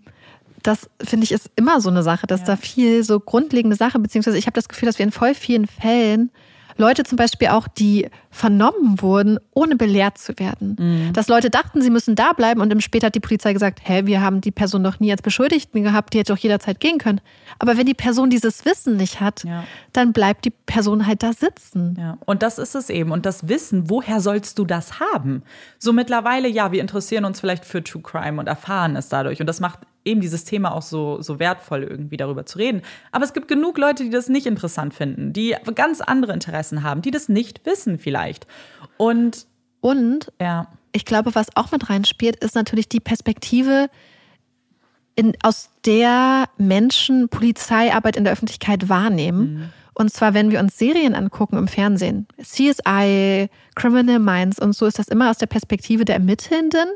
das finde ich ist immer so eine Sache, dass ja. da viel so grundlegende Sache, beziehungsweise ich habe das Gefühl, dass wir in voll vielen Fällen Leute zum Beispiel auch, die vernommen wurden, ohne belehrt zu werden. Mhm. Dass Leute dachten, sie müssen da bleiben und im später hat die Polizei gesagt, hä, wir haben die Person noch nie als Beschuldigten gehabt, die hätte doch jederzeit gehen können. Aber wenn die Person dieses Wissen nicht hat, ja. dann bleibt die Person halt da sitzen. Ja, und das ist es eben. Und das Wissen, woher sollst du das haben? So mittlerweile, ja, wir interessieren uns vielleicht für True Crime und erfahren es dadurch. Und das macht eben dieses Thema auch so, so wertvoll, irgendwie darüber zu reden. Aber es gibt genug Leute, die das nicht interessant finden, die ganz andere Interessen haben, die das nicht wissen vielleicht. Und, und ja. ich glaube, was auch mit reinspielt, ist natürlich die Perspektive, in, aus der Menschen Polizeiarbeit in der Öffentlichkeit wahrnehmen. Mhm. Und zwar, wenn wir uns Serien angucken im Fernsehen, CSI, Criminal Minds und so, ist das immer aus der Perspektive der Ermittelnden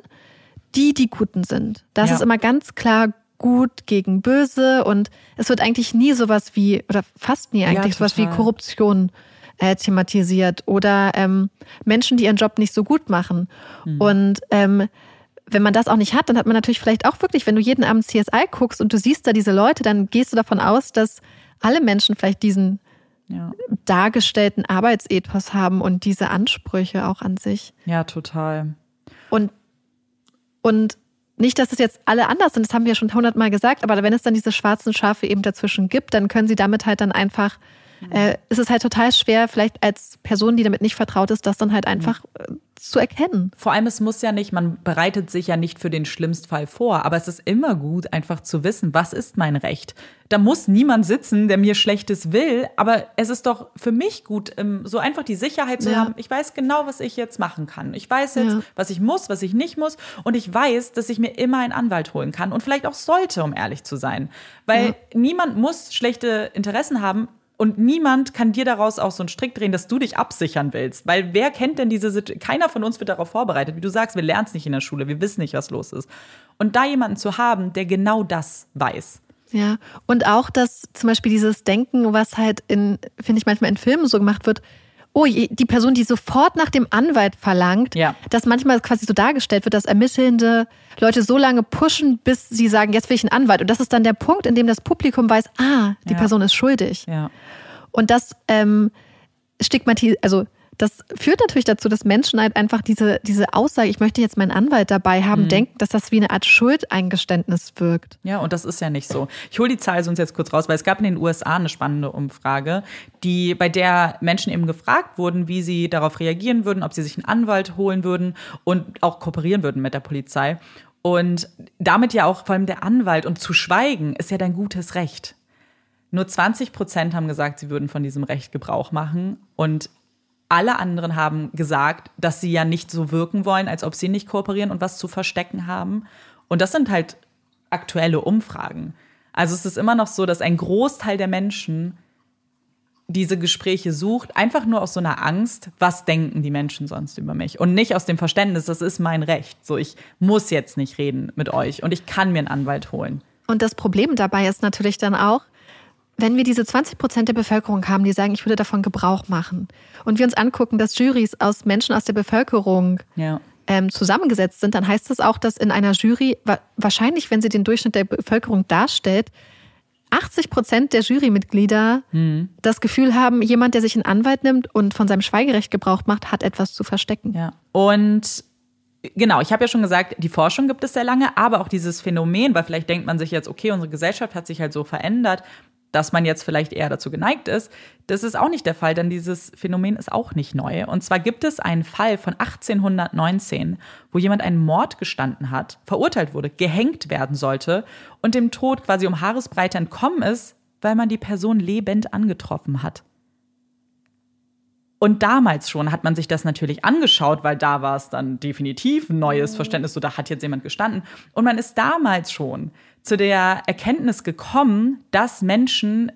die die Guten sind. Das ja. ist immer ganz klar gut gegen böse und es wird eigentlich nie sowas wie, oder fast nie eigentlich, ja, sowas wie Korruption äh, thematisiert oder ähm, Menschen, die ihren Job nicht so gut machen. Mhm. Und ähm, wenn man das auch nicht hat, dann hat man natürlich vielleicht auch wirklich, wenn du jeden Abend CSI guckst und du siehst da diese Leute, dann gehst du davon aus, dass alle Menschen vielleicht diesen ja. dargestellten Arbeitsethos haben und diese Ansprüche auch an sich. Ja, total. Und und nicht, dass es jetzt alle anders sind, das haben wir ja schon hundertmal gesagt, aber wenn es dann diese schwarzen Schafe eben dazwischen gibt, dann können sie damit halt dann einfach. Äh, ist es halt total schwer, vielleicht als Person, die damit nicht vertraut ist, das dann halt einfach mhm zu erkennen. Vor allem, es muss ja nicht, man bereitet sich ja nicht für den Schlimmstfall vor, aber es ist immer gut, einfach zu wissen, was ist mein Recht. Da muss niemand sitzen, der mir Schlechtes will, aber es ist doch für mich gut, ähm, so einfach die Sicherheit zu ja. haben, ich weiß genau, was ich jetzt machen kann. Ich weiß jetzt, ja. was ich muss, was ich nicht muss und ich weiß, dass ich mir immer einen Anwalt holen kann und vielleicht auch sollte, um ehrlich zu sein. Weil ja. niemand muss schlechte Interessen haben, und niemand kann dir daraus auch so einen Strick drehen, dass du dich absichern willst. Weil wer kennt denn diese Situation? Keiner von uns wird darauf vorbereitet. Wie du sagst, wir lernen es nicht in der Schule, wir wissen nicht, was los ist. Und da jemanden zu haben, der genau das weiß. Ja, und auch, dass zum Beispiel dieses Denken, was halt in, finde ich manchmal in Filmen so gemacht wird, oh, die Person, die sofort nach dem Anwalt verlangt, ja. dass manchmal quasi so dargestellt wird, dass ermittelnde Leute so lange pushen, bis sie sagen, jetzt will ich einen Anwalt. Und das ist dann der Punkt, in dem das Publikum weiß, ah, die ja. Person ist schuldig. Ja. Und das ähm, stigmatisiert, also das führt natürlich dazu, dass Menschen halt einfach diese, diese Aussage, ich möchte jetzt meinen Anwalt dabei haben, mhm. denken, dass das wie eine Art Schuldeingeständnis wirkt. Ja, und das ist ja nicht so. Ich hole die Zahl sonst jetzt kurz raus, weil es gab in den USA eine spannende Umfrage, die, bei der Menschen eben gefragt wurden, wie sie darauf reagieren würden, ob sie sich einen Anwalt holen würden und auch kooperieren würden mit der Polizei. Und damit ja auch vor allem der Anwalt und zu schweigen ist ja dein gutes Recht. Nur 20 Prozent haben gesagt, sie würden von diesem Recht Gebrauch machen. Und alle anderen haben gesagt, dass sie ja nicht so wirken wollen, als ob sie nicht kooperieren und was zu verstecken haben. Und das sind halt aktuelle Umfragen. Also es ist immer noch so, dass ein Großteil der Menschen diese Gespräche sucht, einfach nur aus so einer Angst, was denken die Menschen sonst über mich und nicht aus dem Verständnis, das ist mein Recht. So, ich muss jetzt nicht reden mit euch und ich kann mir einen Anwalt holen. Und das Problem dabei ist natürlich dann auch, wenn wir diese 20 Prozent der Bevölkerung haben, die sagen, ich würde davon Gebrauch machen, und wir uns angucken, dass Juries aus Menschen aus der Bevölkerung Ja. ähm, zusammengesetzt sind, dann heißt das auch, dass in einer Jury, wa wahrscheinlich, wenn sie den Durchschnitt der Bevölkerung darstellt, 80 Prozent der Jurymitglieder das Gefühl haben, jemand, der sich einen Anwalt nimmt und von seinem Schweigerecht Gebrauch macht, hat etwas zu verstecken. Ja. Und genau, ich habe ja schon gesagt, die Forschung gibt es sehr lange, aber auch dieses Phänomen, weil vielleicht denkt man sich jetzt, okay, unsere Gesellschaft hat sich halt so verändert, dass man jetzt vielleicht eher dazu geneigt ist. Das ist auch nicht der Fall, denn dieses Phänomen ist auch nicht neu. Und zwar gibt es einen Fall von 1819, wo jemand einen Mord gestanden hat, verurteilt wurde, gehängt werden sollte und dem Tod quasi um Haaresbreite entkommen ist, weil man die Person lebend angetroffen hat. Und damals schon hat man sich das natürlich angeschaut, weil da war es dann definitiv ein neues Verständnis, so da hat jetzt jemand gestanden. Und man ist damals schon zu der Erkenntnis gekommen, dass Menschen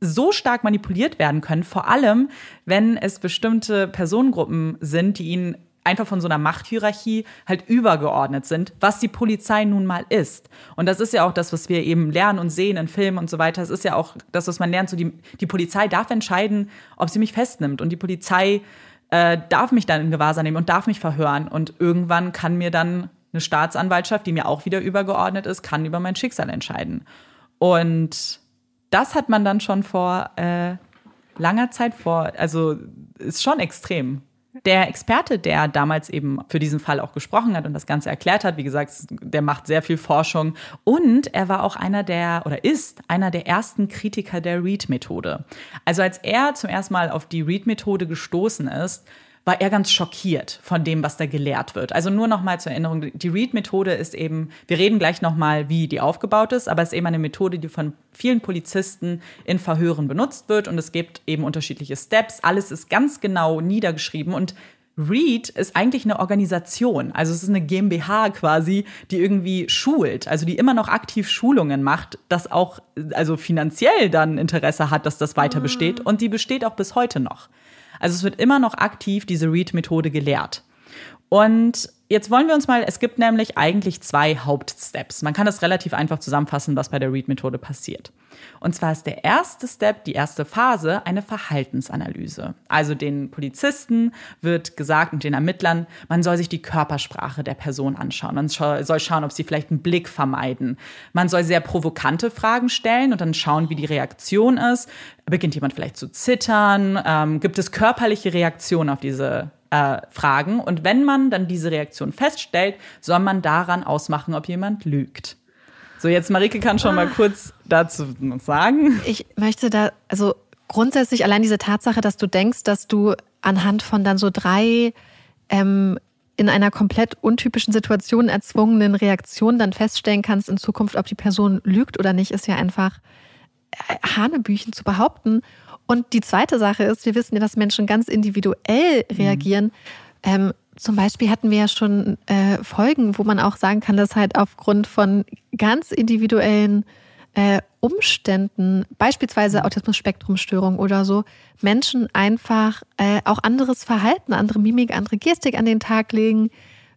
so stark manipuliert werden können, vor allem wenn es bestimmte Personengruppen sind, die ihnen einfach von so einer Machthierarchie halt übergeordnet sind, was die Polizei nun mal ist. Und das ist ja auch das, was wir eben lernen und sehen in Filmen und so weiter. Es ist ja auch das, was man lernt. So die, die Polizei darf entscheiden, ob sie mich festnimmt. Und die Polizei äh, darf mich dann in Gewahrsam nehmen und darf mich verhören. Und irgendwann kann mir dann eine Staatsanwaltschaft, die mir auch wieder übergeordnet ist, kann über mein Schicksal entscheiden. Und das hat man dann schon vor äh, langer Zeit vor, also ist schon extrem. Der Experte, der damals eben für diesen Fall auch gesprochen hat und das Ganze erklärt hat, wie gesagt, der macht sehr viel Forschung und er war auch einer der oder ist einer der ersten Kritiker der Read-Methode. Also als er zum ersten Mal auf die Read-Methode gestoßen ist, war er ganz schockiert von dem, was da gelehrt wird. Also nur noch mal zur Erinnerung, die Read-Methode ist eben, wir reden gleich noch mal, wie die aufgebaut ist, aber es ist eben eine Methode, die von vielen Polizisten in Verhören benutzt wird und es gibt eben unterschiedliche Steps. Alles ist ganz genau niedergeschrieben und Read ist eigentlich eine Organisation, also es ist eine GmbH quasi, die irgendwie schult, also die immer noch aktiv Schulungen macht, das auch also finanziell dann Interesse hat, dass das weiter besteht und die besteht auch bis heute noch. Also es wird immer noch aktiv diese Read-Methode gelehrt. Und jetzt wollen wir uns mal, es gibt nämlich eigentlich zwei Hauptsteps. Man kann das relativ einfach zusammenfassen, was bei der Read-Methode passiert. Und zwar ist der erste Step, die erste Phase, eine Verhaltensanalyse. Also den Polizisten wird gesagt und den Ermittlern, man soll sich die Körpersprache der Person anschauen. Man soll schauen, ob sie vielleicht einen Blick vermeiden. Man soll sehr provokante Fragen stellen und dann schauen, wie die Reaktion ist. Beginnt jemand vielleicht zu zittern? Ähm, gibt es körperliche Reaktionen auf diese äh, Fragen? Und wenn man dann diese Reaktion feststellt, soll man daran ausmachen, ob jemand lügt. So, jetzt Marike kann schon mal kurz dazu sagen. Ich möchte da, also grundsätzlich allein diese Tatsache, dass du denkst, dass du anhand von dann so drei ähm, in einer komplett untypischen Situation erzwungenen Reaktionen dann feststellen kannst in Zukunft, ob die Person lügt oder nicht, ist ja einfach äh, Hanebüchen zu behaupten. Und die zweite Sache ist, wir wissen ja, dass Menschen ganz individuell reagieren. Ähm, zum Beispiel hatten wir ja schon äh, Folgen, wo man auch sagen kann, dass halt aufgrund von ganz individuellen äh, Umständen, beispielsweise Autismus-Spektrum-Störung oder so, Menschen einfach äh, auch anderes Verhalten, andere Mimik, andere Gestik an den Tag legen.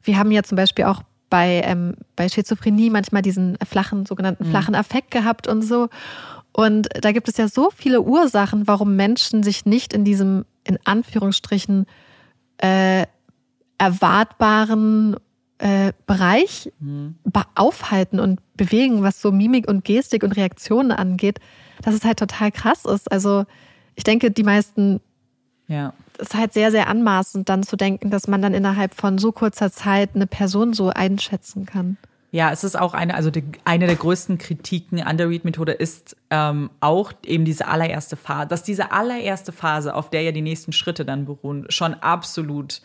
Wir haben ja zum Beispiel auch bei, ähm, bei Schizophrenie manchmal diesen flachen, sogenannten flachen Affekt gehabt und so. Und da gibt es ja so viele Ursachen, warum Menschen sich nicht in diesem, in Anführungsstrichen, äh, erwartbaren äh, Bereich be- aufhalten und bewegen, was so Mimik und Gestik und Reaktionen angeht, dass es halt total krass ist. Also ich denke, die meisten Ja. es ist halt sehr, sehr anmaßend, dann zu denken, dass man dann innerhalb von so kurzer Zeit eine Person so einschätzen kann. Ja, es ist auch eine, also die, eine der größten Kritiken an der Read-Methode ist ähm, auch eben diese allererste Phase, dass diese allererste Phase, auf der ja die nächsten Schritte dann beruhen, schon absolut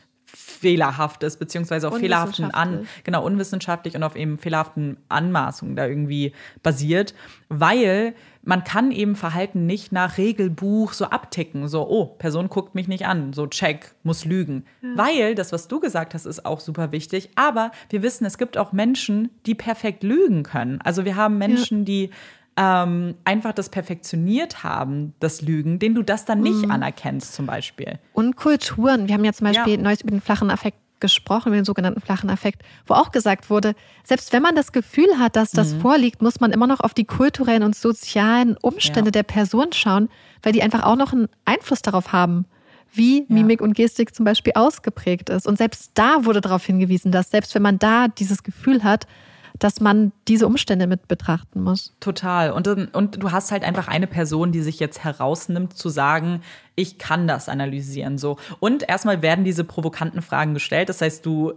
fehlerhaft ist, beziehungsweise auf fehlerhaften An, genau, unwissenschaftlich und auf eben fehlerhaften Anmaßungen da irgendwie basiert, weil man kann eben Verhalten nicht nach Regelbuch so abticken, so, oh, Person guckt mich nicht an, so check, muss lügen. Weil, das, was du gesagt hast, ist auch super wichtig, aber wir wissen, es gibt auch Menschen, die perfekt lügen können. Also wir haben Menschen, die ähm, einfach das perfektioniert haben, das Lügen, den du das dann nicht mhm. anerkennst zum Beispiel. Und Kulturen. Wir haben ja zum Beispiel ja. neues über den flachen Affekt gesprochen, über den sogenannten flachen Affekt, wo auch gesagt wurde, selbst wenn man das Gefühl hat, dass das mhm. vorliegt, muss man immer noch auf die kulturellen und sozialen Umstände ja. der Person schauen, weil die einfach auch noch einen Einfluss darauf haben, wie Mimik und Gestik zum Beispiel ausgeprägt ist. Und selbst da wurde darauf hingewiesen, dass selbst wenn man da dieses Gefühl hat, dass man diese Umstände mit betrachten muss. Total. Und, und du hast halt einfach eine Person, die sich jetzt herausnimmt, zu sagen, ich kann das analysieren. So. Und erstmal werden diese provokanten Fragen gestellt. Das heißt, du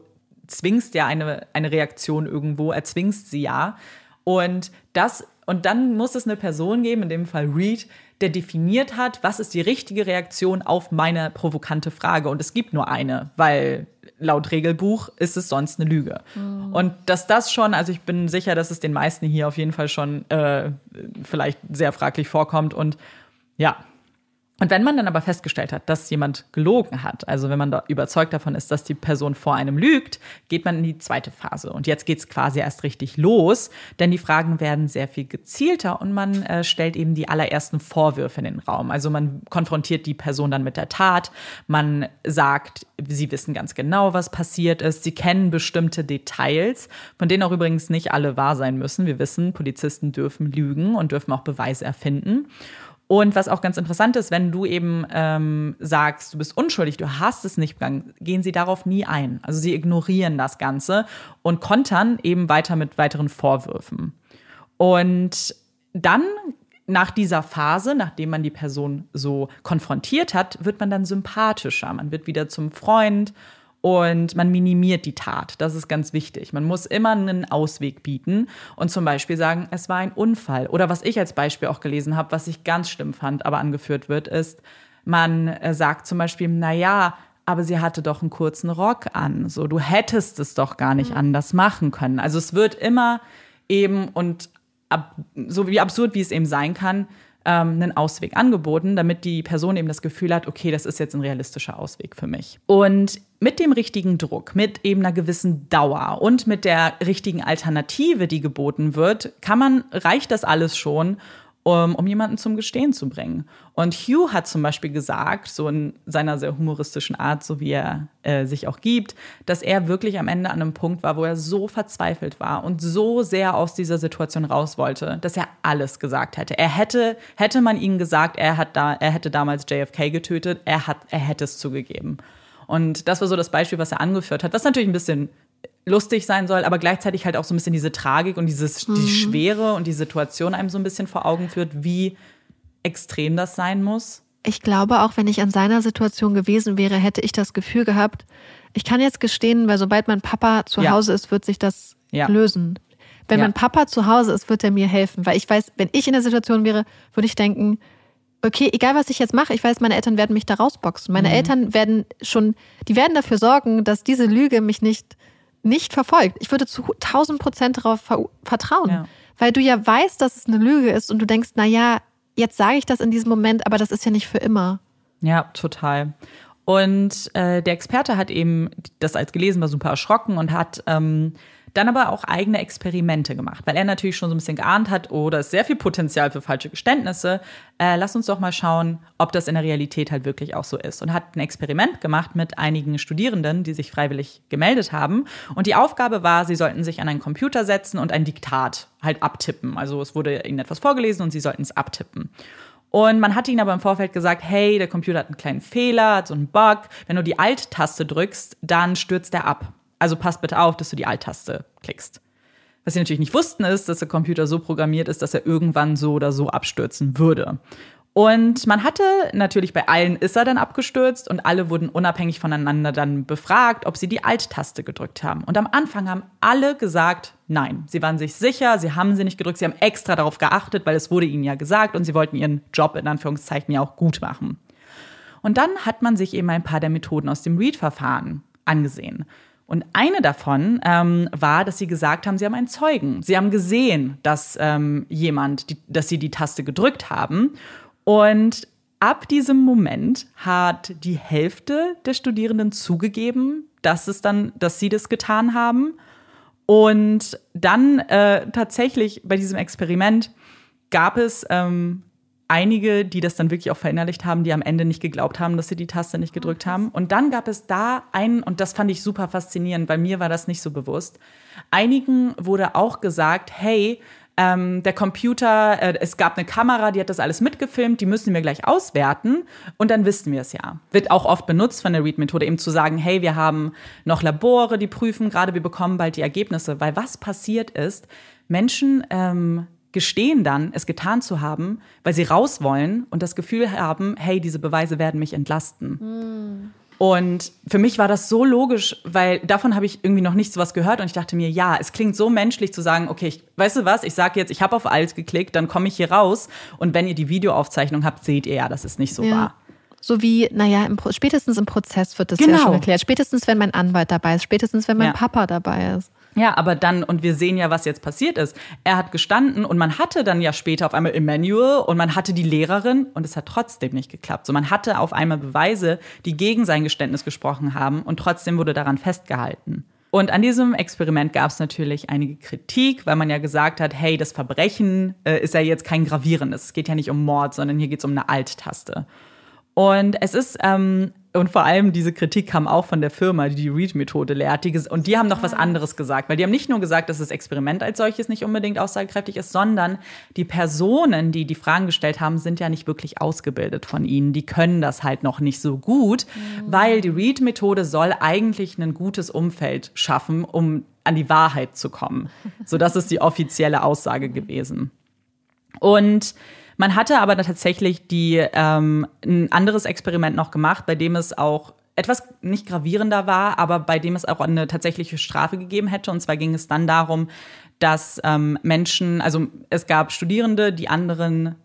zwingst ja eine, eine Reaktion irgendwo, erzwingst sie ja. Und das, und dann muss es eine Person geben, in dem Fall Reed, der definiert hat, was ist die richtige Reaktion auf meine provokante Frage. Und es gibt nur eine, weil laut Regelbuch ist es sonst eine Lüge. Mhm. Und dass das schon, also ich bin sicher, dass es den meisten hier auf jeden Fall schon äh, vielleicht sehr fraglich vorkommt. Und ja, und wenn man dann aber festgestellt hat, dass jemand gelogen hat, also wenn man da überzeugt davon ist, dass die Person vor einem lügt, geht man in die zweite Phase. Und jetzt geht es quasi erst richtig los, denn die Fragen werden sehr viel gezielter und man äh, stellt eben die allerersten Vorwürfe in den Raum. Also man konfrontiert die Person dann mit der Tat, man sagt, sie wissen ganz genau, was passiert ist, sie kennen bestimmte Details, von denen auch übrigens nicht alle wahr sein müssen. Wir wissen, Polizisten dürfen lügen und dürfen auch Beweise erfinden. Und was auch ganz interessant ist, wenn du eben ähm, sagst, du bist unschuldig, du hast es nicht begangen, gehen sie darauf nie ein. Also sie ignorieren das Ganze und kontern eben weiter mit weiteren Vorwürfen. Und dann nach dieser Phase, nachdem man die Person so konfrontiert hat, wird man dann sympathischer. Man wird wieder zum Freund und man minimiert die Tat. Das ist ganz wichtig. Man muss immer einen Ausweg bieten und zum Beispiel sagen, es war ein Unfall. Oder was ich als Beispiel auch gelesen habe, was ich ganz schlimm fand, aber angeführt wird, ist, man äh, sagt zum Beispiel, na ja, aber sie hatte doch einen kurzen Rock an. So, du hättest es doch gar nicht mhm. anders machen können. Also es wird immer eben und ab, so wie absurd wie es eben sein kann, ähm, einen Ausweg angeboten, damit die Person eben das Gefühl hat, okay, das ist jetzt ein realistischer Ausweg für mich. Und mit dem richtigen Druck, mit eben einer gewissen Dauer und mit der richtigen Alternative, die geboten wird, kann man, reicht das alles schon, um, um jemanden zum Gestehen zu bringen. Und Hugh hat zum Beispiel gesagt, so in seiner sehr humoristischen Art, so wie er äh, sich auch gibt, dass er wirklich am Ende an einem Punkt war, wo er so verzweifelt war und so sehr aus dieser Situation raus wollte, dass er alles gesagt hätte. Er hätte, hätte man ihm gesagt, er, hat da, er hätte damals JFK getötet, er, hat, er hätte es zugegeben. Und das war so das Beispiel, was er angeführt hat, was natürlich ein bisschen lustig sein soll, aber gleichzeitig halt auch so ein bisschen diese Tragik und dieses, mhm. die Schwere und die Situation einem so ein bisschen vor Augen führt, wie extrem das sein muss. Ich glaube, auch wenn ich an seiner Situation gewesen wäre, hätte ich das Gefühl gehabt, ich kann jetzt gestehen, weil sobald mein Papa zu ja. Hause ist, wird sich das ja. lösen. Wenn ja. mein Papa zu Hause ist, wird er mir helfen, weil ich weiß, wenn ich in der Situation wäre, würde ich denken, okay, egal was ich jetzt mache, ich weiß, meine Eltern werden mich da rausboxen. Meine mhm. Eltern werden schon, die werden dafür sorgen, dass diese Lüge mich nicht nicht verfolgt. Ich würde zu 1000 Prozent darauf vertrauen, ja. weil du ja weißt, dass es eine Lüge ist und du denkst, na ja, jetzt sage ich das in diesem Moment, aber das ist ja nicht für immer. Ja, total. Und äh, der Experte hat eben das als gelesen, war super erschrocken und hat ähm, dann aber auch eigene Experimente gemacht, weil er natürlich schon so ein bisschen geahnt hat, oh, da ist sehr viel Potenzial für falsche Geständnisse. Äh, lass uns doch mal schauen, ob das in der Realität halt wirklich auch so ist. Und hat ein Experiment gemacht mit einigen Studierenden, die sich freiwillig gemeldet haben. Und die Aufgabe war, sie sollten sich an einen Computer setzen und ein Diktat halt abtippen. Also es wurde ihnen etwas vorgelesen und sie sollten es abtippen. Und man hat ihnen aber im Vorfeld gesagt, hey, der Computer hat einen kleinen Fehler, hat so einen Bug. Wenn du die Alt-Taste drückst, dann stürzt er ab. Also passt bitte auf, dass du die Alt-Taste klickst. Was sie natürlich nicht wussten, ist, dass der Computer so programmiert ist, dass er irgendwann so oder so abstürzen würde. Und man hatte natürlich bei allen ist er dann abgestürzt und alle wurden unabhängig voneinander dann befragt, ob sie die Alt-Taste gedrückt haben. Und am Anfang haben alle gesagt, nein. Sie waren sich sicher, sie haben sie nicht gedrückt, sie haben extra darauf geachtet, weil es wurde ihnen ja gesagt und sie wollten ihren Job in Anführungszeichen ja auch gut machen. Und dann hat man sich eben ein paar der Methoden aus dem Read-Verfahren angesehen. Und eine davon ähm, war, dass sie gesagt haben, sie haben einen Zeugen. Sie haben gesehen, dass ähm, jemand, die, dass sie die Taste gedrückt haben. Und ab diesem Moment hat die Hälfte der Studierenden zugegeben, dass es dann, dass sie das getan haben. Und dann äh, tatsächlich bei diesem Experiment gab es ähm, einige, die das dann wirklich auch verinnerlicht haben, die am Ende nicht geglaubt haben, dass sie die Taste nicht gedrückt haben. Und dann gab es da einen, und das fand ich super faszinierend, bei mir war das nicht so bewusst. Einigen wurde auch gesagt, hey, ähm, der Computer, äh, es gab eine Kamera, die hat das alles mitgefilmt, die müssen wir gleich auswerten und dann wissen wir es ja. Wird auch oft benutzt von der Read-Methode, eben zu sagen, hey, wir haben noch Labore, die prüfen gerade, wir bekommen bald die Ergebnisse. Weil was passiert ist, Menschen ähm, gestehen dann, es getan zu haben, weil sie raus wollen und das Gefühl haben, hey, diese Beweise werden mich entlasten. Mhm. Und für mich war das so logisch, weil davon habe ich irgendwie noch nicht so was gehört und ich dachte mir, ja, es klingt so menschlich zu sagen, okay, ich, weißt du was, ich sage jetzt, ich habe auf alles geklickt, dann komme ich hier raus und wenn ihr die Videoaufzeichnung habt, seht ihr ja, das ist nicht so ja. wahr. So wie, naja, im, spätestens im Prozess wird das genau. ja schon erklärt. Spätestens, wenn mein Anwalt dabei ist, spätestens, wenn mein ja. Papa dabei ist. Ja, aber dann, und wir sehen ja, was jetzt passiert ist. Er hat gestanden und man hatte dann ja später auf einmal Emmanuel und man hatte die Lehrerin und es hat trotzdem nicht geklappt. So, man hatte auf einmal Beweise, die gegen sein Geständnis gesprochen haben und trotzdem wurde daran festgehalten. Und an diesem Experiment gab es natürlich einige Kritik, weil man ja gesagt hat, hey, das Verbrechen äh, ist ja jetzt kein gravierendes. Es geht ja nicht um Mord, sondern hier geht es um eine Alt-Taste. Und es ist ähm, und vor allem diese Kritik kam auch von der Firma, die die Read-Methode lehrt. Die, und die haben noch was ah. anderes gesagt, weil die haben nicht nur gesagt, dass das Experiment als solches nicht unbedingt aussagekräftig ist, sondern die Personen, die die Fragen gestellt haben, sind ja nicht wirklich ausgebildet von ihnen. Die können das halt noch nicht so gut, mhm. weil die Read-Methode soll eigentlich ein gutes Umfeld schaffen, um an die Wahrheit zu kommen. *laughs* So, das ist die offizielle Aussage gewesen. Und man hatte aber tatsächlich die, ähm, ein anderes Experiment noch gemacht, bei dem es auch etwas nicht gravierender war, aber bei dem es auch eine tatsächliche Strafe gegeben hätte. Und zwar ging es dann darum, dass ähm, Menschen, also es gab Studierende, die anderen,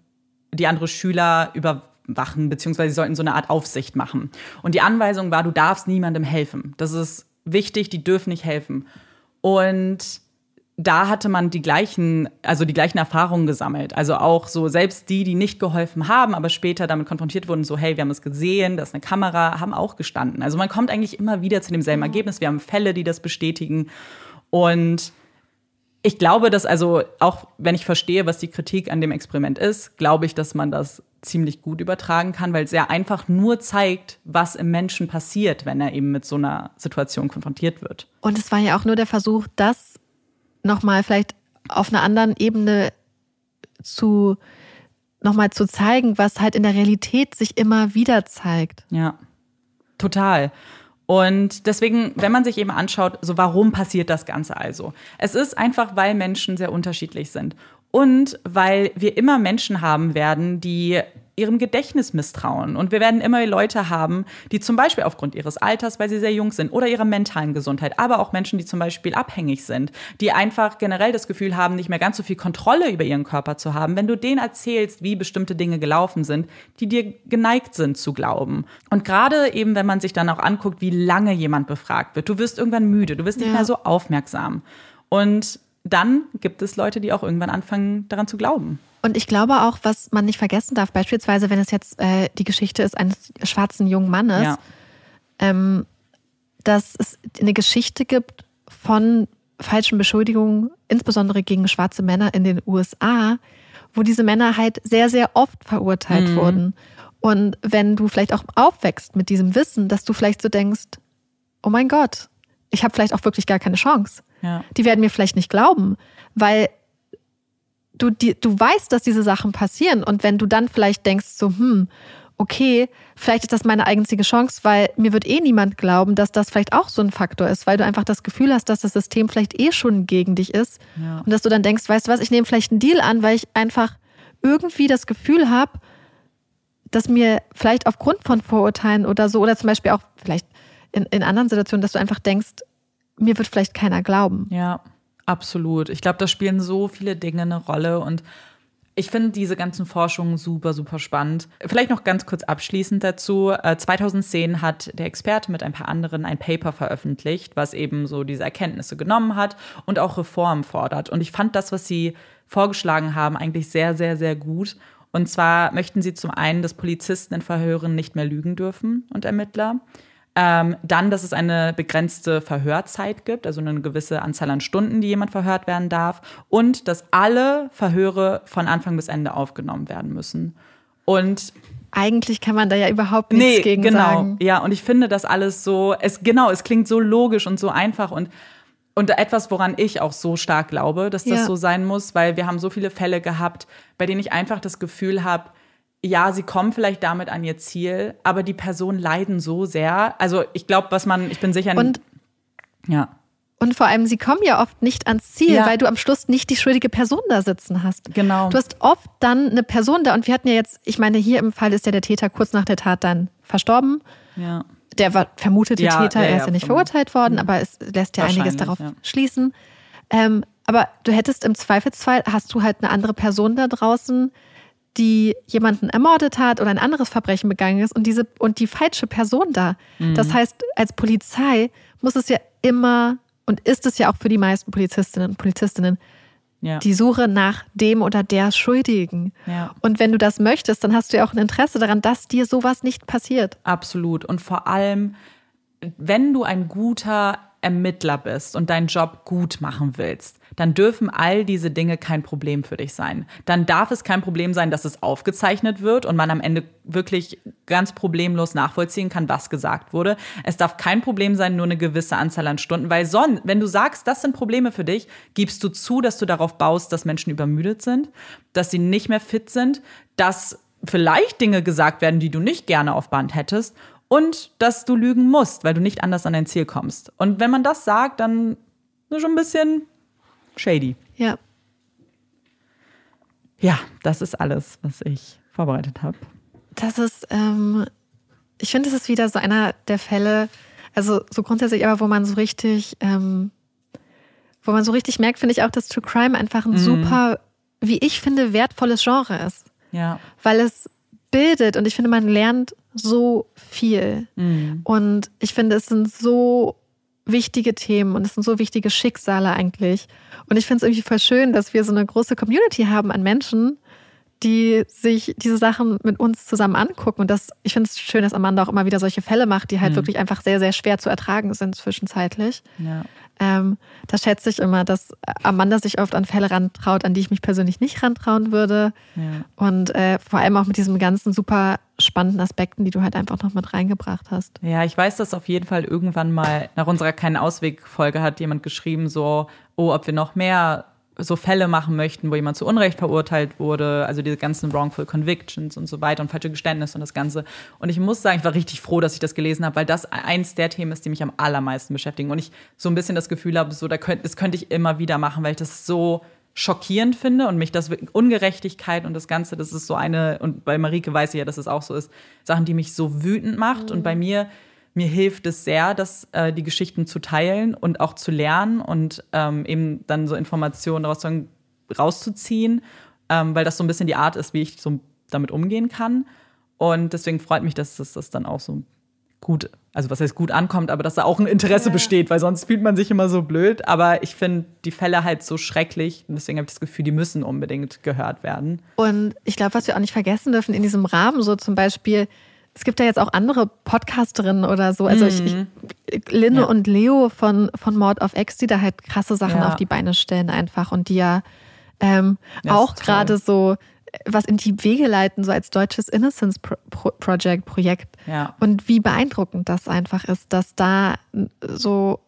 die andere Schüler überwachen, beziehungsweise sie sollten so eine Art Aufsicht machen. Und die Anweisung war, du darfst niemandem helfen. Das ist wichtig, die dürfen nicht helfen. Und da hatte man die gleichen, also die gleichen Erfahrungen gesammelt. Also auch so selbst die, die nicht geholfen haben, aber später damit konfrontiert wurden, so hey, wir haben es gesehen, da ist eine Kamera, haben auch gestanden. Also man kommt eigentlich immer wieder zu demselben Ergebnis. Wir haben Fälle, die das bestätigen. Und ich glaube, dass also auch wenn ich verstehe, was die Kritik an dem Experiment ist, glaube ich, dass man das ziemlich gut übertragen kann, weil es sehr einfach nur zeigt, was im Menschen passiert, wenn er eben mit so einer Situation konfrontiert wird. Und es war ja auch nur der Versuch, das nochmal vielleicht auf einer anderen Ebene zu nochmal zu zeigen, was halt in der Realität sich immer wieder zeigt. Ja, total. Und deswegen, wenn man sich eben anschaut, so warum passiert das Ganze also? Es ist einfach, weil Menschen sehr unterschiedlich sind und weil wir immer Menschen haben werden, die ihrem Gedächtnis misstrauen. Und wir werden immer Leute haben, die zum Beispiel aufgrund ihres Alters, weil sie sehr jung sind, oder ihrer mentalen Gesundheit, aber auch Menschen, die zum Beispiel abhängig sind, die einfach generell das Gefühl haben, nicht mehr ganz so viel Kontrolle über ihren Körper zu haben, wenn du denen erzählst, wie bestimmte Dinge gelaufen sind, die dir geneigt sind zu glauben. Und gerade eben, wenn man sich dann auch anguckt, wie lange jemand befragt wird, du wirst irgendwann müde, du wirst nicht ja. mehr so aufmerksam. Und dann gibt es Leute, die auch irgendwann anfangen, daran zu glauben. Und ich glaube auch, was man nicht vergessen darf, beispielsweise, wenn es jetzt äh, die Geschichte ist eines schwarzen jungen Mannes, ja. ähm, dass es eine Geschichte gibt von falschen Beschuldigungen, insbesondere gegen schwarze Männer in den USA, wo diese Männer halt sehr, sehr oft verurteilt mhm. wurden. Und wenn du vielleicht auch aufwächst mit diesem Wissen, dass du vielleicht so denkst, oh mein Gott, ich habe vielleicht auch wirklich gar keine Chance. Ja. Die werden mir vielleicht nicht glauben, weil du, die, du weißt, dass diese Sachen passieren. Und wenn du dann vielleicht denkst, so, hm, okay, vielleicht ist das meine einzige Chance, weil mir wird eh niemand glauben, dass das vielleicht auch so ein Faktor ist, weil du einfach das Gefühl hast, dass das System vielleicht eh schon gegen dich ist. Ja. Und dass du dann denkst, weißt du was, ich nehme vielleicht einen Deal an, weil ich einfach irgendwie das Gefühl habe, dass mir vielleicht aufgrund von Vorurteilen oder so, oder zum Beispiel auch vielleicht in, in anderen Situationen, dass du einfach denkst, mir wird vielleicht keiner glauben. Ja. Absolut. Ich glaube, da spielen so viele Dinge eine Rolle und ich finde diese ganzen Forschungen super, super spannend. Vielleicht noch ganz kurz abschließend dazu. 2010 äh, hat der Experte mit ein paar anderen ein Paper veröffentlicht, was eben so diese Erkenntnisse genommen hat und auch Reformen fordert. Und ich fand das, was sie vorgeschlagen haben, eigentlich sehr, sehr, sehr gut. Und zwar möchten sie zum einen, dass Polizisten in Verhören nicht mehr lügen dürfen und Ermittler. Ähm, dann, dass es eine begrenzte Verhörzeit gibt, also eine gewisse Anzahl an Stunden, die jemand verhört werden darf. Und dass alle Verhöre von Anfang bis Ende aufgenommen werden müssen. Und eigentlich kann man da ja überhaupt nichts nee, gegen genau. sagen. Ja, und ich finde das alles so, es genau, es klingt so logisch und so einfach und und etwas, woran ich auch so stark glaube, dass das ja. so sein muss, weil wir haben so viele Fälle gehabt, bei denen ich einfach das Gefühl habe, ja, sie kommen vielleicht damit an ihr Ziel, aber die Personen leiden so sehr. Also ich glaube, was man, ich bin sicher, und, ja. Und vor allem, sie kommen ja oft nicht ans Ziel, ja. weil du am Schluss nicht die schuldige Person da sitzen hast. Genau. Du hast oft dann eine Person da und wir hatten ja jetzt, ich meine, hier im Fall ist ja der Täter kurz nach der Tat dann verstorben. Ja der war vermutete ja, Täter, er ist ja nicht verurteilt worden, mhm. aber es lässt ja einiges darauf schließen. Ähm, aber du hättest im Zweifelsfall, hast du halt eine andere Person da draußen, die jemanden ermordet hat oder ein anderes Verbrechen begangen ist und diese und die falsche Person da. Mhm. Das heißt, als Polizei muss es ja immer und ist es ja auch für die meisten Polizistinnen und Polizistinnen ja. die Suche nach dem oder der Schuldigen. Ja. Und wenn du das möchtest, dann hast du ja auch ein Interesse daran, dass dir sowas nicht passiert. Absolut. Und vor allem, wenn du ein guter Ermittler bist und deinen Job gut machen willst, dann dürfen all diese Dinge kein Problem für dich sein. Dann darf es kein Problem sein, dass es aufgezeichnet wird und man am Ende wirklich ganz problemlos nachvollziehen kann, was gesagt wurde. Es darf kein Problem sein, nur eine gewisse Anzahl an Stunden, weil sonst, wenn du sagst, das sind Probleme für dich, gibst du zu, dass du darauf baust, dass Menschen übermüdet sind, dass sie nicht mehr fit sind, dass vielleicht Dinge gesagt werden, die du nicht gerne auf Band hättest und dass du lügen musst, weil du nicht anders an dein Ziel kommst. Und wenn man das sagt, dann schon ein bisschen shady. Ja. Ja, das ist alles, was ich vorbereitet habe. Das ist, ähm, ich finde, es ist wieder so einer der Fälle, also so grundsätzlich, aber wo man so richtig, ähm, wo man so richtig merkt, finde ich auch, dass True Crime einfach ein mhm. super, wie ich finde, wertvolles Genre ist. Ja. Weil es bildet und ich finde, man lernt so viel. Mhm. Und ich finde, es sind so wichtige Themen und es sind so wichtige Schicksale eigentlich. Und ich finde es irgendwie voll schön, dass wir so eine große Community haben an Menschen, die sich diese Sachen mit uns zusammen angucken. Und das, ich finde es schön, dass Amanda auch immer wieder solche Fälle macht, die halt mhm. wirklich einfach sehr, sehr schwer zu ertragen sind zwischenzeitlich. Ja. Ähm, das schätze ich immer, dass Amanda sich oft an Fälle rantraut, an die ich mich persönlich nicht rantrauen würde. Ja. Und äh, vor allem auch mit diesen ganzen super spannenden Aspekten, die du halt einfach noch mit reingebracht hast. Ja, ich weiß, dass auf jeden Fall irgendwann mal nach unserer Keinen Ausweg-Folge hat jemand geschrieben, so, oh, ob wir noch mehr so Fälle machen möchten, wo jemand zu Unrecht verurteilt wurde, also diese ganzen wrongful convictions und so weiter und falsche Geständnisse und das Ganze. Und ich muss sagen, ich war richtig froh, dass ich das gelesen habe, weil das eins der Themen ist, die mich am allermeisten beschäftigen. Und ich so ein bisschen das Gefühl habe, so, da könnt, das könnte ich immer wieder machen, weil ich das so schockierend finde und mich das Ungerechtigkeit und das Ganze, das ist so eine, und bei Marike weiß ich ja, dass es auch so ist, Sachen, die mich so wütend macht. Mhm. Und bei mir mir hilft es sehr, dass äh, die Geschichten zu teilen und auch zu lernen und ähm, eben dann so Informationen daraus rauszuziehen, ähm, weil das so ein bisschen die Art ist, wie ich so damit umgehen kann. Und deswegen freut mich, dass das, das dann auch so gut, also was heißt gut ankommt, aber dass da auch ein Interesse ja. besteht, weil sonst fühlt man sich immer so blöd. Aber ich finde die Fälle halt so schrecklich und deswegen habe ich das Gefühl, die müssen unbedingt gehört werden. Und ich glaube, was wir auch nicht vergessen dürfen in diesem Rahmen, so zum Beispiel, es gibt ja jetzt auch andere Podcasterinnen oder so. Also mhm. ich, Linne ja. und Leo von, von Mord of X, die da halt krasse Sachen ja. auf die Beine stellen einfach und die ja ähm, auch gerade so was in die Wege leiten, so als deutsches Innocence Pro Project Projekt. Ja. Und wie beeindruckend das einfach ist, dass da so,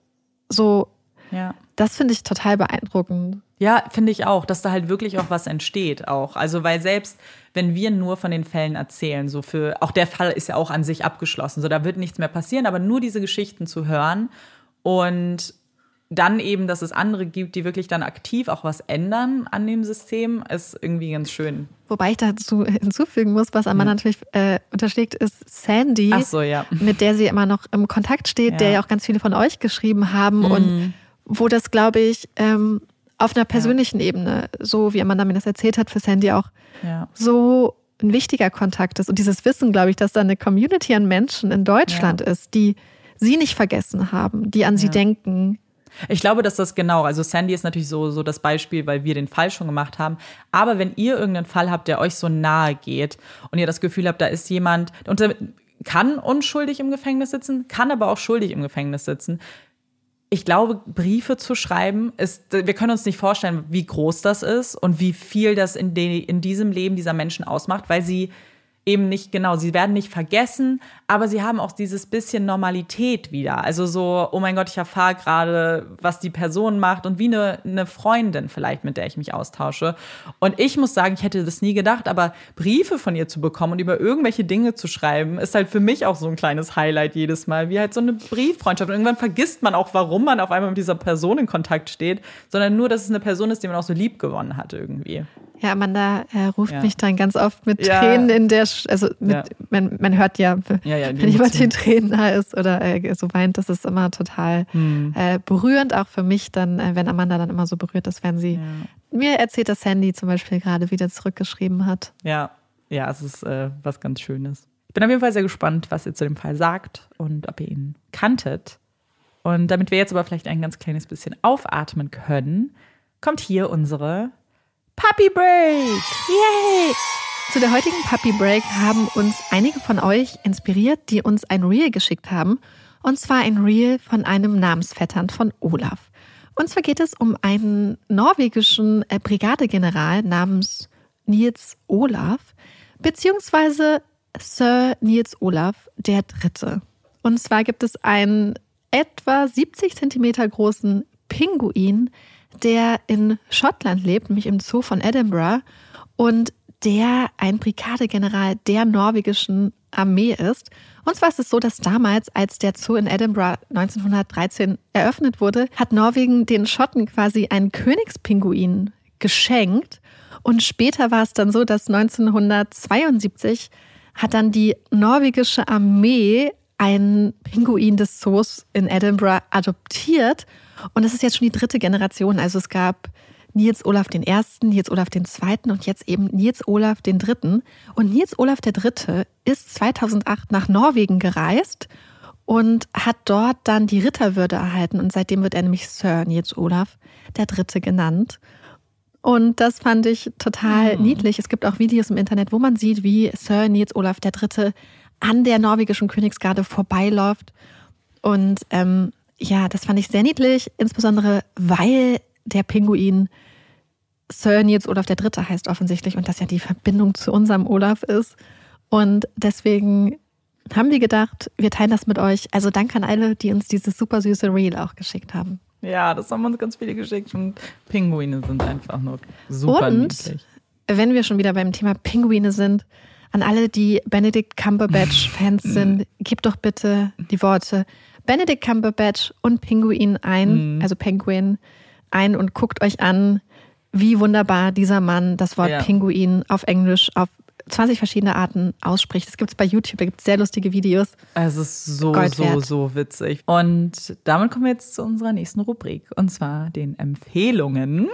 so, ja. das finde ich total beeindruckend. Ja, finde ich auch, dass da halt wirklich auch was entsteht auch. Also weil selbst wenn wir nur von den Fällen erzählen, so für auch der Fall ist ja auch an sich abgeschlossen, so da wird nichts mehr passieren, aber nur diese Geschichten zu hören und dann eben, dass es andere gibt, die wirklich dann aktiv auch was ändern an dem System, ist irgendwie ganz schön. Wobei ich dazu hinzufügen muss, was Amanda ja. natürlich äh, unterschlägt, ist Sandy, so, ja. mit der sie immer noch im Kontakt steht, ja. der ja auch ganz viele von euch geschrieben haben mhm. und wo das, glaube ich, ähm, auf einer persönlichen ja. Ebene, so wie Amanda mir das erzählt hat, für Sandy auch ja. so ein wichtiger Kontakt ist. Und dieses Wissen, glaube ich, dass da eine Community an Menschen in Deutschland ja. ist, die sie nicht vergessen haben, die an sie denken. Ich glaube, dass das genau, also Sandy ist natürlich so, so das Beispiel, weil wir den Fall schon gemacht haben. Aber wenn ihr irgendeinen Fall habt, der euch so nahe geht und ihr das Gefühl habt, da ist jemand, und kann unschuldig im Gefängnis sitzen, kann aber auch schuldig im Gefängnis sitzen. Ich glaube, Briefe zu schreiben ist, wir können uns nicht vorstellen, wie groß das ist und wie viel das in, de, in diesem Leben dieser Menschen ausmacht, weil sie eben nicht, genau, sie werden nicht vergessen, aber sie haben auch dieses bisschen Normalität wieder. Also so, oh mein Gott, ich erfahre gerade, was die Person macht und wie eine, eine Freundin vielleicht, mit der ich mich austausche. Und ich muss sagen, ich hätte das nie gedacht, aber Briefe von ihr zu bekommen und über irgendwelche Dinge zu schreiben, ist halt für mich auch so ein kleines Highlight jedes Mal, wie halt so eine Brieffreundschaft. Und irgendwann vergisst man auch, warum man auf einmal mit dieser Person in Kontakt steht, sondern nur, dass es eine Person ist, die man auch so lieb gewonnen hat irgendwie. Ja, Amanda äh, ruft ja. mich dann ganz oft mit ja. Tränen in der, Sch also mit, ja. man, man hört ja, wenn jemand in Tränen da ist oder äh, so weint, das ist immer total hm. äh, berührend, auch für mich dann, äh, wenn Amanda dann immer so berührt ist, wenn sie mir erzählt, dass Sandy zum Beispiel gerade wieder zurückgeschrieben hat. Ja, ja, es ist äh, was ganz Schönes. Ich bin auf jeden Fall sehr gespannt, was ihr zu dem Fall sagt und ob ihr ihn kanntet. Und damit wir jetzt aber vielleicht ein ganz kleines bisschen aufatmen können, kommt hier unsere Puppy Break! Yay! Zu der heutigen Puppy Break haben uns einige von euch inspiriert, die uns ein Reel geschickt haben. Und zwar ein Reel von einem Namensvettern von Olaf. Und zwar geht es um einen norwegischen äh, Brigadegeneral namens Nils Olaf, beziehungsweise Sir Nils Olaf der Dritte. Und zwar gibt es einen etwa 70 Zentimeter großen Pinguin, der in Schottland lebt, nämlich im Zoo von Edinburgh und der ein Brigadegeneral der norwegischen Armee ist. Und zwar ist es so, dass damals, als der Zoo in Edinburgh 1913 eröffnet wurde, hat Norwegen den Schotten quasi einen Königspinguin geschenkt. Und später war es dann so, dass 1972 hat dann die norwegische Armee einen Pinguin des Zoos in Edinburgh adoptiert und es ist jetzt schon die dritte Generation. Also es gab Nils Olaf den Ersten, Nils Olaf den Zweiten und jetzt eben Nils Olaf den Dritten. Und Nils Olaf der Dritte ist 2008 nach Norwegen gereist und hat dort dann die Ritterwürde erhalten. Und seitdem wird er nämlich Sir Nils Olaf der Dritte genannt. Und das fand ich total mhm. niedlich. Es gibt auch Videos im Internet, wo man sieht, wie Sir Nils Olaf der Dritte an der norwegischen Königsgarde vorbeiläuft. Und ähm, ja, das fand ich sehr niedlich, insbesondere weil der Pinguin Sir Nils Olaf der Dritte heißt offensichtlich und das ja die Verbindung zu unserem Olaf ist. Und deswegen haben wir gedacht, wir teilen das mit euch. Also danke an alle, die uns dieses super süße Reel auch geschickt haben. Ja, das haben uns ganz viele geschickt und Pinguine sind einfach nur super und, niedlich. Wenn wir schon wieder beim Thema Pinguine sind, an alle, die Benedict Cumberbatch-Fans *clears throat* sind, gebt doch bitte die Worte Benedict Cumberbatch und Pinguin ein, mhm. also Penguin ein und guckt euch an, wie wunderbar dieser Mann das Wort ja. Pinguin auf Englisch auf 20 verschiedene Arten ausspricht. Das gibt es bei YouTube, da gibt es sehr lustige Videos. Es ist so, so, so witzig. Und damit kommen wir jetzt zu unserer nächsten Rubrik und zwar den Empfehlungen.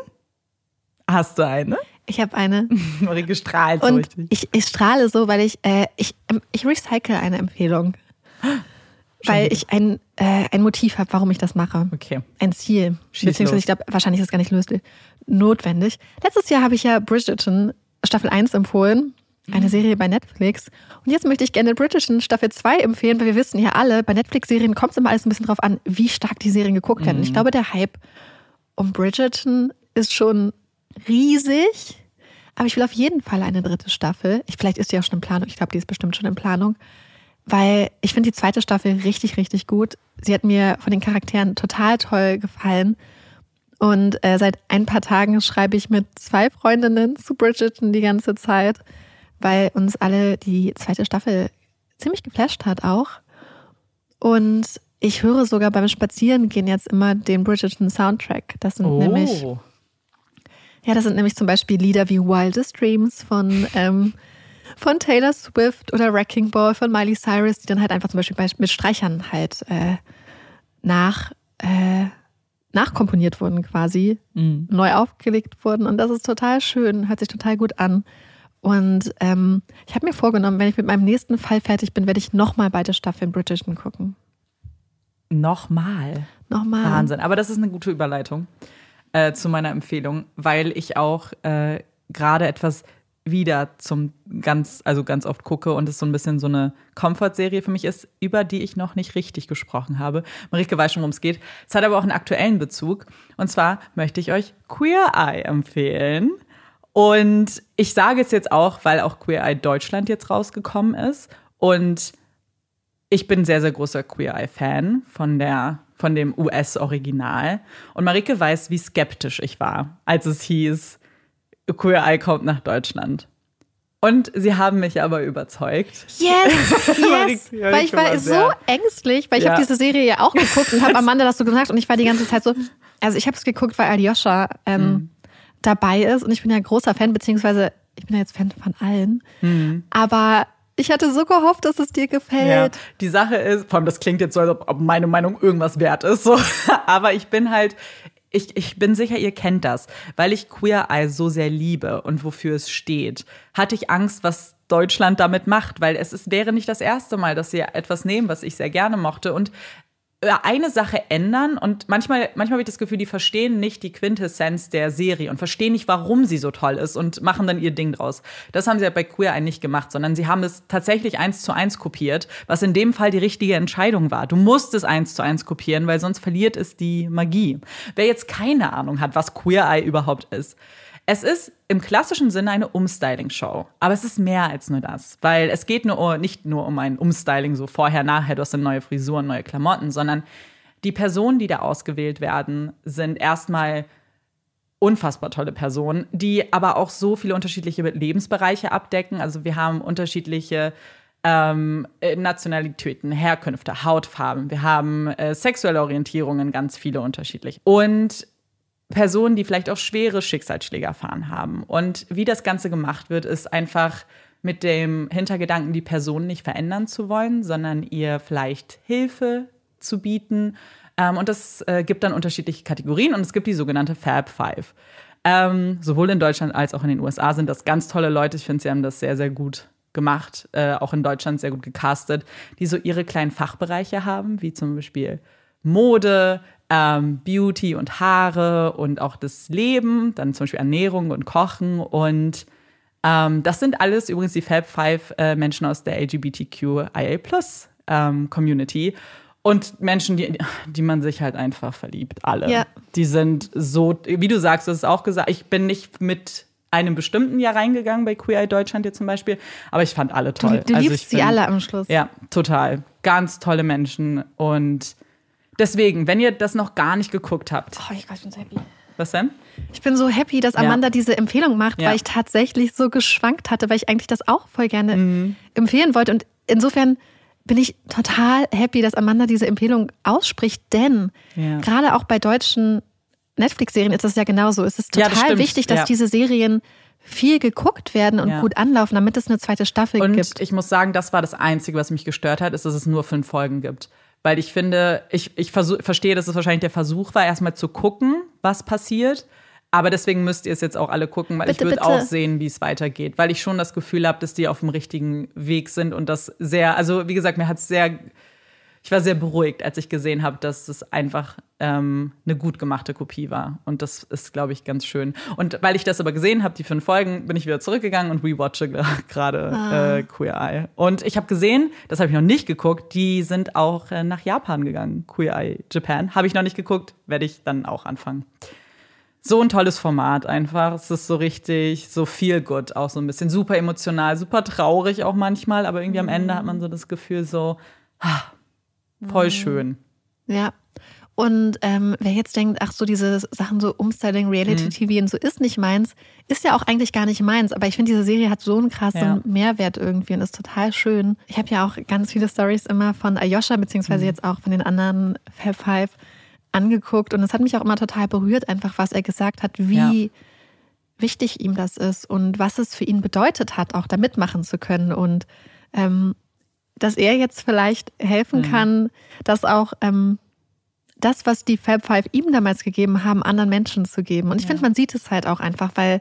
Hast du eine? Ich habe eine. *laughs* Marie gestrahlt so richtig. Ich, ich strahle so, weil ich, äh, ich, ich recycle eine Empfehlung. *gasps* weil ich ein, äh, ein Motiv habe, warum ich das mache. Okay. Ein Ziel. Schieß Beziehungsweise, los. ich glaube, wahrscheinlich ist es gar nicht löslich, notwendig. Letztes Jahr habe ich ja Bridgerton Staffel 1 empfohlen. Eine mhm. Serie bei Netflix. Und jetzt möchte ich gerne Bridgerton Staffel 2 empfehlen, weil wir wissen ja alle, bei Netflix-Serien kommt es immer alles ein bisschen drauf an, wie stark die Serien geguckt werden. Mhm. Ich glaube, der Hype um Bridgerton ist schon riesig. Aber ich will auf jeden Fall eine dritte Staffel. Ich, vielleicht ist die auch schon in Planung. Ich glaube, die ist bestimmt schon in Planung weil ich finde die zweite Staffel richtig, richtig gut. Sie hat mir von den Charakteren total toll gefallen. Und äh, seit ein paar Tagen schreibe ich mit zwei Freundinnen zu Bridgerton die ganze Zeit, weil uns alle die zweite Staffel ziemlich geflasht hat auch. Und ich höre sogar beim Spazierengehen jetzt immer den Bridgerton Soundtrack. Das sind oh. nämlich ja, das sind nämlich zum Beispiel Lieder wie Wildest Dreams von ähm, von Taylor Swift oder Wrecking Ball von Miley Cyrus, die dann halt einfach zum Beispiel mit Streichern halt äh, nach, äh, nachkomponiert wurden quasi, mhm. neu aufgelegt wurden. Und das ist total schön, hört sich total gut an. Und ähm, ich habe mir vorgenommen, wenn ich mit meinem nächsten Fall fertig bin, werde ich nochmal beide Staffeln Bridgerton gucken. Nochmal? Nochmal. Wahnsinn. Aber das ist eine gute Überleitung äh, zu meiner Empfehlung, weil ich auch äh, gerade etwas wieder zum ganz, also ganz oft gucke und es so ein bisschen so eine Comfort-Serie für mich ist, über die ich noch nicht richtig gesprochen habe. Marike weiß schon, worum es geht. Es hat aber auch einen aktuellen Bezug. Und zwar möchte ich euch Queer Eye empfehlen. Und ich sage es jetzt auch, weil auch Queer Eye Deutschland jetzt rausgekommen ist. Und ich bin sehr, sehr großer Queer Eye-Fan von der von dem US-Original. Und Marike weiß, wie skeptisch ich war, als es hieß, Queer Eye kommt nach Deutschland. Und sie haben mich aber überzeugt. Yes, *laughs* yes. weil ich war so ängstlich, weil ich ja. habe diese Serie ja auch geguckt und habe *laughs* Amanda das so gesagt und ich war die ganze Zeit so, also ich habe es geguckt, weil Alyosha ähm, mhm. dabei ist und ich bin ja großer Fan, beziehungsweise ich bin ja jetzt Fan von allen. Mhm. Aber ich hatte so gehofft, dass es dir gefällt. Ja, die Sache ist, vor allem das klingt jetzt so, als ob meine Meinung irgendwas wert ist. So. *laughs* Aber ich bin halt, ich, ich bin sicher, ihr kennt das, weil ich Queer Eye so sehr liebe und wofür es steht, hatte ich Angst, was Deutschland damit macht, weil es ist, wäre nicht das erste Mal, dass sie etwas nehmen, was ich sehr gerne mochte. Und eine Sache ändern und manchmal, manchmal habe ich das Gefühl, die verstehen nicht die Quintessenz der Serie und verstehen nicht, warum sie so toll ist und machen dann ihr Ding draus. Das haben sie ja bei Queer Eye nicht gemacht, sondern sie haben es tatsächlich eins zu eins kopiert, was in dem Fall die richtige Entscheidung war. Du musst es eins zu eins kopieren, weil sonst verliert es die Magie. Wer jetzt keine Ahnung hat, was Queer Eye überhaupt ist, es ist im klassischen Sinne eine Umstyling-Show, aber es ist mehr als nur das, weil es geht nur nicht nur um ein Umstyling, so vorher, nachher, du hast eine neue Frisur, neue Klamotten, sondern die Personen, die da ausgewählt werden, sind erstmal unfassbar tolle Personen, die aber auch so viele unterschiedliche Lebensbereiche abdecken. Also wir haben unterschiedliche ähm, Nationalitäten, Herkünfte, Hautfarben, wir haben äh, sexuelle Orientierungen, ganz viele unterschiedlich. Und Personen, die vielleicht auch schwere Schicksalsschläge erfahren haben. Und wie das Ganze gemacht wird, ist einfach mit dem Hintergedanken, die Person nicht verändern zu wollen, sondern ihr vielleicht Hilfe zu bieten. Ähm, und das äh, gibt dann unterschiedliche Kategorien und es gibt die sogenannte Fab Five. Ähm, sowohl in Deutschland als auch in den USA sind das ganz tolle Leute. Ich finde, sie haben das sehr, sehr gut gemacht, äh, auch in Deutschland sehr gut gecastet, die so ihre kleinen Fachbereiche haben, wie zum Beispiel Mode, ähm, Beauty und Haare und auch das Leben, dann zum Beispiel Ernährung und Kochen und ähm, das sind alles übrigens die Fab Five äh, Menschen aus der LGBTQIA Plus ähm, Community und Menschen, die, die man sich halt einfach verliebt, alle. Ja. Die sind so, wie du sagst, das ist auch gesagt, ich bin nicht mit einem bestimmten Jahr reingegangen bei Queer Eye Deutschland jetzt zum Beispiel, aber ich fand alle toll. Du, du also liebst sie alle am Schluss. Ja, total. Ganz tolle Menschen und Deswegen, wenn ihr das noch gar nicht geguckt habt. Oh, ich bin so happy. Was denn? Ich bin so happy, dass Amanda ja. diese Empfehlung macht, ja. weil ich tatsächlich so geschwankt hatte, weil ich eigentlich das auch voll gerne mhm. empfehlen wollte. Und insofern bin ich total happy, dass Amanda diese Empfehlung ausspricht, denn ja. gerade auch bei deutschen Netflix-Serien ist das ja genauso. Es ist total das wichtig, dass diese Serien viel geguckt werden und gut anlaufen, damit es eine zweite Staffel und gibt. Und ich muss sagen, das war das Einzige, was mich gestört hat, ist, dass es nur fünf Folgen gibt weil ich finde, ich, ich verstehe, dass es wahrscheinlich der Versuch war, erstmal zu gucken, was passiert. Aber deswegen müsst ihr es jetzt auch alle gucken, weil bitte, ich würde auch sehen, wie es weitergeht, weil ich schon das Gefühl habe, dass die auf dem richtigen Weg sind und das sehr, also wie gesagt, mir hat es sehr ich war sehr beruhigt, als ich gesehen habe, dass es einfach ähm, eine gut gemachte Kopie war. Und das ist, glaube ich, ganz schön. Und weil ich das aber gesehen habe, die fünf Folgen, bin ich wieder zurückgegangen und rewatche gerade ah. äh, Queer Eye. Und ich habe gesehen, das habe ich noch nicht geguckt, die sind auch äh, nach Japan gegangen. Queer Eye Japan. Habe ich noch nicht geguckt, werde ich dann auch anfangen. So ein tolles Format einfach. Es ist so richtig, so viel gut, auch so ein bisschen super emotional, super traurig auch manchmal, aber irgendwie am Ende hat man so das Gefühl so, ah, Voll mhm. schön. Ja. Und ähm, wer jetzt denkt, ach so, diese Sachen so Umstyling, Reality-TV mhm. und so ist nicht meins, ist ja auch eigentlich gar nicht meins. Aber ich finde, diese Serie hat so einen krassen ja. Mehrwert irgendwie und ist total schön. Ich habe ja auch ganz viele Stories immer von Ayosha, beziehungsweise mhm. jetzt auch von den anderen Fab Five angeguckt. Und es hat mich auch immer total berührt, einfach was er gesagt hat, wie ja. wichtig ihm das ist und was es für ihn bedeutet hat, auch da mitmachen zu können. Und ähm, dass er jetzt vielleicht helfen mhm. kann, dass auch ähm, das, was die Fab Five ihm damals gegeben haben, anderen Menschen zu geben. Und ich ja. finde, man sieht es halt auch einfach, weil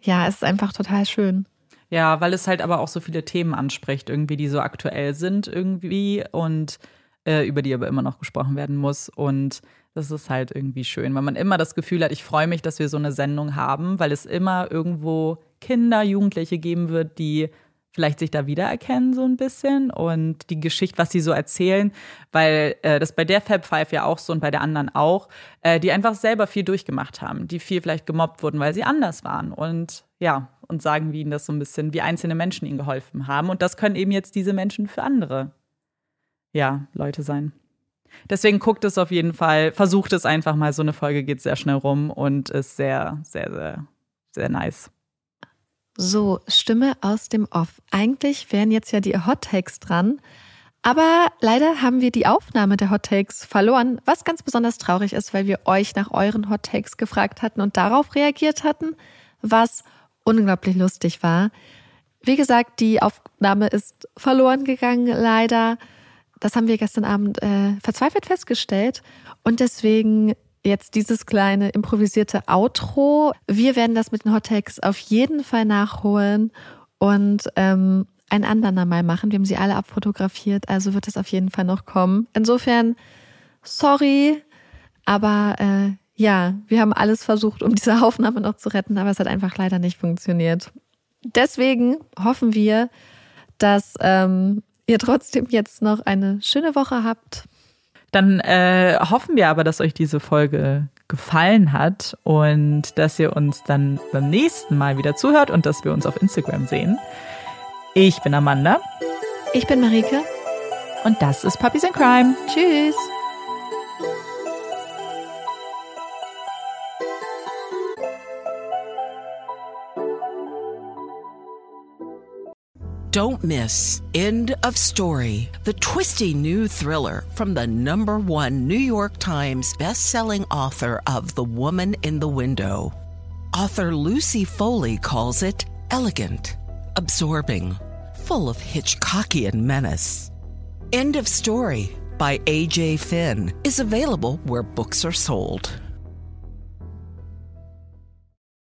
ja, es ist einfach total schön. Ja, weil es halt aber auch so viele Themen anspricht, irgendwie, die so aktuell sind irgendwie und äh, über die aber immer noch gesprochen werden muss. Und das ist halt irgendwie schön, weil man immer das Gefühl hat, ich freue mich, dass wir so eine Sendung haben, weil es immer irgendwo Kinder, Jugendliche geben wird, die vielleicht sich da wiedererkennen so ein bisschen und die Geschichte, was sie so erzählen, weil äh, das bei der Fab Five ja auch so und bei der anderen auch, äh, die einfach selber viel durchgemacht haben, die viel vielleicht gemobbt wurden, weil sie anders waren und ja, und sagen, wie ihnen das so ein bisschen, wie einzelne Menschen ihnen geholfen haben und das können eben jetzt diese Menschen für andere, ja, Leute sein. Deswegen guckt es auf jeden Fall, versucht es einfach mal, so eine Folge geht sehr schnell rum und ist sehr, sehr, sehr, sehr nice. So, Stimme aus dem Off. Eigentlich wären jetzt ja die Hot Takes dran. Aber leider haben wir die Aufnahme der Hot Takes verloren, was ganz besonders traurig ist, weil wir euch nach euren Hot Takes gefragt hatten und darauf reagiert hatten, was unglaublich lustig war. Wie gesagt, die Aufnahme ist verloren gegangen, leider. Das haben wir gestern Abend äh, verzweifelt festgestellt. Und deswegen jetzt dieses kleine improvisierte Outro. Wir werden das mit den Hottakes auf jeden Fall nachholen und ähm, ein anderer Mal machen. Wir haben sie alle abfotografiert, also wird es auf jeden Fall noch kommen. Insofern, sorry, aber äh, ja, wir haben alles versucht, um diese Aufnahme noch zu retten, aber es hat einfach leider nicht funktioniert. Deswegen hoffen wir, dass ähm, ihr trotzdem jetzt noch eine schöne Woche habt. Dann äh, hoffen wir aber, dass euch diese Folge gefallen hat und dass ihr uns dann beim nächsten Mal wieder zuhört und dass wir uns auf Instagram sehen. Ich bin Amanda. Ich bin Marike. Und das ist Puppies in Crime. Tschüss. Don't miss End of Story, the twisty new thriller from the number one New York Times bestselling author of The Woman in the Window. Author Lucy Foley calls it elegant, absorbing, full of Hitchcockian menace. End of Story by A.J. Finn is available where books are sold.